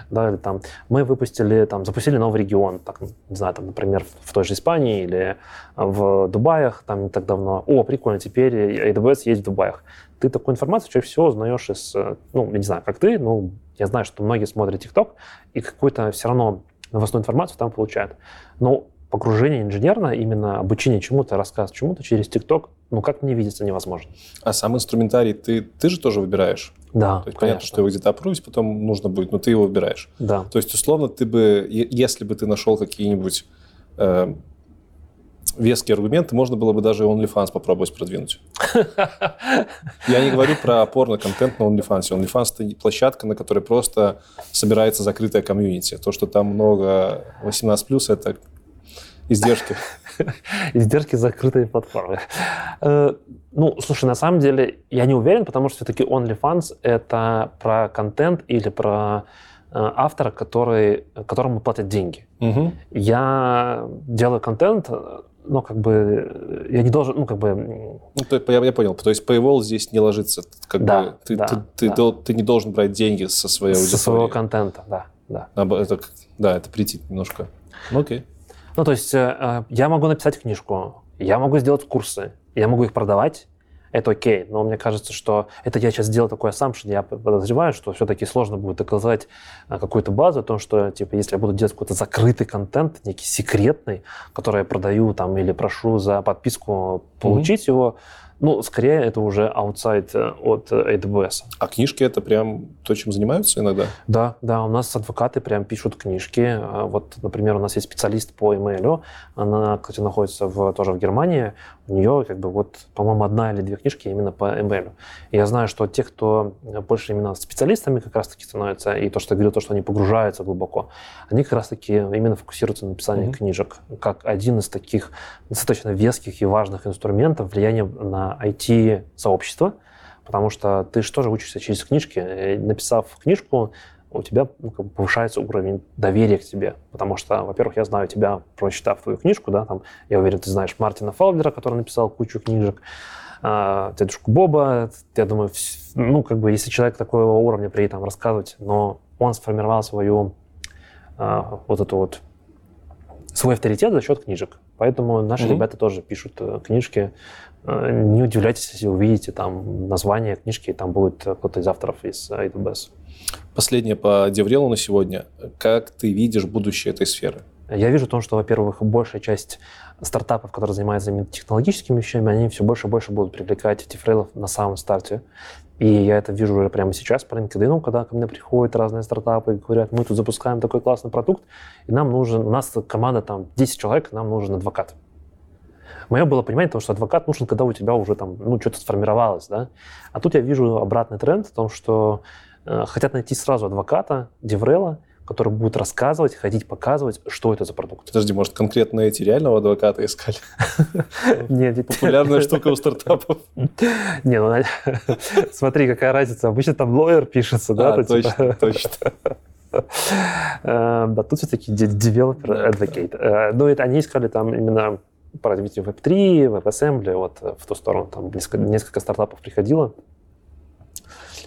да, или там мы выпустили, там, запустили новый регион, так, не знаю, там, например, в той же Испании или в Дубаях, там не так давно, о, прикольно, теперь AWS есть в Дубаях. Ты такую информацию чаще всего узнаешь из, ну, я не знаю, как ты, но я знаю, что многие смотрят TikTok и какую-то все равно новостную информацию там получают. Но погружение инженерное, именно обучение чему-то, рассказ чему-то через ТикТок, ну, как мне видится, невозможно. А сам инструментарий ты, ты же тоже выбираешь? Да, То есть понятно, что его где-то опрувить потом нужно будет, но ты его выбираешь. Да. То есть, условно, ты бы, если бы ты нашел какие-нибудь э, веские аргументы, можно было бы даже OnlyFans попробовать продвинуть. Я не говорю про порно-контент на OnlyFans. OnlyFans – это площадка, на которой просто собирается закрытая комьюнити. То, что там много 18+, это Издержки. Издержки закрытой платформы. Э, ну, слушай, на самом деле я не уверен, потому что все-таки OnlyFans — это про контент или про э, автора, который, которому платят деньги. Угу. Я делаю контент, но как бы я не должен, ну как бы... Ну, то, я, я понял, то есть Paywall здесь не ложится, как да, бы ты, да, ты, ты, да. Дол, ты не должен брать деньги со своей аудитории. Со своего контента, да, да. Это, да, это прийти немножко. Ну, окей. Ну, то есть э, э, я могу написать книжку, я могу сделать курсы, я могу их продавать, это окей. Но мне кажется, что это я сейчас сделал такой assumption, я подозреваю, что все-таки сложно будет доказать э, какую-то базу о том, что, типа, если я буду делать какой-то закрытый контент, некий секретный, который я продаю там или прошу за подписку получить mm-hmm. его, ну, скорее, это уже аутсайд э, от э, AWS. А книжки это прям то, чем занимаются иногда? Да, да, у нас адвокаты прям пишут книжки. А вот, например, у нас есть специалист по email, она, кстати, находится в, тоже в Германии. У нее, как бы, вот, по-моему, одна или две книжки именно по email. И я знаю, что те, кто больше именно специалистами как раз-таки становятся, и то, что я говорил, то, что они погружаются глубоко, они как раз-таки именно фокусируются на написании mm-hmm. книжек, как один из таких достаточно веских и важных инструментов влияния на IT-сообщество, потому что ты же тоже учишься через книжки. И написав книжку, у тебя ну, как бы повышается уровень доверия к тебе. Потому что, во-первых, я знаю тебя, прочитав твою книжку, да, там, я уверен, ты знаешь Мартина Фалдера, который написал кучу книжек, а, дедушку Боба, я думаю, ну, как бы, если человек такого уровня при этом рассказывать, но он сформировал свою а, вот эту вот свой авторитет за счет книжек. Поэтому наши mm-hmm. ребята тоже пишут э, книжки Э, не удивляйтесь, если увидите там название книжки, и там будет кто-то из авторов из AWS. Последнее по DevRel на сегодня. Как ты видишь будущее этой сферы? Я вижу то, что, во-первых, большая часть стартапов, которые занимаются технологическими вещами, они все больше и больше будут привлекать DevRel на самом старте. И я это вижу уже прямо сейчас по LinkedIn, когда ко мне приходят разные стартапы и говорят, мы тут запускаем такой классный продукт, и нам нужен, у нас команда там 10 человек, нам нужен адвокат. Мое было понимание того, что адвокат нужен, когда у тебя уже там, ну, что-то сформировалось, да. А тут я вижу обратный тренд в том, что э, хотят найти сразу адвоката, деврела, который будет рассказывать, ходить показывать, что это за продукт. Подожди, может, конкретно эти реального адвоката искали? Нет, типа... Популярная штука у стартапов. Не, ну, смотри, какая разница. Обычно там лоер пишется, да? А, точно, точно. Э, да, тут все-таки developer advocate. Э, ну, это они искали там именно по развитию Web3, WebAssembly, вот э, в ту сторону там несколько, несколько стартапов приходило.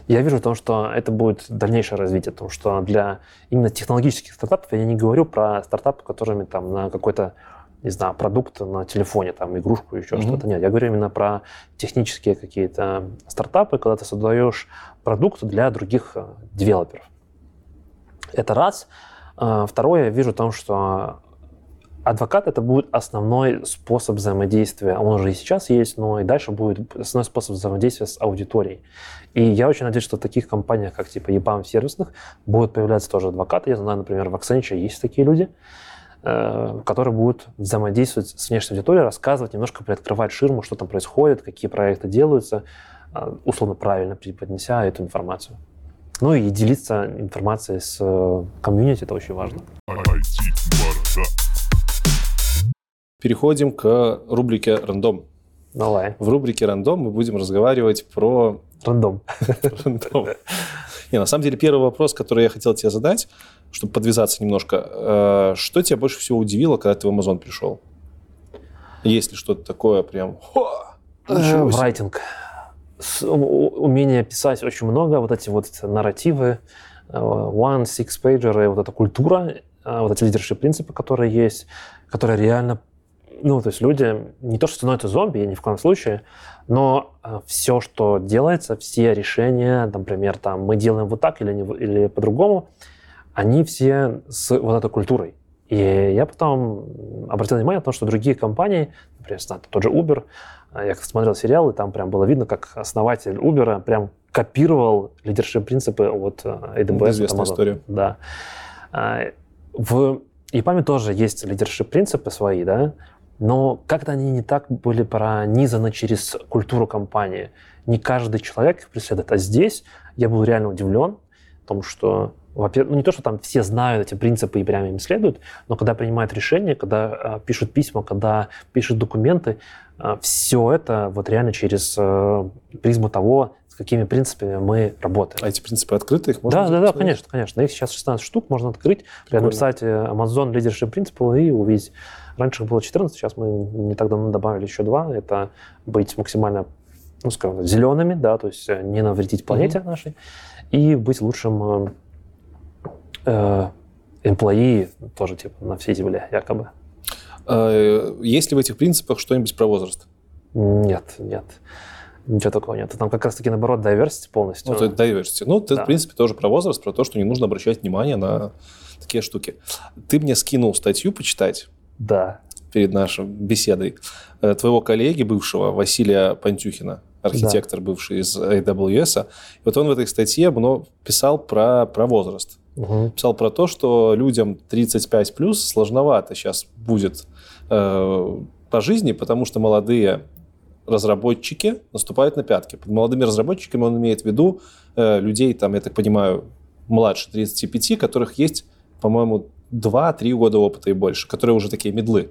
Я вижу то, что это будет дальнейшее развитие, потому что для именно технологических стартапов я не говорю про стартапы, которыми там на какой-то не знаю, продукт на телефоне, там, игрушку, еще mm-hmm. что-то. Нет, я говорю именно про технические какие-то стартапы, когда ты создаешь продукт для других э, девелоперов. Это раз. А, второе, я вижу в том, что адвокат это будет основной способ взаимодействия. Он уже и сейчас есть, но и дальше будет основной способ взаимодействия с аудиторией. И я очень надеюсь, что в таких компаниях, как типа EPAM сервисных, будут появляться тоже адвокаты. Я знаю, например, в Accenture есть такие люди, э, которые будут взаимодействовать с внешней аудиторией, рассказывать, немножко приоткрывать ширму, что там происходит, какие проекты делаются, э, условно правильно преподнеся эту информацию. Ну и делиться информацией с э, комьюнити, это очень важно. Переходим к рубрике «Рандом». Давай. В рубрике «Рандом» мы будем разговаривать про... Рандом. Рандом. Не, на самом деле, первый вопрос, который я хотел тебе задать, чтобы подвязаться немножко. Э, что тебя больше всего удивило, когда ты в Amazon пришел? Есть ли что-то такое прям... Э, райтинг. Умение писать очень много, вот эти вот нарративы, э, one, six pager, вот эта культура, вот эти лидершие принципы, которые есть, которые реально ну, то есть люди не то, что становятся зомби, ни в коем случае, но э, все, что делается, все решения, например, там, мы делаем вот так или, не, или по-другому, они все с вот этой культурой. И я потом обратил внимание на то, что другие компании, например, тот же Uber, э, я смотрел сериал, и там прям было видно, как основатель Uber прям копировал лидершип принципы от э, AWS. Известная история. Да. В EPAM тоже есть лидершип принципы свои, да, но как-то они не так были пронизаны через культуру компании. Не каждый человек их преследует. А здесь я был реально удивлен, том, что во-первых, ну не то, что там все знают эти принципы и прямо им следуют, но когда принимают решения, когда э, пишут письма, когда пишут документы, э, все это вот реально через э, призму того, с какими принципами мы работаем. А эти принципы открыты? Их можно да, да, да, конечно, конечно. Их сейчас 16 штук можно открыть, Прикольно. написать Amazon Leadership Principle и увидеть. Раньше их было 14, сейчас мы не так давно добавили еще два. Это быть максимально, ну, скажем, зелеными, да, то есть не навредить планете mm-hmm. нашей, и быть лучшим э, employee тоже типа на всей земле, якобы. А, есть ли в этих принципах что-нибудь про возраст? Нет, нет. Ничего такого нет. Там как раз-таки, наоборот, diversity полностью. Ну, это diversity. Ну, это, да. в принципе, тоже про возраст, про то, что не нужно обращать внимание на такие штуки. Ты мне скинул статью почитать. Да. Перед нашей беседой. Э, твоего коллеги, бывшего, Василия Пантюхина, архитектор да. бывший из AWS. Вот он в этой статье писал про, про возраст. Угу. Писал про то, что людям 35 плюс сложновато сейчас будет э, по жизни, потому что молодые разработчики наступают на пятки. Под молодыми разработчиками он имеет в виду э, людей, там, я так понимаю, младше 35, которых есть, по-моему, 2-3 года опыта и больше, которые уже такие медлы.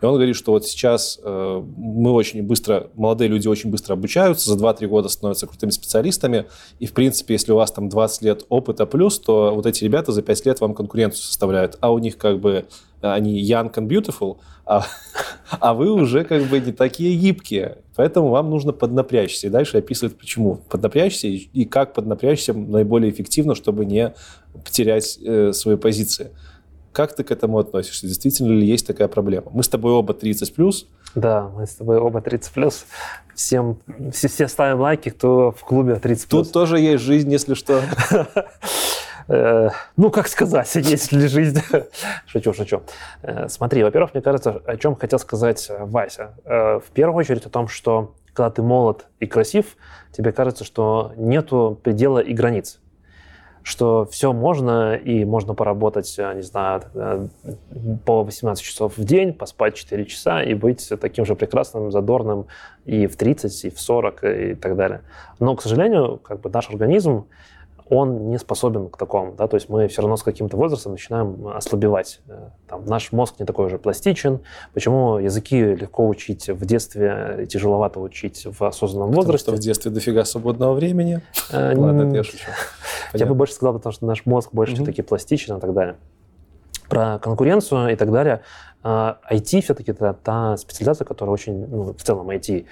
И он говорит, что вот сейчас э, мы очень быстро, молодые люди очень быстро обучаются, за 2-3 года становятся крутыми специалистами, и, в принципе, если у вас там 20 лет опыта плюс, то вот эти ребята за 5 лет вам конкуренцию составляют, а у них как бы они young and beautiful, а, а вы уже как бы не такие гибкие. Поэтому вам нужно поднапрячься. И дальше описывает, почему поднапрячься и, и как поднапрячься наиболее эффективно, чтобы не потерять э, свои позиции. Как ты к этому относишься? Действительно ли есть такая проблема? Мы с тобой оба 30 плюс. Да, мы с тобой оба 30 плюс. Всем, все, все ставим лайки, кто в клубе 30 плюс. Тут тоже есть жизнь, если что. Э, ну, как сказать, есть ли жизнь? Шучу, шучу. Э, смотри, во-первых, мне кажется, о чем хотел сказать Вася. Э, в первую очередь о том, что когда ты молод и красив, тебе кажется, что нету предела и границ что все можно, и можно поработать, не знаю, э, по 18 часов в день, поспать 4 часа и быть таким же прекрасным, задорным и в 30, и в 40, и так далее. Но, к сожалению, как бы наш организм, он не способен к такому, да, то есть мы все равно с каким-то возрастом начинаем ослабевать. Э, там, наш мозг не такой уже пластичен. Почему языки легко учить в детстве, тяжеловато учить в осознанном потому возрасте? Потому что в детстве дофига свободного времени. Э, Ладно, это я шучу. Я бы больше сказал, потому что наш мозг больше все-таки пластичен и так далее. Про конкуренцию и так далее. IT все-таки это та специализация, которая очень, ну, в целом IT,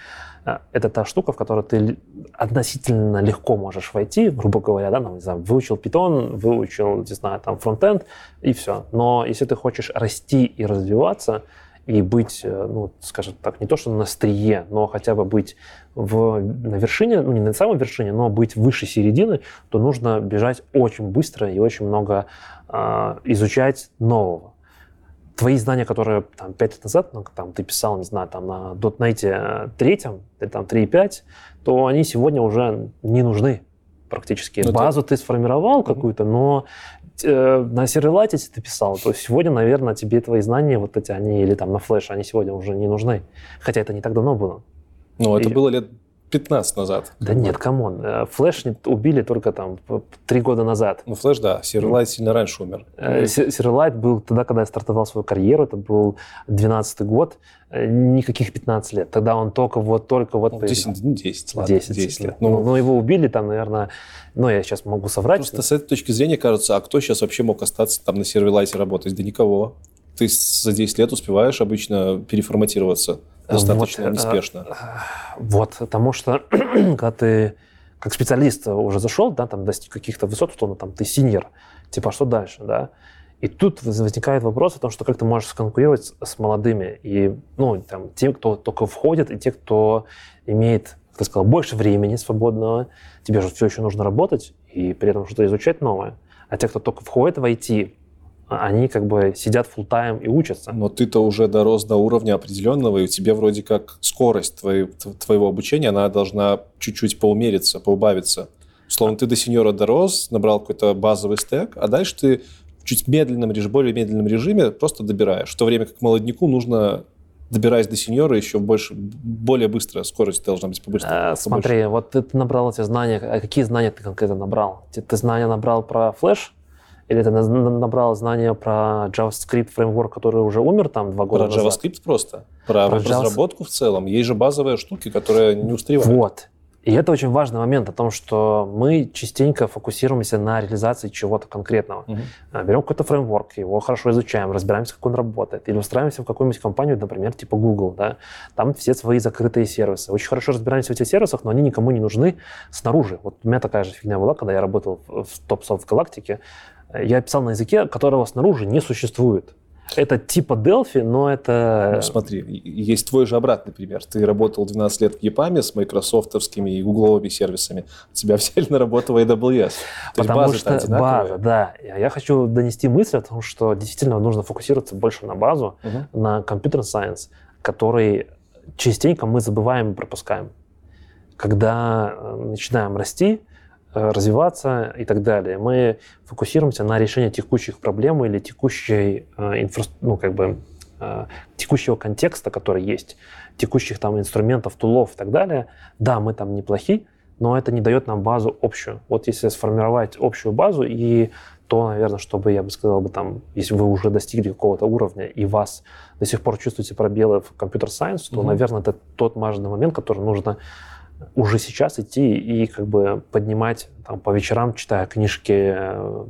это та штука, в которую ты относительно легко можешь войти, грубо говоря, да, там, не знаю, выучил Python, выучил, не знаю, там, фронтенд, и все. Но если ты хочешь расти и развиваться, и быть, э, ну, скажем так, не то что на острие, но хотя бы быть в, на вершине, ну, не на самой вершине, но быть выше середины, то нужно бежать очень быстро и очень много э, изучать нового твои знания, которые там 5 лет назад, ну, там, ты писал, не знаю, там на .NET третьем, или там 3.5, то они сегодня уже не нужны практически. Но ну, Базу ты, ты сформировал mm-hmm. какую-то, но э, на если ты писал, то сегодня, наверное, тебе твои знания вот эти, они, или там на флеш, они сегодня уже не нужны. Хотя это не так давно было. Ну, это И... было лет 15 назад. Да нет, come on. Э, Flash убили только там три года назад. Ну, Flash, да. Silverlight сильно раньше умер. Э, Silverlight был тогда, когда я стартовал свою карьеру, это был 12 год, э, никаких 15 лет. Тогда он только вот, только вот... 10, 10, ладно, 10, 10 лет. Ну, ну, ну, его убили там, наверное, ну, я сейчас могу соврать. Просто с этой точки зрения кажется, а кто сейчас вообще мог остаться там на Silverlight работать? Да никого. Ты за 10 лет успеваешь обычно переформатироваться достаточно вот, неспешно. Вот, потому что когда ты как специалист уже зашел, да, там достиг каких-то высот, условно, там ты синьор, типа, а что дальше, да? И тут возникает вопрос о том, что как ты можешь сконкурировать с молодыми и, ну, там, тем, кто только входит, и те, кто имеет, как ты сказал, больше времени свободного, тебе же все еще нужно работать и при этом что-то изучать новое. А те, кто только входит в IT, они как бы сидят full тайм и учатся. Но ты-то уже дорос до уровня определенного, и у тебя вроде как скорость твоей, твоего обучения, она должна чуть-чуть поумериться, поубавиться. Словно ты до сеньора дорос, набрал какой-то базовый стек, а дальше ты в чуть медленном более медленном режиме просто добираешь. В то время как молодняку нужно добираясь до сеньора, еще больше, более быстро, скорость должна быть побольше. А, смотри, вот ты набрал эти знания, а какие знания ты конкретно набрал? Ты, ты знания набрал про флеш, или ты набрал знания про JavaScript фреймворк, который уже умер там два года про назад? Про JavaScript просто. Про, про разработку JavaScript. в целом. Есть же базовые штуки, которые не устаревают. Вот. И это очень важный момент о том, что мы частенько фокусируемся на реализации чего-то конкретного. Uh-huh. Берем какой-то фреймворк, его хорошо изучаем, разбираемся, как он работает, или устраиваемся в какую-нибудь компанию, например, типа Google, да, там все свои закрытые сервисы. Очень хорошо разбираемся в этих сервисах, но они никому не нужны снаружи. Вот у меня такая же фигня была, когда я работал в TopSoft Галактике я писал на языке, которого снаружи не существует. Это типа Delphi, но это... Ну, смотри, есть твой же обратный пример. Ты работал 12 лет в EPAM с майкрософтовскими и гугловыми сервисами. Тебя взяли на работу в AWS. То Потому что база, да. Я хочу донести мысль о том, что действительно нужно фокусироваться больше на базу, угу. на компьютер сайенс, который частенько мы забываем и пропускаем. Когда э, начинаем расти, развиваться и так далее. Мы фокусируемся на решении текущих проблем или текущей э, инфра... ну, как бы, э, текущего контекста, который есть, текущих там инструментов, тулов и так далее. Да, мы там неплохи, но это не дает нам базу общую. Вот если сформировать общую базу и то, наверное, чтобы, я бы сказал бы, там, если вы уже достигли какого-то уровня и вас до сих пор чувствуете пробелы в компьютер-сайенс, то, mm-hmm. наверное, это тот важный момент, который нужно уже сейчас идти и как бы поднимать там, по вечерам, читая книжки э,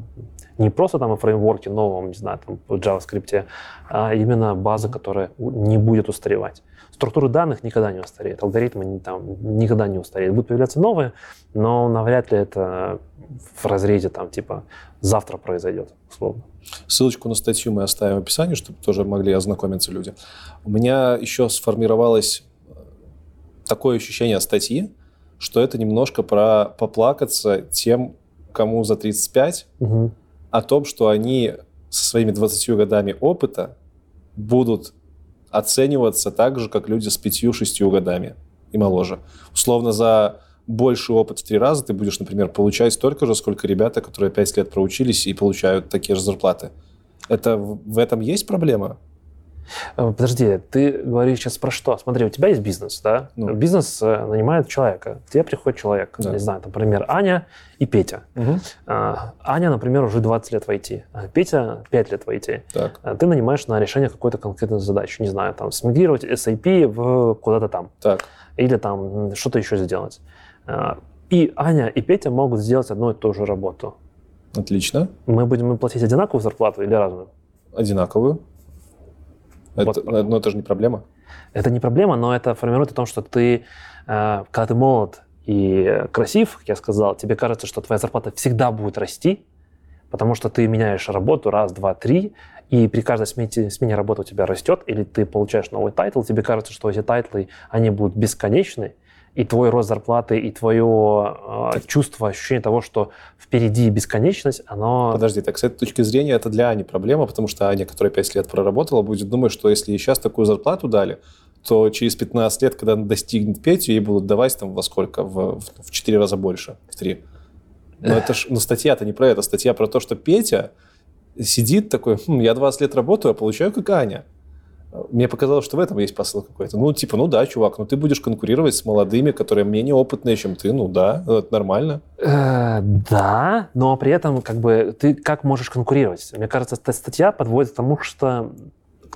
не просто там о фреймворке новом, не знаю, там в JavaScript, а именно база, которая не будет устаревать. Структуры данных никогда не устареют, алгоритмы там никогда не устареют. Будут появляться новые, но навряд ли это в разрезе там типа завтра произойдет, условно. Ссылочку на статью мы оставим в описании, чтобы тоже могли ознакомиться люди. У меня еще сформировалась такое ощущение от статьи, что это немножко про поплакаться тем, кому за 35, угу. о том, что они со своими 20 годами опыта будут оцениваться так же, как люди с 5-6 годами и моложе. Условно, за больший опыт в три раза ты будешь, например, получать столько же, сколько ребята, которые 5 лет проучились и получают такие же зарплаты. Это в этом есть проблема? Э, подожди, ты говоришь сейчас про что? Смотри, у тебя есть бизнес, да? Ну. Бизнес э, нанимает человека. К тебе приходит человек, да. не знаю, например, Аня и Петя. Угу. Аня, например, уже 20 лет в IT, а Петя 5 лет в IT. Так. А ты нанимаешь на решение какой-то конкретной задачи, не знаю, там, смигрировать SAP в куда-то там. Так. Или там что-то еще сделать. И Аня и Петя могут сделать одну и ту же работу. Отлично. Мы будем им платить одинаковую зарплату или разную? Одинаковую. Это, вот. Но это же не проблема. Это не проблема, но это формирует о том, что ты, э, когда ты молод и красив, как я сказал, тебе кажется, что твоя зарплата всегда будет расти, потому что ты меняешь работу раз, два, три, и при каждой смене, смене работы у тебя растет, или ты получаешь новый title, тебе кажется, что эти тайтлы, они будут бесконечны, и твой рост зарплаты, и твое э, чувство, ощущение того, что впереди бесконечность, оно... Подожди, так с этой точки зрения это для Ани проблема, потому что Аня, которая 5 лет проработала, будет думать, что если ей сейчас такую зарплату дали, то через 15 лет, когда она достигнет Петю, ей будут давать там во сколько? В, в, в 4 раза больше, в 3. Но это ж, ну, статья-то не про это. Статья про то, что Петя сидит такой, хм, я 20 лет работаю, а получаю как Аня. Мне показалось, что в этом есть посыл какой-то. Ну, типа, ну да, чувак, ну ты будешь конкурировать с молодыми, которые менее опытные, чем ты. Ну да, это нормально. Э, да, но при этом как бы ты как можешь конкурировать? Мне кажется, эта статья подводит к тому, что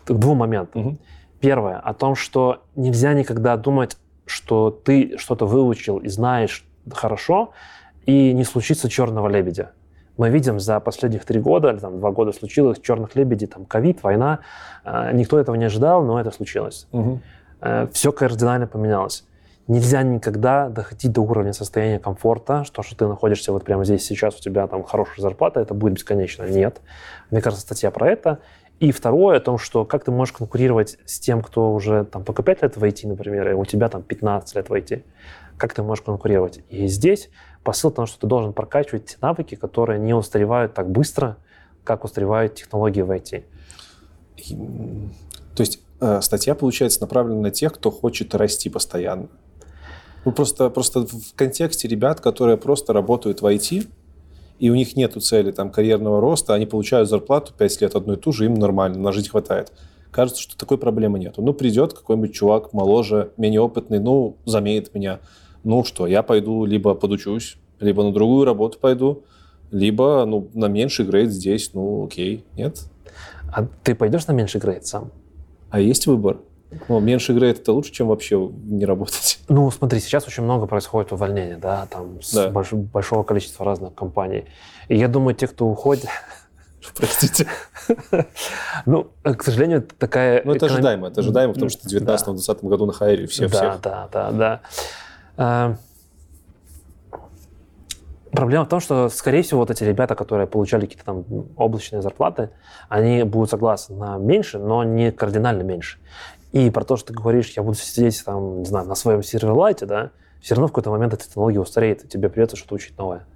к двум моментам. Угу. Первое, о том, что нельзя никогда думать, что ты что-то выучил и знаешь хорошо, и не случится черного лебедя. Мы видим за последних три года, или там два года случилось черных лебедей, там ковид, война. Э, никто этого не ожидал, но это случилось. Угу. Все кардинально поменялось. Нельзя никогда доходить до уровня состояния комфорта, что, что ты находишься вот прямо здесь сейчас, у тебя там хорошая зарплата, это будет бесконечно. Нет. Мне кажется, статья про это. И второе, о том, что как ты можешь конкурировать с тем, кто уже там только 5 лет в IT, например, и у тебя там 15 лет в IT. Как ты можешь конкурировать? И здесь посыл в что ты должен прокачивать те навыки, которые не устаревают так быстро, как устаревают технологии в IT. То есть э, статья, получается, направлена на тех, кто хочет расти постоянно. Ну, просто, просто в контексте ребят, которые просто работают в IT, и у них нет цели там, карьерного роста, они получают зарплату 5 лет одну и ту же, им нормально, на жить хватает. Кажется, что такой проблемы нет. Ну, придет какой-нибудь чувак моложе, менее опытный, ну, заменит меня – ну что, я пойду либо подучусь, либо на другую работу пойду, либо ну, на меньший грейд здесь, ну окей, нет? А ты пойдешь на меньший грейд сам? А есть выбор? Ну, меньший грейд это лучше, чем вообще не работать. Ну, смотри, сейчас очень много происходит увольнений, да, там с да. Больш, большого количества разных компаний. И я думаю, те, кто уходит, Простите. Ну, к сожалению, такая... Ну, это ожидаемо. Это ожидаемо, потому что в 2019-2020 году на хайре все всех. Да, да, да, да. Проблема в том, что, скорее всего, вот эти ребята, которые получали какие-то там облачные зарплаты, они будут согласны на меньше, но не кардинально меньше. И про то, что ты говоришь, я буду сидеть там, не знаю, на своем серверлайте, да, все равно в какой-то момент эта технология устареет, и тебе придется что-то учить новое.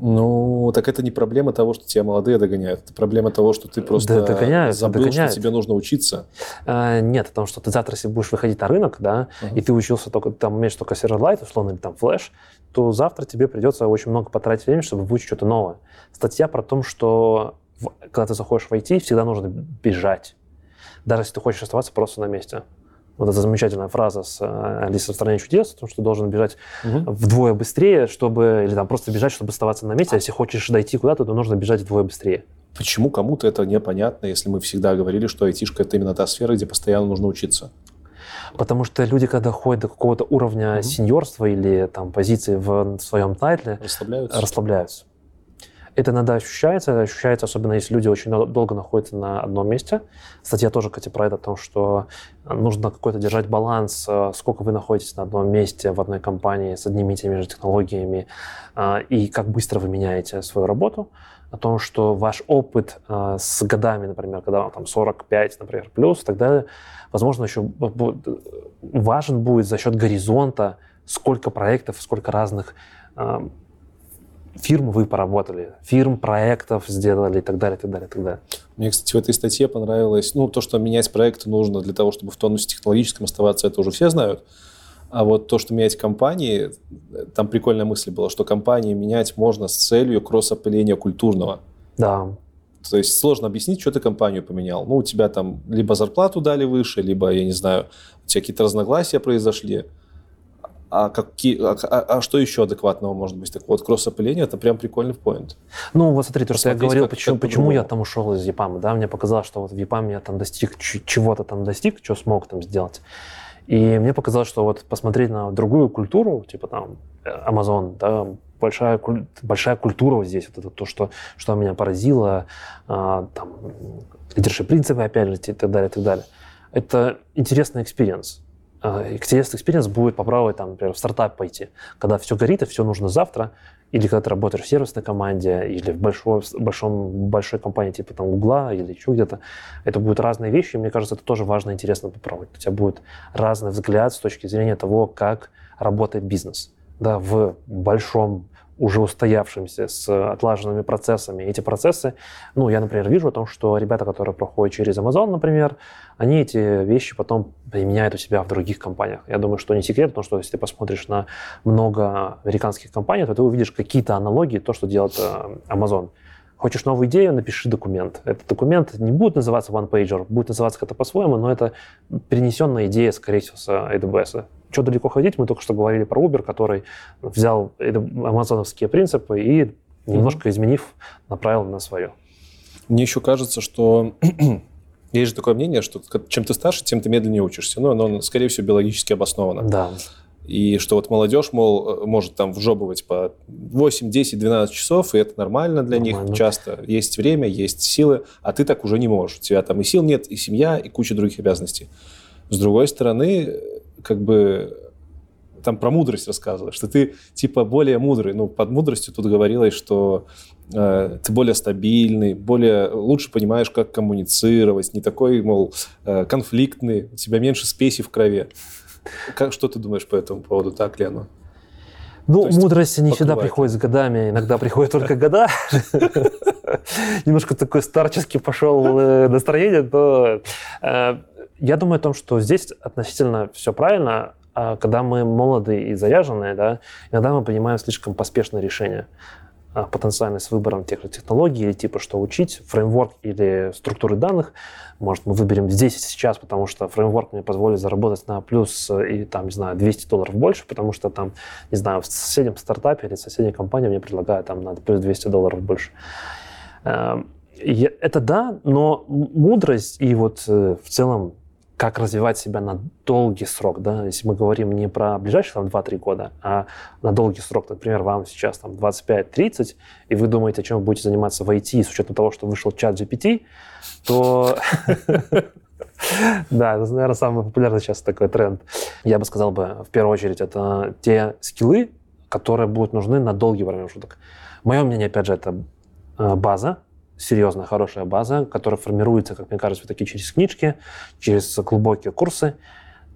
Ну, так это не проблема того, что тебя молодые догоняют. Это проблема того, что ты просто да, догоняют, забыл, догоняют. что тебе нужно учиться. А, нет, о том, что ты завтра, если будешь выходить на рынок, да, uh-huh. и ты учился только, там, умеешь только Silverlight, условно, или там Flash, то завтра тебе придется очень много потратить времени, чтобы выучить что-то новое. Статья про то, что в, когда ты заходишь в IT, всегда нужно бежать. Даже если ты хочешь оставаться просто на месте. Вот эта замечательная фраза с э, Алисой в стране чудес, о том, что ты должен бежать угу. вдвое быстрее, чтобы, или там просто бежать, чтобы оставаться на месте. А если хочешь дойти куда-то, то нужно бежать вдвое быстрее. Почему кому-то это непонятно, если мы всегда говорили, что айтишка это именно та сфера, где постоянно нужно учиться? Потому что люди, когда ходят до какого-то уровня угу. сеньорства или там позиции в своем тайтле, расслабляются. расслабляются. Это иногда ощущается, это ощущается, особенно если люди очень долго находятся на одном месте. Статья тоже, кстати, про это, о том, что нужно какой-то держать баланс, э, сколько вы находитесь на одном месте в одной компании с одними и теми же технологиями, э, и как быстро вы меняете свою работу о том, что ваш опыт э, с годами, например, когда вам там 45, например, плюс и так далее, возможно, еще важен будет за счет горизонта, сколько проектов, сколько разных фирм вы поработали, фирм, проектов сделали и так далее, и так далее, и так далее. Мне, кстати, в этой статье понравилось, ну, то, что менять проекты нужно для того, чтобы в тонусе технологическом оставаться, это уже все знают. А вот то, что менять компании, там прикольная мысль была, что компании менять можно с целью кросс-опыления культурного. Да. То есть сложно объяснить, что ты компанию поменял. Ну, у тебя там либо зарплату дали выше, либо, я не знаю, у тебя какие-то разногласия произошли а, какие, а, а, а что еще адекватного может быть? Так вот, кросс-опыление – это прям прикольный поинт. Ну, вот смотри, то, что я говорил, как, почему, как почему я там ушел из ЕПАМа, да, мне показалось, что вот в ЕПАМе я там достиг, чего-то там достиг, что смог там сделать. И мне показалось, что вот посмотреть на другую культуру, типа там Amazon, да, большая, большая культура вот здесь, вот это то, что, что меня поразило, а, там, leadership принципы, опять же, и так далее, и так далее. Это интересный experience. Интересный experience будет попробовать, там, например, в стартап пойти, когда все горит и все нужно завтра, или когда ты работаешь в сервисной команде, или в большой, большом, большой компании типа там Гугла или еще где-то. Это будут разные вещи, и мне кажется, это тоже важно и интересно попробовать. У тебя будет разный взгляд с точки зрения того, как работает бизнес. Да, в большом уже устоявшимся, с отлаженными процессами. Эти процессы, ну, я, например, вижу о том, что ребята, которые проходят через Amazon, например, они эти вещи потом применяют у себя в других компаниях. Я думаю, что не секрет, потому что если ты посмотришь на много американских компаний, то ты увидишь какие-то аналогии, то, что делает э, Amazon. Хочешь новую идею, напиши документ. Этот документ не будет называться one-pager, будет называться как-то по-своему, но это перенесенная идея, скорее всего, с AWS. Что далеко ходить, мы только что говорили про Uber, который взял амазоновские принципы и, немножко изменив, направил на свое. Мне еще кажется, что есть же такое мнение, что чем ты старше, тем ты медленнее учишься. Но оно, скорее всего, биологически обосновано. Да. И что вот молодежь, мол, может там вжобывать по 8, 10, 12 часов, и это нормально для нормально. них часто. Есть время, есть силы, а ты так уже не можешь. У тебя там и сил нет, и семья, и куча других обязанностей. С другой стороны, как бы там про мудрость рассказывала, что ты типа более мудрый. Ну, под мудростью тут говорилось, что э, ты более стабильный, более лучше понимаешь, как коммуницировать, не такой, мол, э, конфликтный, у тебя меньше спеси в крови. Как, что ты думаешь по этому поводу, так, Лена? Ну, есть, мудрость не всегда приходит с годами, иногда приходит только года. Немножко такой старческий пошел э, настроение, то э, я думаю о том, что здесь относительно все правильно. А когда мы молоды и заряженные, да, иногда мы принимаем слишком поспешное решение. А, потенциально с выбором тех же технологий или типа что учить, фреймворк или структуры данных. Может, мы выберем здесь и сейчас, потому что фреймворк мне позволит заработать на плюс э, и там, не знаю, 200 долларов больше, потому что там, не знаю, в соседнем стартапе или соседней компании мне предлагают там на плюс 200 долларов больше. Эм, это да, но мудрость и вот э, в целом как развивать себя на долгий срок, да, если мы говорим не про ближайшие там 2-3 года, а на долгий срок, например, вам сейчас там 25-30, и вы думаете, чем вы будете заниматься в IT с учетом того, что вышел чат GPT, то да, это, наверное, самый популярный сейчас такой тренд. Я бы сказал бы, в первую очередь, это те скиллы, которые будут нужны на долгий промежуток. Мое мнение, опять же, это э, база, серьезная, хорошая база, которая формируется, как мне кажется, такие через книжки, через глубокие курсы.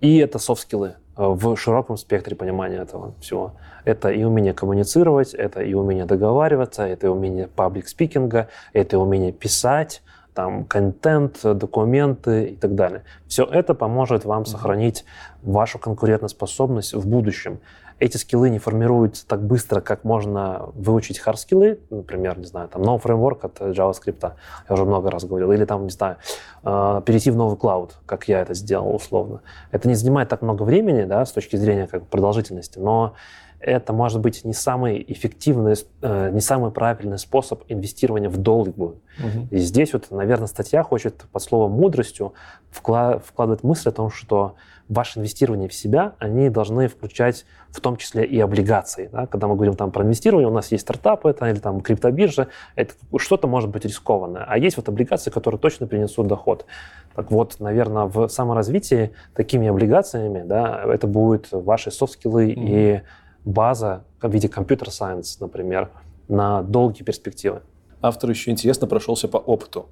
И это софт-скиллы э, в широком спектре понимания этого всего. Это и умение коммуницировать, это и умение договариваться, это и умение паблик-спикинга, это и умение писать, там, контент, документы и так далее. Все это поможет вам сохранить вашу конкурентоспособность в будущем эти скиллы не формируются так быстро, как можно выучить hard-скиллы, например, не знаю, там, новый фреймворк от JavaScript, я уже много раз говорил, или там, не знаю, а, перейти в новый клауд, как я это сделал условно. Это не занимает так много времени, да, с точки зрения как продолжительности, но это может быть не самый эффективный, э, не самый правильный способ инвестирования в долгую. Угу. И здесь вот, наверное, статья хочет под словом мудростью вкладывать мысль о том, что ваше инвестирование в себя, они должны включать в том числе и облигации. Да? Когда мы говорим там про инвестирование, у нас есть стартапы это, или там криптобиржа, это что-то может быть рискованное. А есть вот облигации, которые точно принесут доход. Так вот, наверное, в саморазвитии такими облигациями да, это будут ваши софт-скиллы mm-hmm. и база в виде компьютер-сайенс, например, на долгие перспективы. Автор еще интересно прошелся по опыту.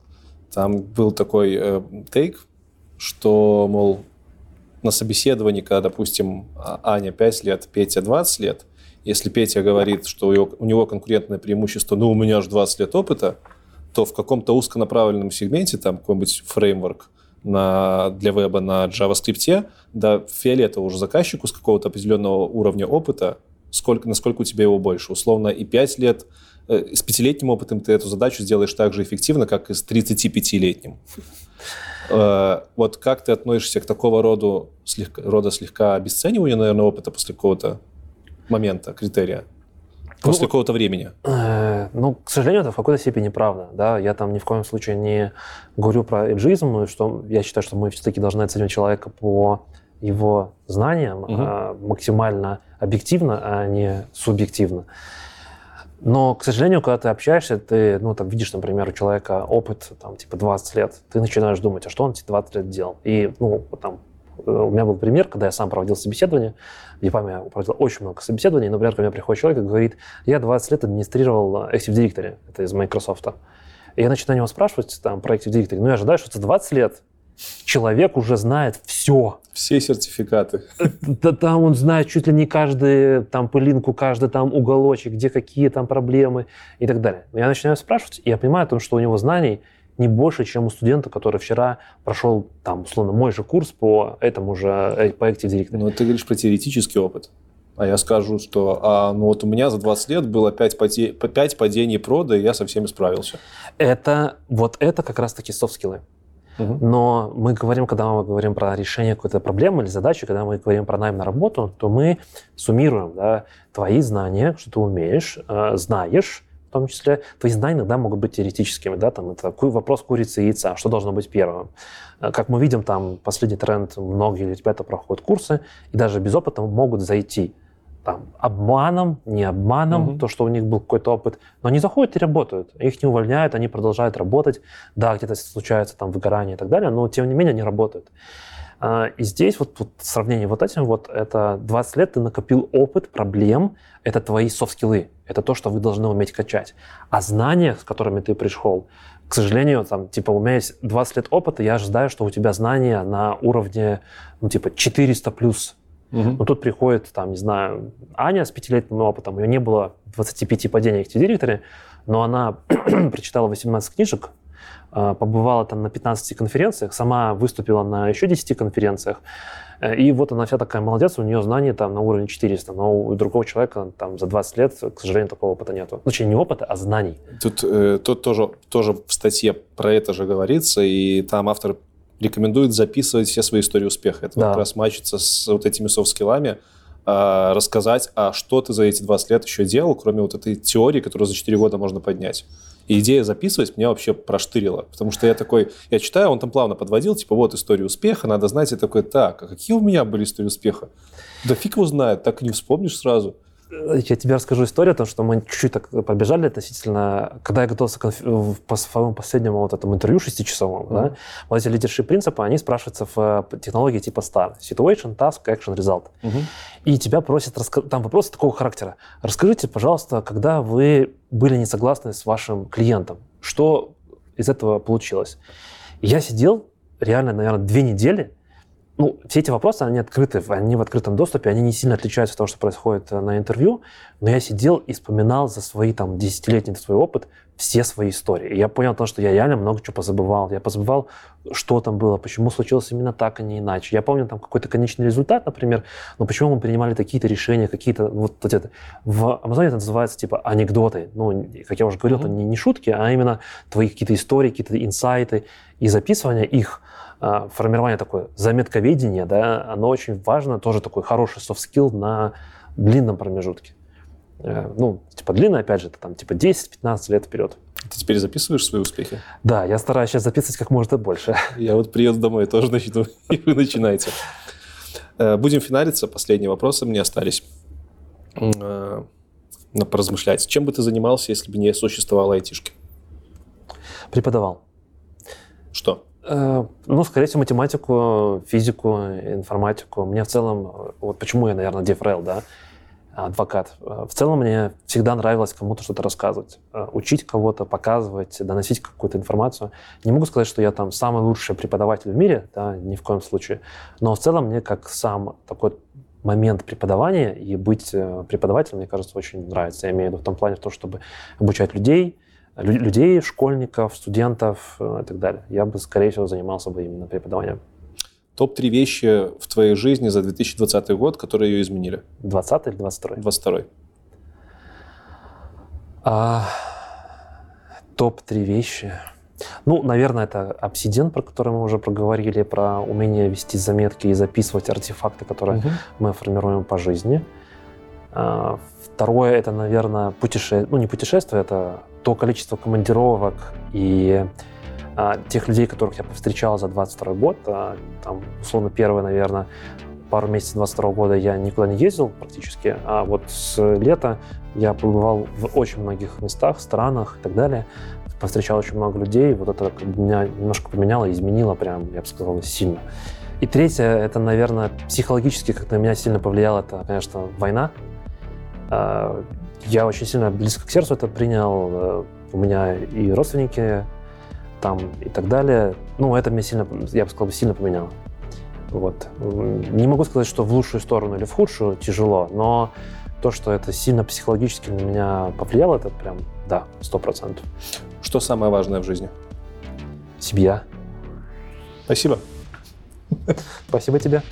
Там был такой э, тейк, что, мол, на собеседовании, когда, допустим, а, Аня 5 лет, Петя 20 лет, если Петя говорит, что у него конкурентное преимущество, ну, у меня аж 20 лет опыта, то в каком-то узконаправленном сегменте, там какой-нибудь фреймворк на, для веба на JavaScript, да, фиолетово уже заказчику с какого-то определенного уровня опыта, сколько, насколько у тебя его больше. Условно, и 5 лет, с пятилетним опытом ты эту задачу сделаешь так же эффективно, как и с 35-летним. Э, вот как ты относишься к такого рода слегка, рода слегка обесцениванию, наверное, опыта после какого-то момента, критерия? После ну, какого-то времени? Э, ну, к сожалению, это в какой-то степени правда. Да? Я там ни в коем случае не говорю про эйджизм, что я считаю, что мы все-таки должны оценивать человека по его знаниям угу. э, максимально объективно, а не субъективно. Но, к сожалению, когда ты общаешься, ты, ну, там, видишь, например, у человека опыт, там, типа, 20 лет, ты начинаешь думать, а что он эти 20 лет делал? И, ну, там, э, у меня был пример, когда я сам проводил собеседование, в ЕПАМе я проводил очень много собеседований, например, ко мне приходит человек и говорит, я 20 лет администрировал Active Directory, это из Microsoft. И я начинаю него спрашивать там, про Active Directory, ну, я ожидаю, что это 20 лет, человек уже знает все. Все сертификаты. Да, там он знает чуть ли не каждую там пылинку, каждый там уголочек, где какие там проблемы и так далее. Я начинаю спрашивать, и я понимаю о том, что у него знаний не больше, чем у студента, который вчера прошел, там, условно, мой же курс по этому же, э, по Active Directory. Но ты говоришь про теоретический опыт. А я скажу, что а, ну вот у меня за 20 лет было 5, поте... 5 падений прода, и я со всеми справился. Это, вот это как раз-таки софт-скиллы. Но мы говорим, когда мы говорим про решение какой-то проблемы или задачи, когда мы говорим про найм на работу, то мы суммируем да, твои знания, что ты умеешь, э, знаешь, в том числе. Твои знания иногда могут быть теоретическими, да, там это вопрос курицы и яйца, что должно быть первым. Э, как мы видим, там последний тренд, многие ребята проходят курсы, и даже без опыта могут зайти там, обманом, не обманом, угу. то, что у них был какой-то опыт, но они заходят и работают. Их не увольняют, они продолжают работать. Да, где-то случается там выгорание и так далее, но тем не менее они работают. А, и здесь вот, вот сравнение вот этим вот, это 20 лет ты накопил опыт, проблем, это твои софт-скиллы, это то, что вы должны уметь качать. А знания, с которыми ты пришел, к сожалению, там, типа, у меня есть 20 лет опыта, я ожидаю, что у тебя знания на уровне, ну, типа, 400 плюс Угу. Но тут приходит, там, не знаю, Аня с пятилетним опытом, у нее не было 25 падений в директоре, но она прочитала 18 книжек, а, побывала там на 15 конференциях, сама выступила на еще 10 конференциях, э, и вот она вся такая молодец, у нее знания там на уровне 400, но у другого человека там за 20 лет, к сожалению, такого опыта нету. Ну, не опыта, а знаний. Тут, э, тут тоже, тоже в статье про это же говорится, и там автор рекомендует записывать все свои истории успеха. Это да. как раз мачится с вот этими софт-скиллами, а, рассказать, а что ты за эти 20 лет еще делал, кроме вот этой теории, которую за 4 года можно поднять. И идея записывать меня вообще проштырила, потому что я такой, я читаю, он там плавно подводил, типа, вот история успеха, надо знать, и такой, так, а какие у меня были истории успеха? Да фиг его знает, так и не вспомнишь сразу. Я тебе расскажу историю о том, что мы чуть-чуть так пробежали относительно, когда я готовился к по своему последнему вот этому интервью шестичасовому, mm-hmm. да, вот эти лидершип принципы, они спрашиваются в э, технологии типа STAR. Situation, Task, Action, Result. Mm-hmm. И тебя просят, там вопросы такого характера. Расскажите, пожалуйста, когда вы были не согласны с вашим клиентом, что из этого получилось? я сидел реально, наверное, две недели, ну, все эти вопросы, они открыты, они в открытом доступе, они не сильно отличаются от того, что происходит э, на интервью, но я сидел и вспоминал за свои там десятилетний свой опыт все свои истории. И я понял то, что я реально много чего позабывал. Я позабывал, что там было, почему случилось именно так, а не иначе. Я помню там какой-то конечный результат, например, но почему мы принимали такие-то решения, какие-то вот, вот это. В Амазоне это называется типа анекдоты. Ну, как я уже говорил, mm-hmm. это не, не шутки, а именно твои какие-то истории, какие-то инсайты и записывание их – формирование такое заметковедения, да, оно очень важно, тоже такой хороший soft skill на длинном промежутке. Э, ну, типа длинно, опять же, это там типа 10-15 лет вперед. Ты теперь записываешь свои успехи? Да, я стараюсь сейчас записывать как можно больше. Я вот приеду домой, тоже начну, и вы начинаете. Э, будем финалиться. Последние вопросы мне остались. Э, на поразмышлять. Чем бы ты занимался, если бы не существовало айтишки? Преподавал. Что? Э, ну, скорее всего, математику, физику, информатику. Мне в целом, вот почему я, наверное, DevRel, да, адвокат. Э, в целом мне всегда нравилось кому-то что-то рассказывать, э, учить кого-то, показывать, доносить какую-то информацию. Не могу сказать, что я там самый лучший преподаватель в мире, да, ни в коем случае, но в целом мне как сам такой момент преподавания и быть преподавателем, мне кажется, очень нравится. Я имею в виду в том плане, в том, чтобы обучать людей, людей, школьников, студентов э, и так далее. Я бы, скорее всего, занимался бы именно преподаванием. Топ-3 вещи в твоей жизни за 2020 год, которые ее изменили? 20 или 22? 22. А, топ-3 вещи. Ну, наверное, это обсидиан, про который мы уже проговорили, про умение вести заметки и записывать артефакты, которые угу. мы формируем по жизни. А, второе, это, наверное, путешествие, ну не путешествие, это то количество командировок и а, тех людей, которых я повстречал за 22 год, а, там, условно, первое, наверное, пару месяцев 22 года я никуда не ездил практически, а вот с лета я побывал в очень многих местах, странах и так далее, повстречал очень много людей, вот это меня немножко поменяло, изменило прям, я бы сказал, сильно. И третье, это, наверное, психологически как на меня сильно повлияло, это, конечно, война. Я очень сильно близко к сердцу это принял. Э, у меня и родственники там и так далее. Ну, это мне сильно, я бы сказал, сильно поменяло. Вот. Не могу сказать, что в лучшую сторону или в худшую тяжело, но то, что это сильно психологически на меня повлияло, это прям, да, сто процентов. Что самое важное в жизни? Семья. Спасибо. Спасибо тебе.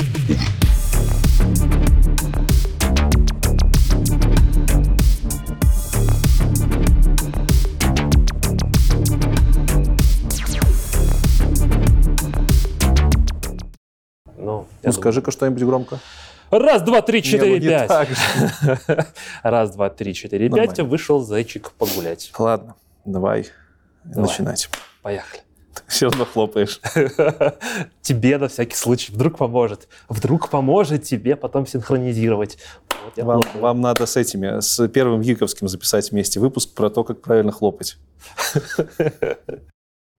Ну, Ну, скажи-ка что-нибудь громко. Раз, два, три, четыре, Не, ну не пять. же. Раз, два, три, четыре, Нормально. пять. Вышел зайчик погулять. Ладно, давай, Давай. начинать. Поехали. Все равно хлопаешь. Тебе на всякий случай вдруг поможет. Вдруг поможет тебе потом синхронизировать. Вот Вам, хлопаю. вам надо с этими, с первым Гиковским записать вместе выпуск про то, как правильно хлопать.